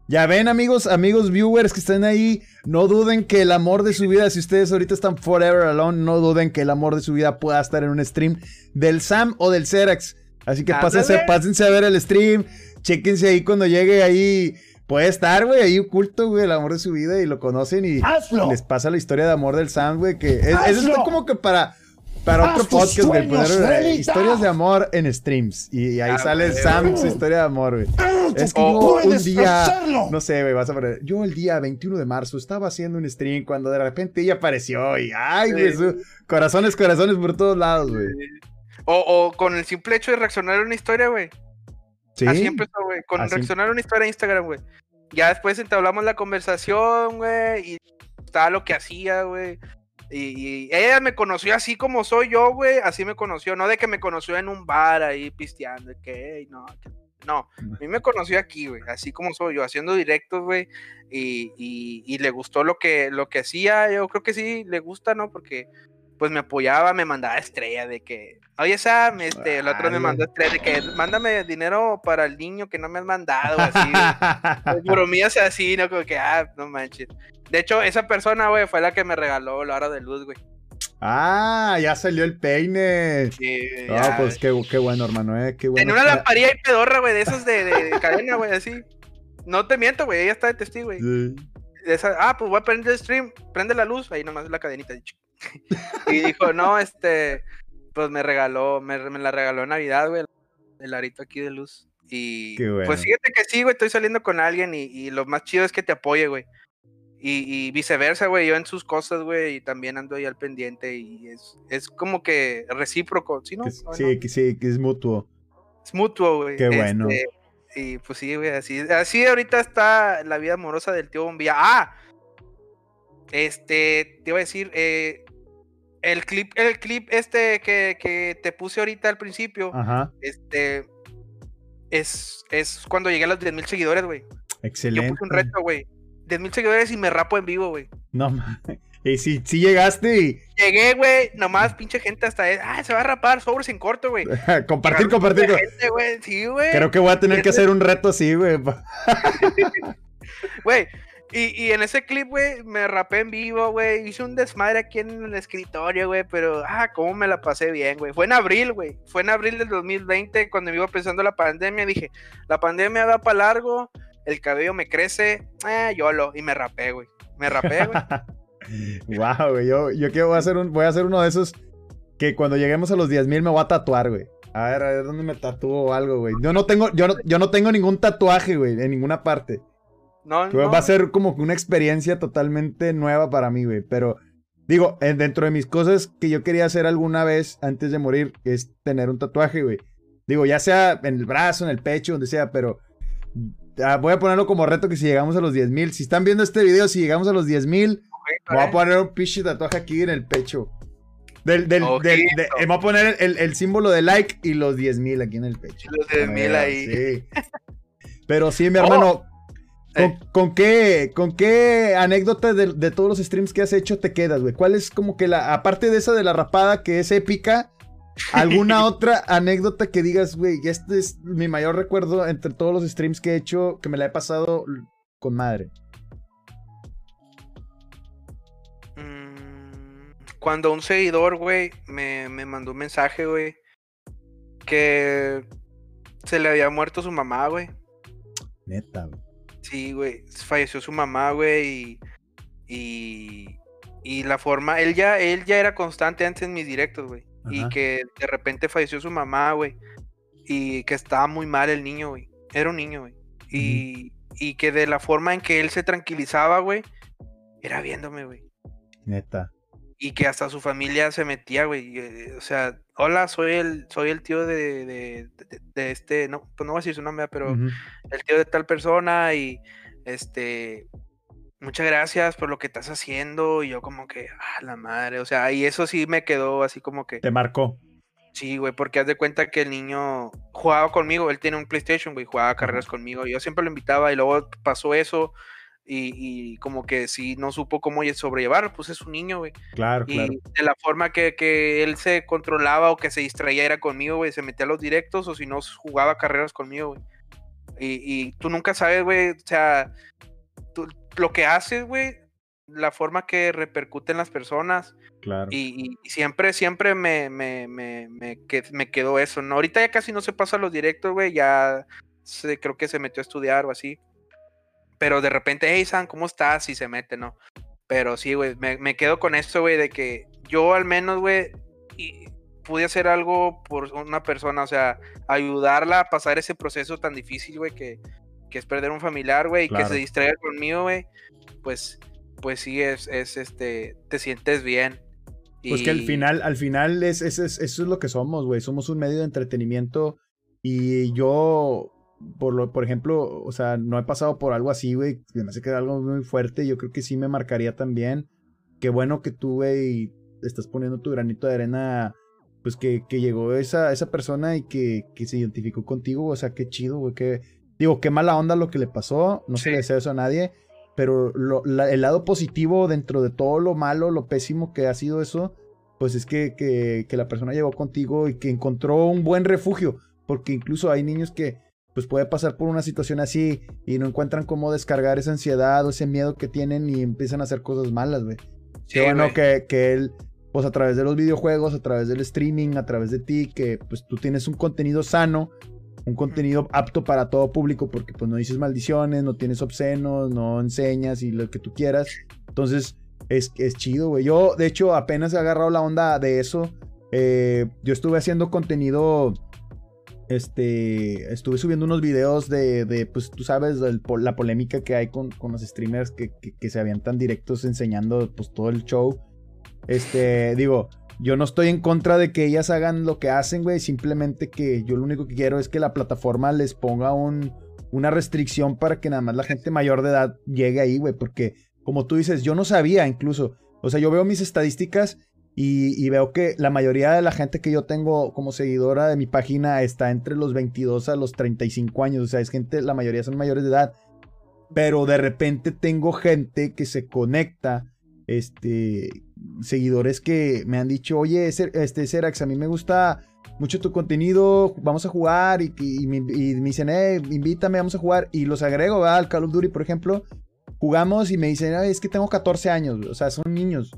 ya ven, amigos, amigos viewers que están ahí, no duden que el amor de su vida, si ustedes ahorita están forever alone, no duden que el amor de su vida pueda estar en un stream del Sam o del Xerax. Así que pásense, pásense a ver el stream, chéquense ahí cuando llegue ahí. Puede estar, güey, ahí oculto, güey, el amor de su vida y lo conocen y les pasa la historia de amor del Sam, güey, que es, eso está como que para para otro podcast, güey, poner historias de amor en streams. Y ahí sale Sam su historia de amor, güey. Es que un día, no sé, güey, vas a poner. Yo el día 21 de marzo estaba haciendo un stream cuando de repente ella apareció y, ay, güey, corazones, corazones por todos lados, güey. O, con el simple hecho de reaccionar a una historia, güey. Sí. Así empezó, güey. Con reaccionar a una historia en Instagram, güey. Ya después entablamos la conversación, güey. Y estaba lo que hacía, güey. Y, ella me conoció así como soy yo, güey, así me conoció, no de que me conoció en un bar ahí pisteando, que, no, no, a mí me conoció aquí, güey, así como soy yo, haciendo directos, güey, y, le gustó lo que, lo que hacía, yo creo que sí, le gusta, ¿no? Porque, pues me apoyaba, me mandaba estrella de que, oye Sam, este, el otro me mandó estrella de que, mándame dinero para el niño que no me has mandado, así, bromías así, ¿no? Como que, ah, no manches. De hecho, esa persona, güey, fue la que me regaló la hora de luz, güey. Ah, ya salió el peine. Sí, ah, pues qué, bueno, hermano, eh. Qué bueno. En una lamparilla y pedorra, güey, de esos de, cadena, güey, así. No te miento, güey, ella está de testigo, güey. Sí. ah, pues voy a prender el stream, prende la luz, ahí nomás la cadenita. y dijo, no, este, pues me regaló, me, la regaló en Navidad, güey, el arito aquí de luz. Y Qué bueno. pues fíjate que sí, güey, estoy saliendo con alguien y, y, lo más chido es que te apoye, güey. Y, viceversa, güey, yo en sus cosas, güey, y también ando ahí al pendiente y es, es como que recíproco, ¿sí, no? sí, que sí, que es mutuo. Es mutuo, güey. Qué bueno. Este, y pues sí, güey, así, así ahorita está la vida amorosa del tío Bombilla. ¡Ah! Este, te iba a decir, eh, el clip, el clip este que, que, te puse ahorita al principio, este, es, es cuando llegué a los 10.000 seguidores, güey. Excelente. Yo puse un reto, güey 10 mil seguidores y me rapo en vivo, güey. No mames. Y si, si llegaste y. Llegué, güey, nomás pinche gente hasta. Ah, se va a rapar, sobres en corto, güey. compartir, compartir. Gente, güey. Sí, güey. Creo que voy a tener que hacer un reto así, güey. Güey, y, y, en ese clip, güey, me rapé en vivo, güey. Hice un desmadre aquí en el escritorio, güey. Pero, ah, cómo me la pasé bien, güey. Fue en abril, güey. Fue en abril del 2020, cuando me iba pensando la pandemia. Dije, la pandemia va para largo el cabello me crece, eh, lo y me rapé, güey. Me rapé, güey. wow, güey. Yo, yo quiero, voy a, hacer un, voy a hacer uno de esos que cuando lleguemos a los 10 mil me voy a tatuar, güey. A ver, a ver dónde me tatúo o algo, güey. Yo no tengo, yo no, yo no tengo ningún tatuaje, güey, en ninguna parte. No, no. Va a ser como una experiencia totalmente nueva para mí, güey. Pero, digo, dentro de mis cosas que yo quería hacer alguna vez antes de morir es tener un tatuaje, güey. Digo, ya sea en el brazo, en el pecho, donde sea, pero voy a ponerlo como reto que si llegamos a los 10 mil. Si están viendo este video, si llegamos a los 10 mil, voy a poner un pinche tatuaje aquí en el pecho. Del, del, del eh, voy a poner el, símbolo de like y los 10 mil aquí en el pecho. Los 10 mil ahí. Sí. Pero sí, mi hermano. Oh. ¿Con, qué, ¿Con qué anécdota de, de, todos los streams que has hecho te quedas, güey? ¿Cuál es como que la, aparte de esa de la rapada que es épica, ¿Alguna otra anécdota que digas, güey, este es mi mayor recuerdo entre todos los streams que he hecho, que me la he pasado con madre? Mm, cuando un seguidor, güey, me, me mandó un mensaje, güey, que se le había muerto su mamá, güey. Neta, güey. Sí, güey, falleció su mamá, güey, y, y, y la forma, él ya, él ya era constante antes en mis directos, güey y que de repente falleció su mamá, güey, y que estaba muy mal el niño, güey. Era un niño, güey. y, y, que de la forma en que él se tranquilizaba, güey, era viéndome, güey. Neta. Y que hasta su familia se metía, güey. Eh, o sea, hola, soy el, soy el tío de, de, de, este, no, pues no voy a decir su nombre, pero el tío de tal persona y este, muchas gracias por lo que estás haciendo. Y yo como que, ah, la madre, o sea, y eso sí me quedó así como que... Te marcó. Sí, güey, porque haz de cuenta que el niño jugaba conmigo, él tiene un PlayStation, güey, jugaba carreras conmigo. Yo siempre lo invitaba y luego pasó eso y, como que si no supo cómo sobrellevar, pues es un niño, güey. Claro, y claro. de la forma que, que, él se controlaba o que se distraía era conmigo, güey, se metía a los directos o si no jugaba carreras conmigo, güey. Y, tú nunca sabes, güey, o sea, lo que haces, güey, la forma que repercute en las personas. Claro. Y, siempre, siempre me, me, me, me, quedó eso, ¿no? Ahorita ya casi no se pasa los directos, güey, ya se, creo que se metió a estudiar o así. Pero de repente, hey, San, ¿cómo estás? Y se mete, ¿no? Pero sí, güey, me, quedo con esto, güey, de que yo al menos, güey, pude hacer algo por una persona, o sea, ayudarla a pasar ese proceso tan difícil, güey, que, que es perder un familiar, güey, y que se distraiga conmigo, güey, pues, pues sí, es, es, este, te sientes bien. Pues que al final, al final es, eso es lo que somos, güey, somos un medio de entretenimiento y yo, por, lo, por ejemplo, o sea, no he pasado por algo así, güey, me hace que algo muy fuerte, yo creo que sí me marcaría también. Qué bueno que tú, güey, estás poniendo tu granito de arena pues que, que llegó esa, esa persona y que, que, se identificó contigo, o sea, qué chido, güey, que, digo, qué mala onda lo que le pasó, no se le desea eso a nadie, pero lo, el lado positivo dentro de todo lo malo, lo pésimo que ha sido eso, pues es que, que, que la persona llegó contigo y que encontró un buen refugio, porque incluso hay niños que pues puede pasar por una situación así y no encuentran cómo descargar esa ansiedad o ese miedo que tienen y empiezan a hacer cosas malas, güey. Sí, Qué bueno que, que, él pues a través de los videojuegos, a través del streaming, a través de ti, que pues tú tienes un contenido sano, un contenido apto para todo público, porque pues no dices maldiciones, no tienes obscenos, no enseñas y lo que tú quieras. Entonces, es, es chido, güey. Yo, de hecho, apenas he agarrado la onda de eso. Eh, yo estuve haciendo contenido. Este. Estuve subiendo unos videos de. de pues tú sabes, la polémica que hay con, con los streamers que, que, que, se avientan directos enseñando pues todo el show. Este, digo, yo no estoy en contra de que ellas hagan lo que hacen, güey. Simplemente que yo lo único que quiero es que la plataforma les ponga un, una restricción para que nada más la gente mayor de edad llegue ahí, güey. Porque, como tú dices, yo no sabía incluso. O sea, yo veo mis estadísticas y, veo que la mayoría de la gente que yo tengo como seguidora de mi página está entre los 22 a los 35 años. O sea, es gente, la mayoría son mayores de edad. Pero de repente tengo gente que se conecta este, seguidores que me han dicho, oye, este, Serax, a mí me gusta mucho tu contenido, vamos a jugar y, me, dicen, eh, invítame, vamos a jugar y los agrego al Call of por ejemplo, jugamos y me dicen, es que tengo 14 años, o sea, son niños.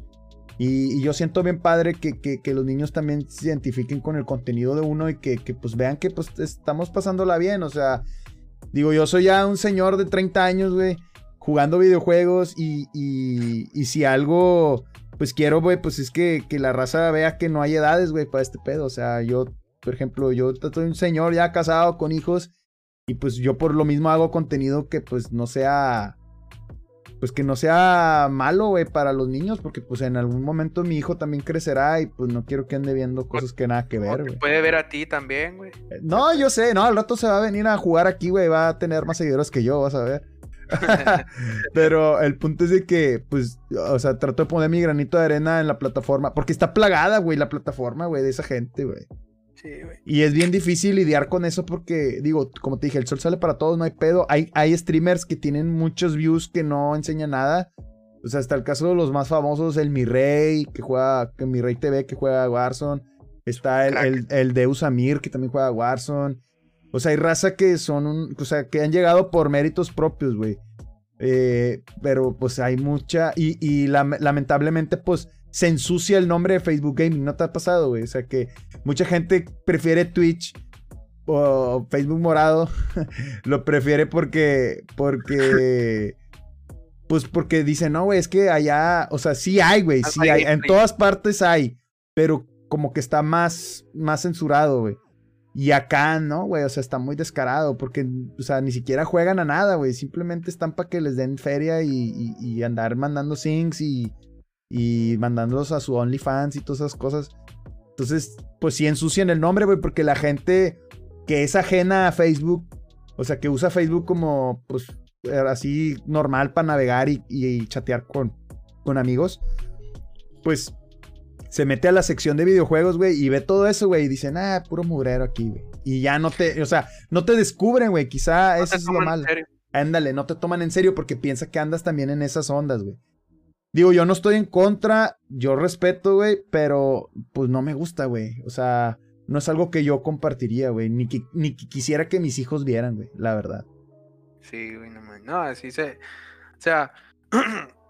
Y, yo siento bien padre que, que, los niños también se identifiquen con el contenido de uno y que, pues vean que pues estamos pasándola bien, o sea, digo, yo soy ya un señor de 30 años, güey, jugando videojuegos y, y, si algo, pues quiero, güey, pues es que, que, la raza vea que no hay edades, güey, para este pedo. O sea, yo, por ejemplo, yo soy un señor ya casado con hijos y pues yo por lo mismo hago contenido que pues no sea, pues que no sea malo, güey, para los niños, porque pues en algún momento mi hijo también crecerá y pues no quiero que ande viendo cosas que nada que ver, güey. Puede ver a ti también, güey. No, yo sé, no, al rato se va a venir a jugar aquí, güey, va a tener más seguidores que yo, vas a ver. Pero el punto es de que, pues, o sea, trato de poner mi granito de arena en la plataforma. Porque está plagada, güey, la plataforma, güey, de esa gente, güey. Sí, güey. Y es bien difícil lidiar con eso porque, digo, como te dije, el sol sale para todos, no hay pedo. Hay, hay streamers que tienen muchos views que no enseñan nada. O sea, hasta el caso de los más famosos, el Mi Rey, que juega, que Mi Rey TV, que juega Warzone. Está el, el, el, Deus Amir, que también juega Warzone. O sea, hay raza que son un, o sea, que han llegado por méritos propios, güey. Eh, pero pues hay mucha, y, lamentablemente pues se ensucia el nombre de Facebook Gaming, ¿no te ha pasado, güey? O sea que mucha gente prefiere Twitch o Facebook morado, lo prefiere porque, porque, pues porque dice, no, güey, es que allá, o sea, sí hay, güey, sí hay, en todas partes hay, pero como que está más, más censurado, güey. Y acá, ¿no, güey? O sea, está muy descarado porque, o sea, ni siquiera juegan a nada, güey. Simplemente están para que les den feria y, andar mandando sings y, y mandándolos a su OnlyFans y todas esas cosas. Entonces, pues sí ensucian el nombre, güey, porque la gente que es ajena a Facebook, o sea, que usa Facebook como, pues, así normal para navegar y, y chatear con, con amigos, pues se mete a la sección de videojuegos, güey, y ve todo eso, güey, y dice, ah, puro mugrero aquí, güey. Y ya no te, o sea, no te descubren, güey, quizá eso es lo malo. Ándale, no te toman en serio porque piensa que andas también en esas ondas, güey. Digo, yo no estoy en contra, yo respeto, güey, pero pues no me gusta, güey. O sea, no es algo que yo compartiría, güey. Ni que, ni quisiera que mis hijos vieran, güey, la verdad. Sí, güey, no, no, así se. O sea,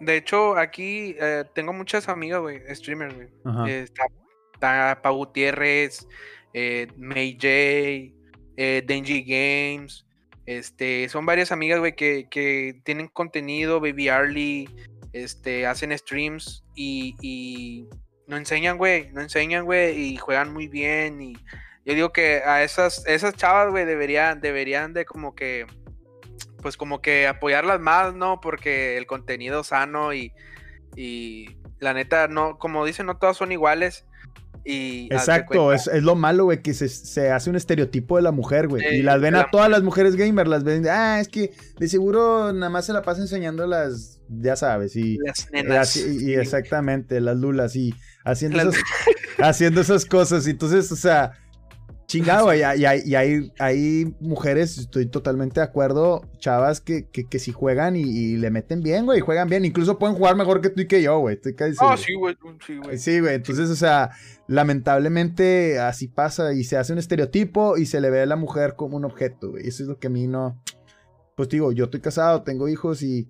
de hecho, aquí eh, tengo muchas amigas, güey, streamers, güey. está, está Pa Gutiérrez, eh, May J, eh, Denji Games. Este, son varias amigas, güey, que, que, tienen contenido, Baby Arly, este, hacen streams y, y no enseñan, güey, no enseñan, güey, y juegan muy bien. Y yo digo que a esas, esas chavas, güey, deberían, deberían de como que, pues como que apoyarlas más, ¿no? Porque el contenido sano y, y la neta, no, como dicen, no todas son iguales. Exacto, es, lo malo, güey, que se, hace un estereotipo de la mujer, güey. y las ven a todas las mujeres gamers, las ven, ah, es que de seguro nada más se la pasa enseñando las, ya sabes, y, las nenas. Y, exactamente, las lulas, y haciendo, esas, haciendo esas cosas. Y entonces, o sea, Chingado, y, y, hay, hay, mujeres, estoy totalmente de acuerdo, chavas que, que, si juegan y, le meten bien, güey, juegan bien, incluso pueden jugar mejor que tú y que yo, güey. Ah, sí, güey, sí, güey. Sí, güey, entonces, o sea, lamentablemente así pasa y se hace un estereotipo y se le ve a la mujer como un objeto, güey. Eso es lo que a mí no... Pues digo, yo estoy casado, tengo hijos y...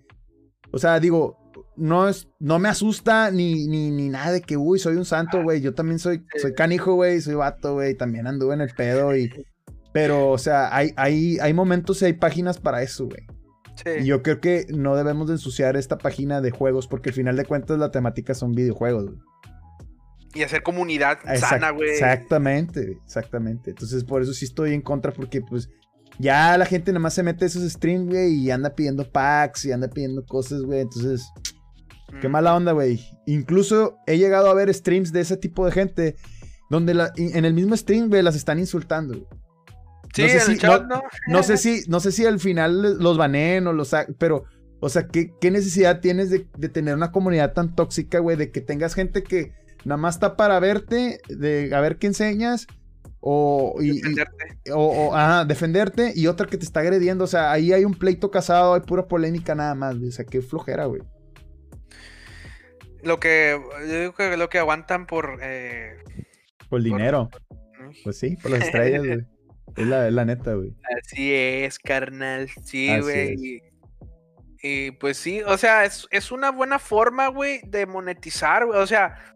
O sea, digo, no, es, no me asusta ni, ni, ni nada de que, uy, soy un santo, güey. Yo también soy, soy canijo, güey, soy vato, güey. También anduve en el pedo y... Pero, o sea, hay, hay, hay momentos y hay páginas para eso, güey. Sí. Y yo creo que no debemos de ensuciar esta página de juegos porque al final de cuentas la temática son videojuegos, güey. Y hacer comunidad sana, güey. Exactamente, exactamente. Entonces, por eso sí estoy en contra porque, pues, ya la gente nada más se mete esos streams, güey, y anda pidiendo packs y anda pidiendo cosas, güey. Entonces, Qué mala onda, güey. Incluso he llegado a ver streams de ese tipo de gente donde en el mismo stream, güey, las están insultando. Sí, no sé, si, no, no. sé si, no sé si al final los banen o los... Pero, o sea, ¿qué, qué necesidad tienes de, tener una comunidad tan tóxica, güey? De que tengas gente que nada más está para verte, de a ver qué enseñas, o, defenderte. o, ajá, defenderte, y otra que te está agrediendo. O sea, ahí hay un pleito casado, hay pura polémica nada más, O sea, qué flojera, güey. Lo que yo digo que lo que aguantan por eh, por dinero. Pues sí, por las estrellas, güey. Es la, neta, güey. Así es, carnal. Sí, güey. Y, pues sí, o sea, es, es una buena forma, güey, de monetizar, güey. O sea,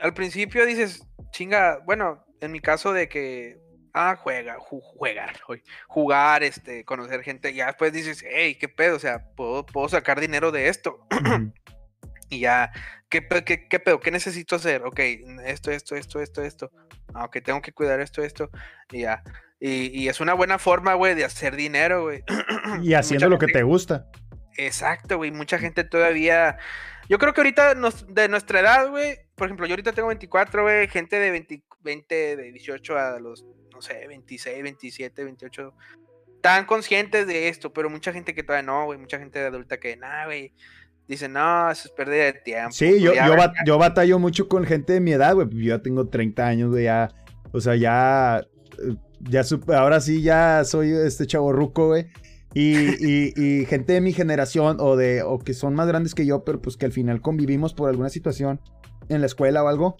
al principio dices, chinga, bueno, en mi caso de que ah, juega, jugar, jugar, este, conocer gente, ya después dices, hey, qué pedo, o sea, puedo, puedo sacar dinero de esto. y ya, ¿qué, ¿qué, qué, pedo? ¿Qué necesito hacer? Ok, esto, esto, esto, esto, esto. Ah, ok, tengo que cuidar esto, esto. Y ya. Y, es una buena forma, güey, de hacer dinero, güey. y haciendo lo que te gusta. Exacto, güey. Mucha gente todavía. Yo creo que ahorita de nuestra edad, güey. Por ejemplo, yo ahorita tengo 24, güey. Gente de 20, 20, de 18 a los no sé, 26, 27, 28, tan conscientes de esto, pero mucha gente que todavía no, güey, mucha gente de adulta que, nada, güey, dice, no, eso es pérdida de tiempo. Sí, yo, yo, yo, batallo mucho con gente de mi edad, güey, yo ya tengo 30 años, güey, ya, o sea, ya, eh, ya, ahora sí ya soy este chavo ruco, güey. Y, y, gente de mi generación o de o que son más grandes que yo, pero pues que al final convivimos por alguna situación en la escuela o algo,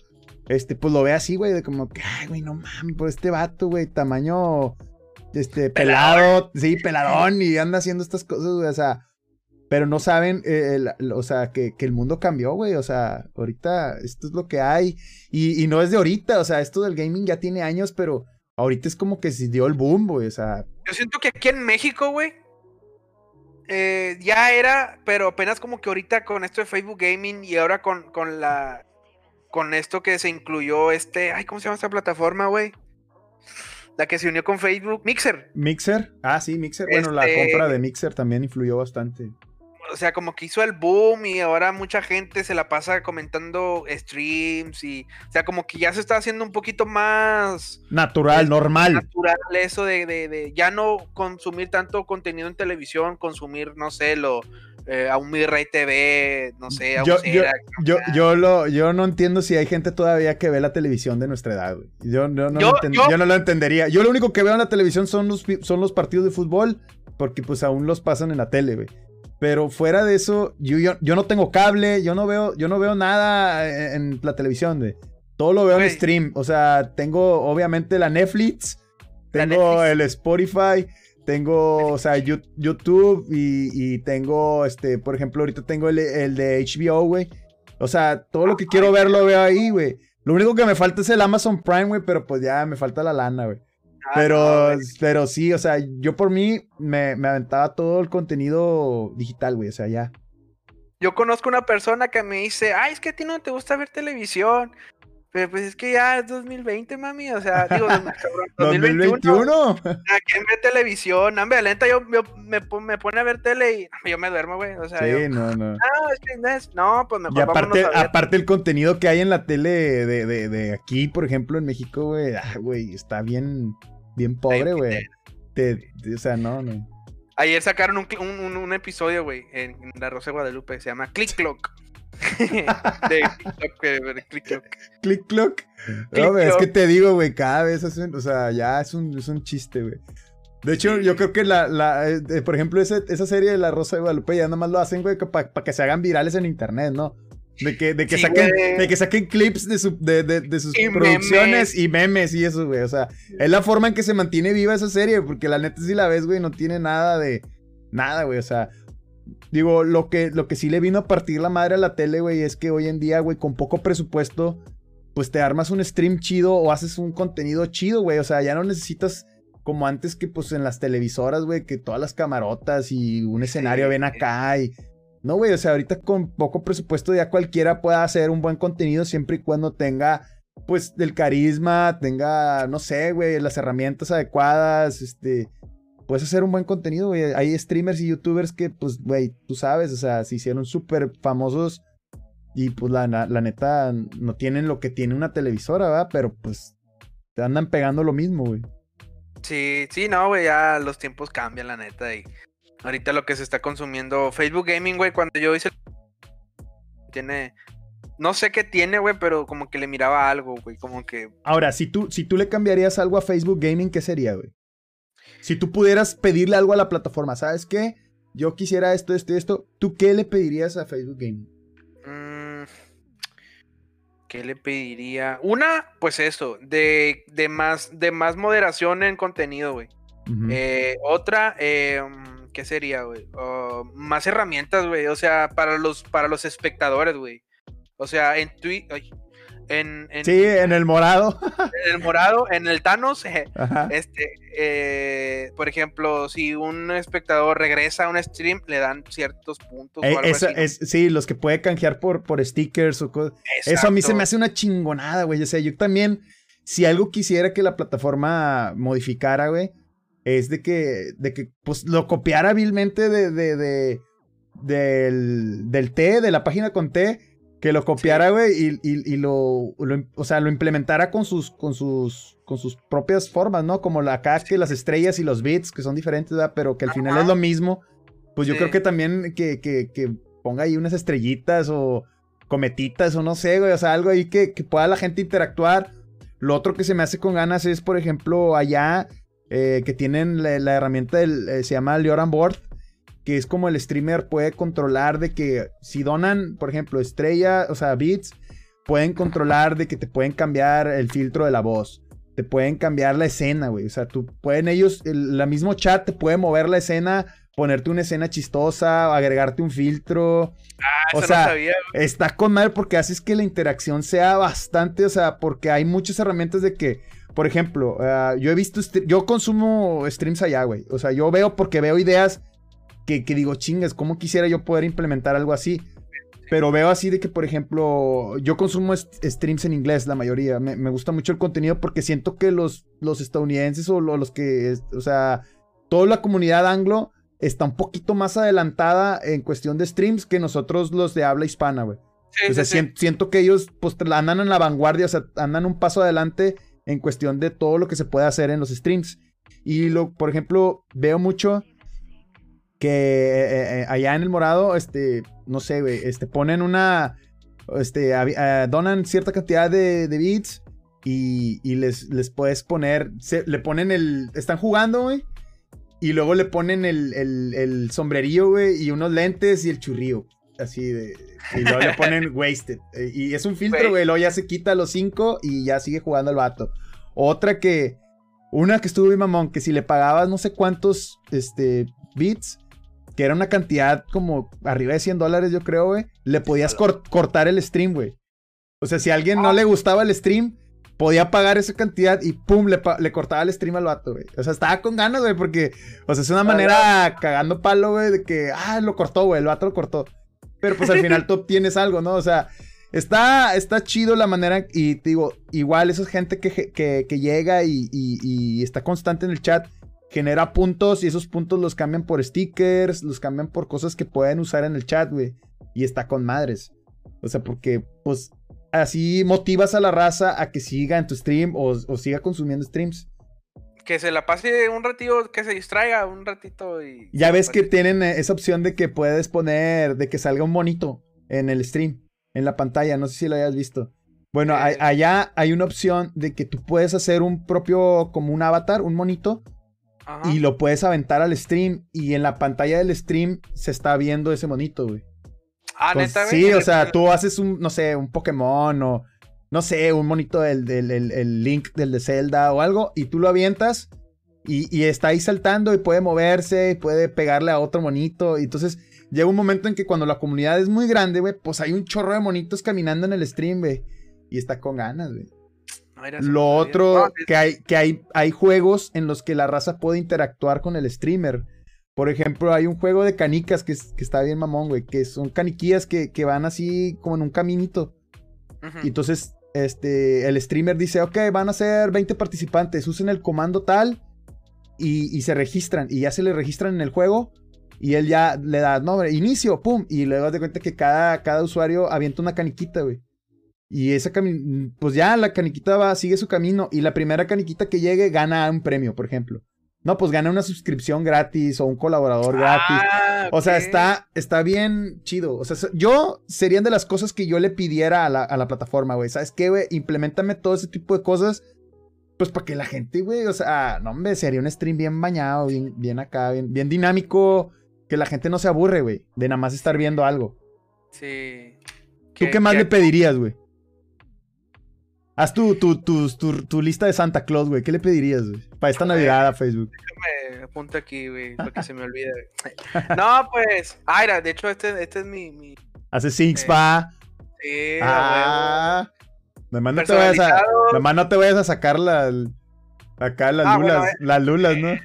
este, pues lo ve así, güey, de como que, ay, güey, no mames, por este vato, güey, tamaño, este, pelado, sí, peladón, y anda haciendo estas cosas, güey, o sea, pero no saben, eh, o sea, que, el mundo cambió, güey, o sea, ahorita esto es lo que hay, y, no es de ahorita, o sea, esto del gaming ya tiene años, pero ahorita es como que se dio el boom, güey, o sea. Yo siento que aquí en México, güey, eh, ya era, pero apenas como que ahorita con esto de Facebook Gaming y ahora con, con la con esto que se incluyó este, ay, ¿cómo se llama esta plataforma, güey? La que se unió con Facebook, Mixer. Mixer, ah, sí, Mixer. Bueno, la este compra de Mixer también influyó bastante. O sea, como que hizo el boom y ahora mucha gente se la pasa comentando streams y, o sea, como que ya se está haciendo un poquito más... Natural, normal. Natural eso de, de, de, ya no consumir tanto contenido en televisión, consumir, no sé, lo, eh, a un Mi Rey TV, no sé, a yo, yo, yo, yo, lo, yo no entiendo si hay gente todavía que ve la televisión de nuestra edad, güey. Yo, no, lo yo, no lo entendería. Yo lo único que veo en la televisión son los, son los partidos de fútbol, porque pues aún los pasan en la tele, güey. Pero fuera de eso, yo, yo, no tengo cable, yo no veo, yo no veo nada en, la televisión, güey. Todo lo veo en stream. O sea, tengo obviamente la Netflix, tengo el Spotify, tengo, o sea, YouTube y, tengo, este, por ejemplo, ahorita tengo el, de HBO, güey. O sea, todo lo que quiero ver lo veo ahí, güey. Lo único que me falta es el Amazon Prime, güey, pero pues ya me falta la lana, güey. Ah, pero, pero sí, o sea, yo por mí me, me aventaba todo el contenido digital, güey, o sea, ya. Yo conozco una persona que me dice, ay, es que a ti no te gusta ver televisión. Pero pues es que ya es 2020, mami. O sea, digo, 2021. ¿A quién ve televisión? Hambre lenta, yo, me, me, pone a ver tele y yo me duermo, güey. O sea, sí, no, no. No, es que no, es, no, pues mejor Y aparte, aparte el contenido que hay en la tele de, de, de aquí, por ejemplo, en México, güey, ah, güey, está bien, bien pobre, güey. O sea, no, no. Ayer sacaron un, un, un episodio, güey, en, La Rosa de Guadalupe, se llama Click Clock. de Click Clock. Click Clock. No, es que te digo, güey, cada vez hacen, o sea, ya es un, es un chiste, güey. De hecho, yo creo que la, la eh, por ejemplo, esa, esa serie de La Rosa de Guadalupe ya nada más lo hacen, güey, para que se hagan virales en internet, ¿no? De que, de que, saquen, de que saquen clips de, su, de, de, sus producciones y memes y eso, güey. O sea, es la forma en que se mantiene viva esa serie, porque la neta si la ves, güey, no tiene nada de... Nada, güey. O sea, digo, lo que, lo que sí le vino a partir la madre a la tele, güey, es que hoy en día, güey, con poco presupuesto, pues te armas un stream chido o haces un contenido chido, güey. O sea, ya no necesitas como antes que pues en las televisoras, güey, que todas las camarotas y un escenario ven acá y no, güey, o sea, ahorita con poco presupuesto ya cualquiera puede hacer un buen contenido siempre y cuando tenga, pues, el carisma, tenga, no sé, güey, las herramientas adecuadas, este, puedes hacer un buen contenido, güey. Hay streamers y youtubers que, pues, güey, tú sabes, o sea, se hicieron súper famosos y, pues, la, la, neta, no tienen lo que tiene una televisora, ¿verdad? Pero, pues, te andan pegando lo mismo, güey. Sí, sí, no, güey, ya los tiempos cambian, la neta, y Ahorita lo que se está consumiendo Facebook Gaming, güey, cuando yo hice... Tiene... No sé qué tiene, güey, pero como que le miraba algo, güey, como que... Ahora, si tú, si tú le cambiarías algo a Facebook Gaming, ¿qué sería, güey? Si tú pudieras pedirle algo a la plataforma, ¿sabes qué? Yo quisiera esto, esto y esto, ¿tú qué le pedirías a Facebook Gaming? Mm, ¿Qué le pediría? Una, pues eso, de, de, más, de más moderación en contenido, güey. Eh, otra, eh, ¿qué sería, güey? más herramientas, güey. O sea, para los, para los espectadores, güey. O sea, en Twitter. En, sí, en el morado. En el morado, en el Thanos, este, eh, por ejemplo, si un espectador regresa a un stream, le dan ciertos puntos. o algo así, sí, los que puede canjear por, por stickers o cosas. Eso a mí se me hace una chingonada, güey. O sea, yo también, si algo quisiera que la plataforma modificara, güey, es de que, de que pues, lo copiara hábilmente de, de, de del, del T, de la página con T, que lo copiara, güey, y, y, lo, o sea, lo implementara con sus, con sus, con sus propias formas, ¿no? Como la que las estrellas y los bits, que son diferentes, ¿verdad? Pero que al final es lo mismo. Pues yo creo que también que, que, que, ponga ahí unas estrellitas o cometitas o no sé, güey, o sea, algo ahí que, que pueda la gente interactuar. Lo otro que se me hace con ganas es, por ejemplo, allá eh, que tienen la, herramienta del, eh, se llama Leoran Board, que es como el streamer puede controlar de que si donan, por ejemplo, estrella, o sea, bits, pueden controlar de que te pueden cambiar el filtro de la voz. Te pueden cambiar la escena, güey. O sea, tú pueden ellos, el la mismo chat te puede mover la escena, ponerte una escena chistosa, agregarte un filtro. Ah, o sea, está con mal porque haces que la interacción sea bastante, o sea, porque hay muchas herramientas de que por ejemplo, ah, yo he visto, yo consumo streams allá, güey. O sea, yo veo porque veo ideas que, digo, chingas, ¿cómo quisiera yo poder implementar algo así? Pero veo así de que, por ejemplo, yo consumo streams en inglés, la mayoría. Me, gusta mucho el contenido porque siento que los, los estadounidenses o los que, o sea, toda la comunidad anglo está un poquito más adelantada en cuestión de streams que nosotros los de habla hispana, güey. o sea, siento que ellos pues andan en la vanguardia, o sea, andan un paso adelante en cuestión de todo lo que se puede hacer en los streams. Y lo, por ejemplo, veo mucho que eh, eh, allá en el morado, este, no sé, güey, este, ponen una, este, donan cierta cantidad de, de bits y, y, les, les puedes poner, le ponen el, están jugando, güey, y luego le ponen el, el, el sombrerillo, güey, y unos lentes y el churrío. así de. Y luego le ponen wasted. Eh, Y es un filtro, güey. Luego ya se quita los 5 y ya sigue jugando el vato. Otra que. Una que estuvo bien mamón, que si le pagabas no sé cuántos este, bits, que era una cantidad como arriba de 100 dólares, yo creo, güey, le podías cor- cortar el stream, güey. O sea, si a alguien no le gustaba el stream, podía pagar esa cantidad y pum, le, cortaba el stream al vato, güey. O sea, estaba con ganas, güey, porque, o sea, es una manera cagando palo, güey, de que, ah, lo cortó, güey, el vato lo cortó. Pero pues al final tú obtienes algo, ¿no? O sea, está, está chido la manera, y te digo, igual esa gente que, que, que llega y, y- y está constante en el chat, genera puntos y esos puntos los cambian por stickers, los cambian por cosas que pueden usar en el chat, güey. Y está con madres. O sea, porque, pues, así motivas a la raza a que siga en tu stream o, o siga consumiendo streams. Que se la pase un ratito, que se distraiga un ratito y. Ya ves que tienen eh, esa opción de que puedes poner, de que salga un monito en el stream, en la pantalla, no sé si lo hayas visto. Bueno, Eh. allá hay una opción de que tú puedes hacer un propio, como un avatar, un monito, Ajá. y lo puedes aventar al stream, y en la pantalla del stream se está viendo ese monito, güey. Ah, Entonces, neta, güey. sí, o sea, tú haces un, no sé, un Pokémon o, no sé, un monito del, del el- el Link del de Zelda o algo, y tú lo avientas y, y está ahí saltando y puede moverse y puede pegarle a otro monito. Y entonces llega un momento en que cuando la comunidad es muy grande, güey, pues hay un chorro de monitos caminando en el stream, güey. Y está con ganas, güey. No, Lo otro, que, hay, que hay, hay juegos en los que la raza puede interactuar con el streamer. Por ejemplo, hay un juego de canicas que, que está bien mamón, güey, que son caniquillas que, que van así como en un caminito. Y entonces, este, el streamer dice, ok, van a ser 20 participantes, usen el comando tal y, y se registran. Y ya se le registran en el juego. Y él ya le da nombre, inicio, pum. Y luego de cuenta que cada, cada usuario avienta una caniquita, güey. Y esa pues ya la caniquita va, sigue su camino. Y la primera caniquita que llegue gana un premio, por ejemplo. No, pues gana una suscripción gratis o un colaborador gratis. Ah, O sea, está, está bien chido. O sea, yo serían de las cosas que yo le pidiera a la, a la plataforma, güey. ¿Sabes qué, güey? Implementame todo ese tipo de cosas. Pues para que la gente, güey, o sea, no, hombre, sería un stream bien bañado, bien, bien acá, bien, bien dinámico. Que la gente no se aburre, güey, de nada más estar viendo algo. Sí. ¿Tú qué más le pedirías, güey? Haz tu, tu, tu, tu, tu lista de Santa Claus, güey. ¿Qué le pedirías, güey? Para esta. Navidad a Facebook. Me apunto aquí, güey, para que se me olvide. No, pues. Mira, de hecho, este, este es mi. mi Hace Six, Eh, pa. sí, Ah. Nomás no, te vayas a, nomás no te vayas a sacar la, acá las Ah, lulas, bueno, eh, las lulas, ¿no? huevo.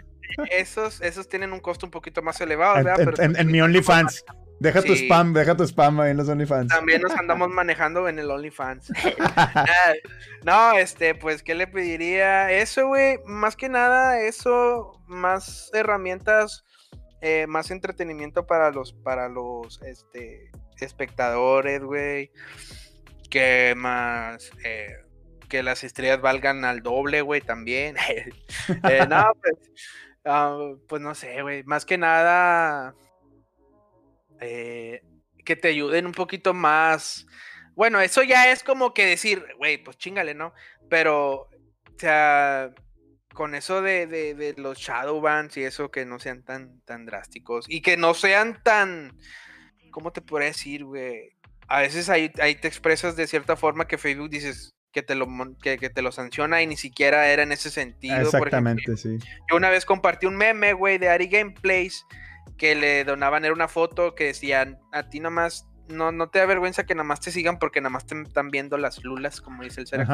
Esos, esos tienen un costo un poquito más elevado, ¿verdad? en- Pero en- en mi OnlyFans. Deja tu spam, deja tu spam ahí en los OnlyFans. También nos andamos manejando en el OnlyFans. No, este, pues, ¿qué le pediría? Eso, güey, más que nada, eso, más herramientas, eh, más entretenimiento para los, para los, este, espectadores, güey. Que más, eh, que las estrellas valgan al doble, güey, también. Eh, no, pues, ah, pues no sé, güey, más que nada, eh, que te ayuden un poquito más. Bueno, eso ya es como que decir, güey, pues chingale, ¿no? Pero, o sea, con eso de, de, de los Shadowbans y eso, que no sean tan, tan drásticos y que no sean tan, ¿cómo te podría decir, güey? A veces ahí, ahí te expresas de cierta forma que Facebook dices que te lo, que, que te lo sanciona y ni siquiera era en ese sentido. por. Exactamente, sí. Yo una vez compartí un meme, güey, de Ari Gameplays que le donaban, era una foto que decían, a ti nomás, no, no te da vergüenza que nada más te sigan porque nada más te están viendo las lulas, como dice el ser.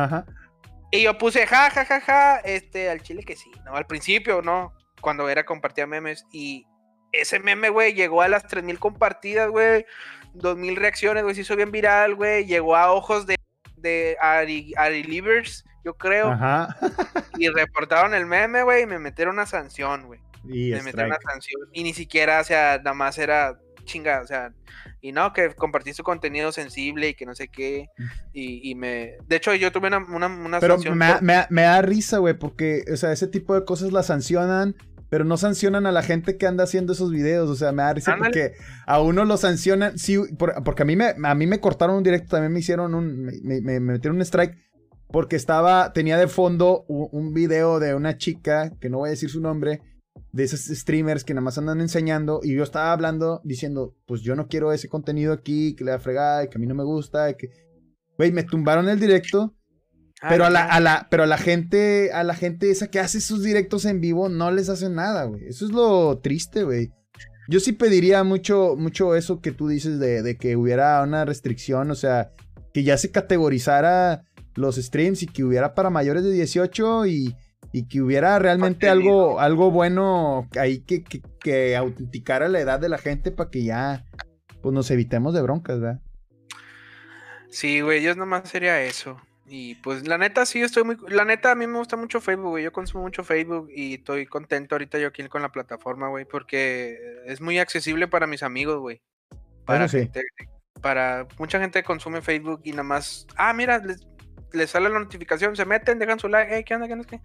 Y yo puse, ja, ja, ja, ja, este, al chile que sí, ¿no? Al principio, ¿no? Cuando era compartía memes y ese meme, güey, llegó a las 3000 compartidas, güey, 2000 reacciones, güey, se hizo bien viral, güey, llegó a ojos de, de Ari, Ari Livers, yo creo, Ajá. y reportaron el meme, güey, y me metieron una sanción, güey. Y Me metieron una. Y ni siquiera, o sea, nada más era chinga, o sea, y no, que compartí su contenido sensible y que no sé qué. Y, y me. De hecho, yo tuve una, una, una Pero sanción me, da- por- me me da risa, güey, porque, o sea, ese tipo de cosas las sancionan, pero no sancionan a la gente que anda haciendo esos videos. O sea, me da risa Ándale. porque a uno lo sancionan, sí, por- porque a mí, me, a mí me cortaron un directo, también me hicieron un, me, me- me metieron un strike, porque estaba, tenía de fondo un, un video de una chica, que no voy a decir su nombre, de esos streamers que nada más andan enseñando y yo estaba hablando diciendo, pues yo no quiero ese contenido aquí, que le da fregada, y que a mí no me gusta, que... Güey, me tumbaron el directo, ah, pero a la, a la, pero a la gente, a la gente esa que hace sus directos en vivo no les hace nada, güey. Eso es lo triste, güey. Yo sí pediría mucho, mucho eso que tú dices de, de que hubiera una restricción, o sea, que ya se categorizara los streams y que hubiera para mayores de 18 y y que hubiera realmente algo, algo bueno ahí que, que, autenticara la edad de la gente para que ya pues nos evitemos de broncas, ¿verdad? Sí, güey, yo nomás sería eso. Y pues la neta sí estoy muy... La neta a mí me gusta mucho Facebook, güey. Yo consumo mucho Facebook y estoy contento ahorita yo aquí con la plataforma, güey, porque es muy accesible para mis amigos, güey. Para para mucha gente consume Facebook y nada más, ah, mira, les, sale la notificación, se meten, dejan su like, hey, ¿qué onda? ¿Qué onda? ¿Qué?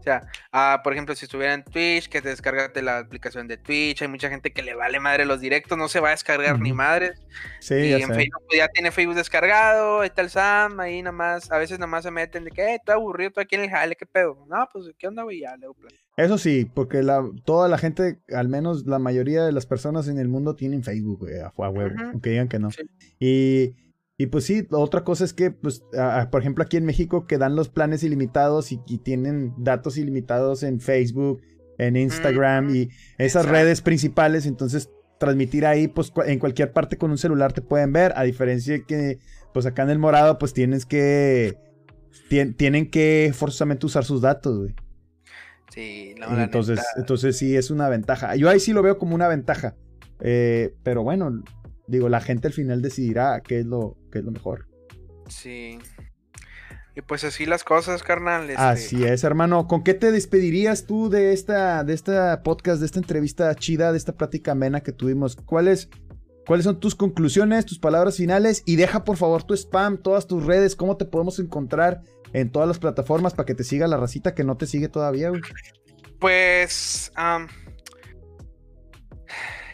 O sea, ah, por ejemplo, si estuviera en Twitch, que te descargate la aplicación de Twitch, hay mucha gente que le vale madre los directos, no se va a descargar ni madres. Sí, y en Facebook pues, ya tiene Facebook descargado, ahí está el Sam, ahí nada más, a veces nada más se meten de que, eh, estoy aburrido, tú aquí en el jale, ¿qué pedo? No, pues, ¿qué onda, güey? Ya, leo Eso sí, porque la, toda la gente, al menos la mayoría de las personas en el mundo tienen Facebook, güey, a, huevo, aunque digan que no. Y y pues sí, otra cosa es que, pues, por ejemplo, aquí en México que dan los planes ilimitados y, tienen datos ilimitados en Facebook, en Instagram y esas redes principales, entonces transmitir ahí, pues en cualquier parte con un celular te pueden ver, a diferencia de que, pues acá en el morado, pues tienes que, tienen que forzosamente usar sus datos, güey. Sí, entonces, entonces sí es una ventaja. Yo ahí sí lo veo como una ventaja. Eh, pero bueno, digo, la gente al final decidirá qué es lo, qué es lo mejor. Sí. Y pues así las cosas, carnal. Este así es, hermano. ¿Con qué te despedirías tú de esta, de esta podcast, de esta entrevista chida, de esta plática amena que tuvimos? ¿Cuáles, ¿Cuáles son tus conclusiones, tus palabras finales? Y deja por favor tu spam, todas tus redes, cómo te podemos encontrar en todas las plataformas para que te siga la racita que no te sigue todavía, güey. Pues,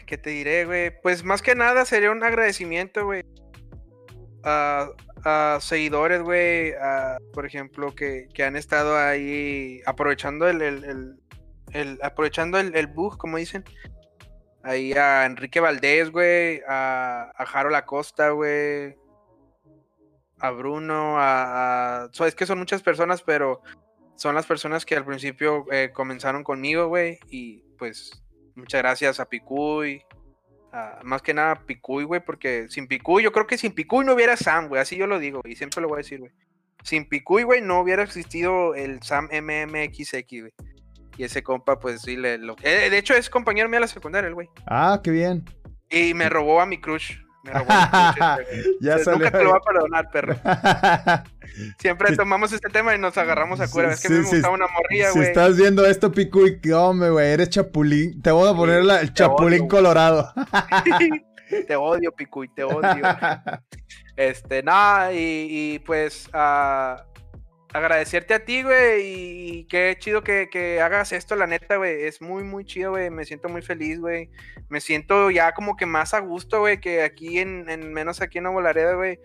¿Qué te diré, güey? Pues más que nada sería un agradecimiento, güey. A, seguidores, güey, por ejemplo, que, han estado ahí aprovechando el, el, aprovechando el, bug, como dicen. Ahí a Enrique Valdés, güey, a, a Jaro Lacosta, güey, a Bruno, a, es que son muchas personas, pero son las personas que al principio eh, comenzaron conmigo, güey, y pues Muchas gracias a Picuy. Más que nada Picuy, güey, porque sin Picuy, yo creo que sin Picuy no hubiera Sam, güey. Así yo lo digo, y siempre lo voy a decir, güey. Sin Picuy, güey, no hubiera existido el Sam MMXX, güey. Y ese compa, pues sí, le, lo... Eh, de hecho, es compañero mío de la secundaria, el güey. Ah, qué bien. Y me robó a mi crush. ya Nunca te lo va a perdonar, perro. Siempre tomamos este tema y nos agarramos a cuerda. es que me gustaba una morrilla, güey. Si estás viendo esto, Picuy, hombre, güey, eres chapulín. Te voy a poner el chapulín colorado. te odio, Picuy, te odio. Este, nada, y, pues, uh, agradecerte a ti, güey, y qué chido que, hagas esto, la neta, güey, es muy, muy chido, güey, me siento muy feliz, güey, me siento ya como que más a gusto, güey, que aquí en, menos aquí en Nuevo Laredo, güey,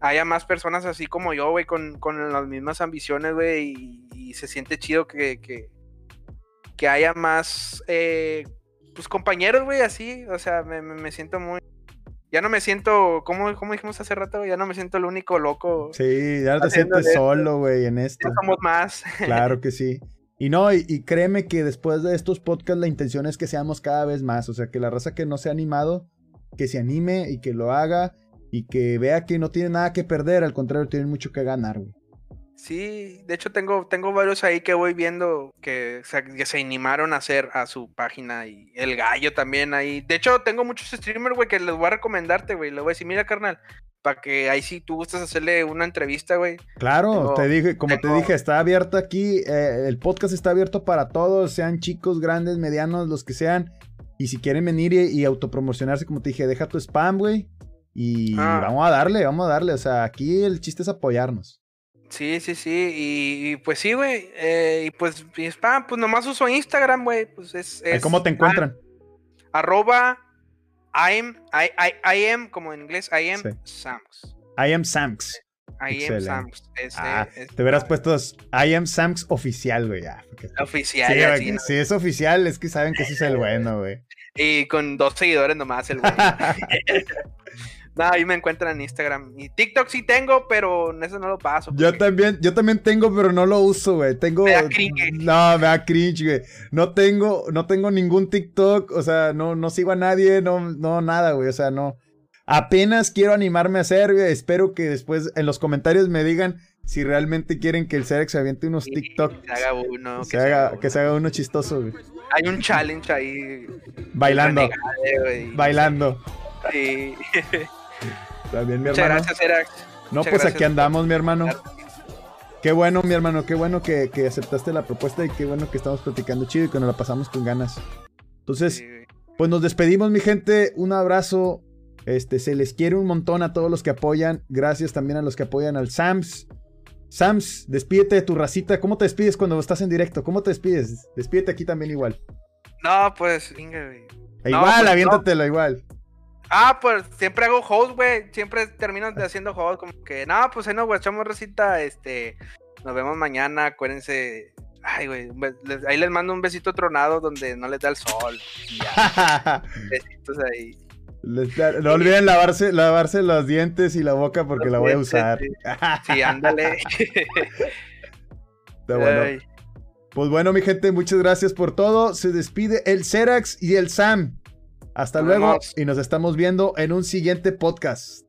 haya más personas así como yo, güey, con, las mismas ambiciones, güey, y, se siente chido que, que, que haya más, eh, pues, compañeros, güey, así, o sea, me, me siento muy, ya no me siento, ¿cómo, cómo dijimos hace rato? Ya no me siento el único loco. Sí, ya no te sientes solo, güey, en esto. Ya somos más. Claro que sí. Y no, y, créeme que después de estos podcasts la intención es que seamos cada vez más. O sea, que la raza que no se ha animado, que se anime y que lo haga y que vea que no tiene nada que perder, al contrario, tiene mucho que ganar, güey. Sí, de hecho tengo, tengo varios ahí que voy viendo que, se animaron a hacer a su página y el gallo también ahí. De hecho, tengo muchos streamers, güey, que les voy a recomendarte, güey. Le voy a decir, mira, carnal, para que ahí sí tú gustas hacerle una entrevista, güey. Claro, te dije, como te dije, está abierto aquí, eh, el podcast está abierto para todos, sean chicos, grandes, medianos, los que sean. Y si quieren venir y, autopromocionarse, como te dije, deja tu spam, güey. Y ah. vamos a darle, vamos a darle. O sea, aquí el chiste es apoyarnos. Sí, sí, sí. Y, pues sí, güey. Eh, y pues, spam, pues nomás uso Instagram, güey. Pues es, ¿Cómo te encuentran? arroba I am, I, I, am, como en inglés, I am Samx. I am Samx. I am Sam's. Ah, te hubieras puesto I am Sam's oficial, güey. Oficial, sí, si es oficial, es que saben que ese es el bueno, güey. Y con dos seguidores nomás, el güey. No, ahí me encuentran en Instagram. Y TikTok sí tengo, pero en eso no lo paso. Yo también, yo también tengo, pero no lo uso, güey. Tengo. Me da cringe. No, me da cringe, güey. No tengo, no tengo ningún TikTok. O sea, no, no sigo a nadie, no, no, nada, güey. O sea, no. Apenas quiero animarme a hacer, güey. Espero que después en los comentarios me digan si realmente quieren que el Cerex aviente unos TikTok. Que se haga uno. Que, se, haga, que se haga uno chistoso, güey. Hay un challenge ahí. Bailando. Bailando. Sí. También, mi Muchas gracias, Erax. No, pues aquí andamos, mi hermano. Qué bueno, mi hermano, qué bueno que, aceptaste la propuesta y qué bueno que estamos platicando chido y que nos la pasamos con ganas. Entonces, pues nos despedimos, mi gente. Un abrazo. Este, se les quiere un montón a todos los que apoyan. Gracias también a los que apoyan al Sams. Sams, despídete de tu racita. ¿Cómo te despides cuando estás en directo? ¿Cómo te despides? Despídete aquí también igual. No, pues, Inge, Igual, pues, aviéntatelo igual. Ah, pues siempre hago host, güey. Siempre termino haciendo host. Como que, no, pues ahí nos guachamos, recita. Este, nos vemos mañana. Acuérdense. Ay, güey. Ahí les mando un besito tronado donde no les da el sol. Besitos ahí. No olviden lavarse, lavarse los dientes y la boca porque la voy a usar. Sí, ándale. Está bueno. Pues bueno, mi gente, muchas gracias por todo. Se despide el Cerax y el Sam. Hasta luego y nos estamos viendo en un siguiente podcast.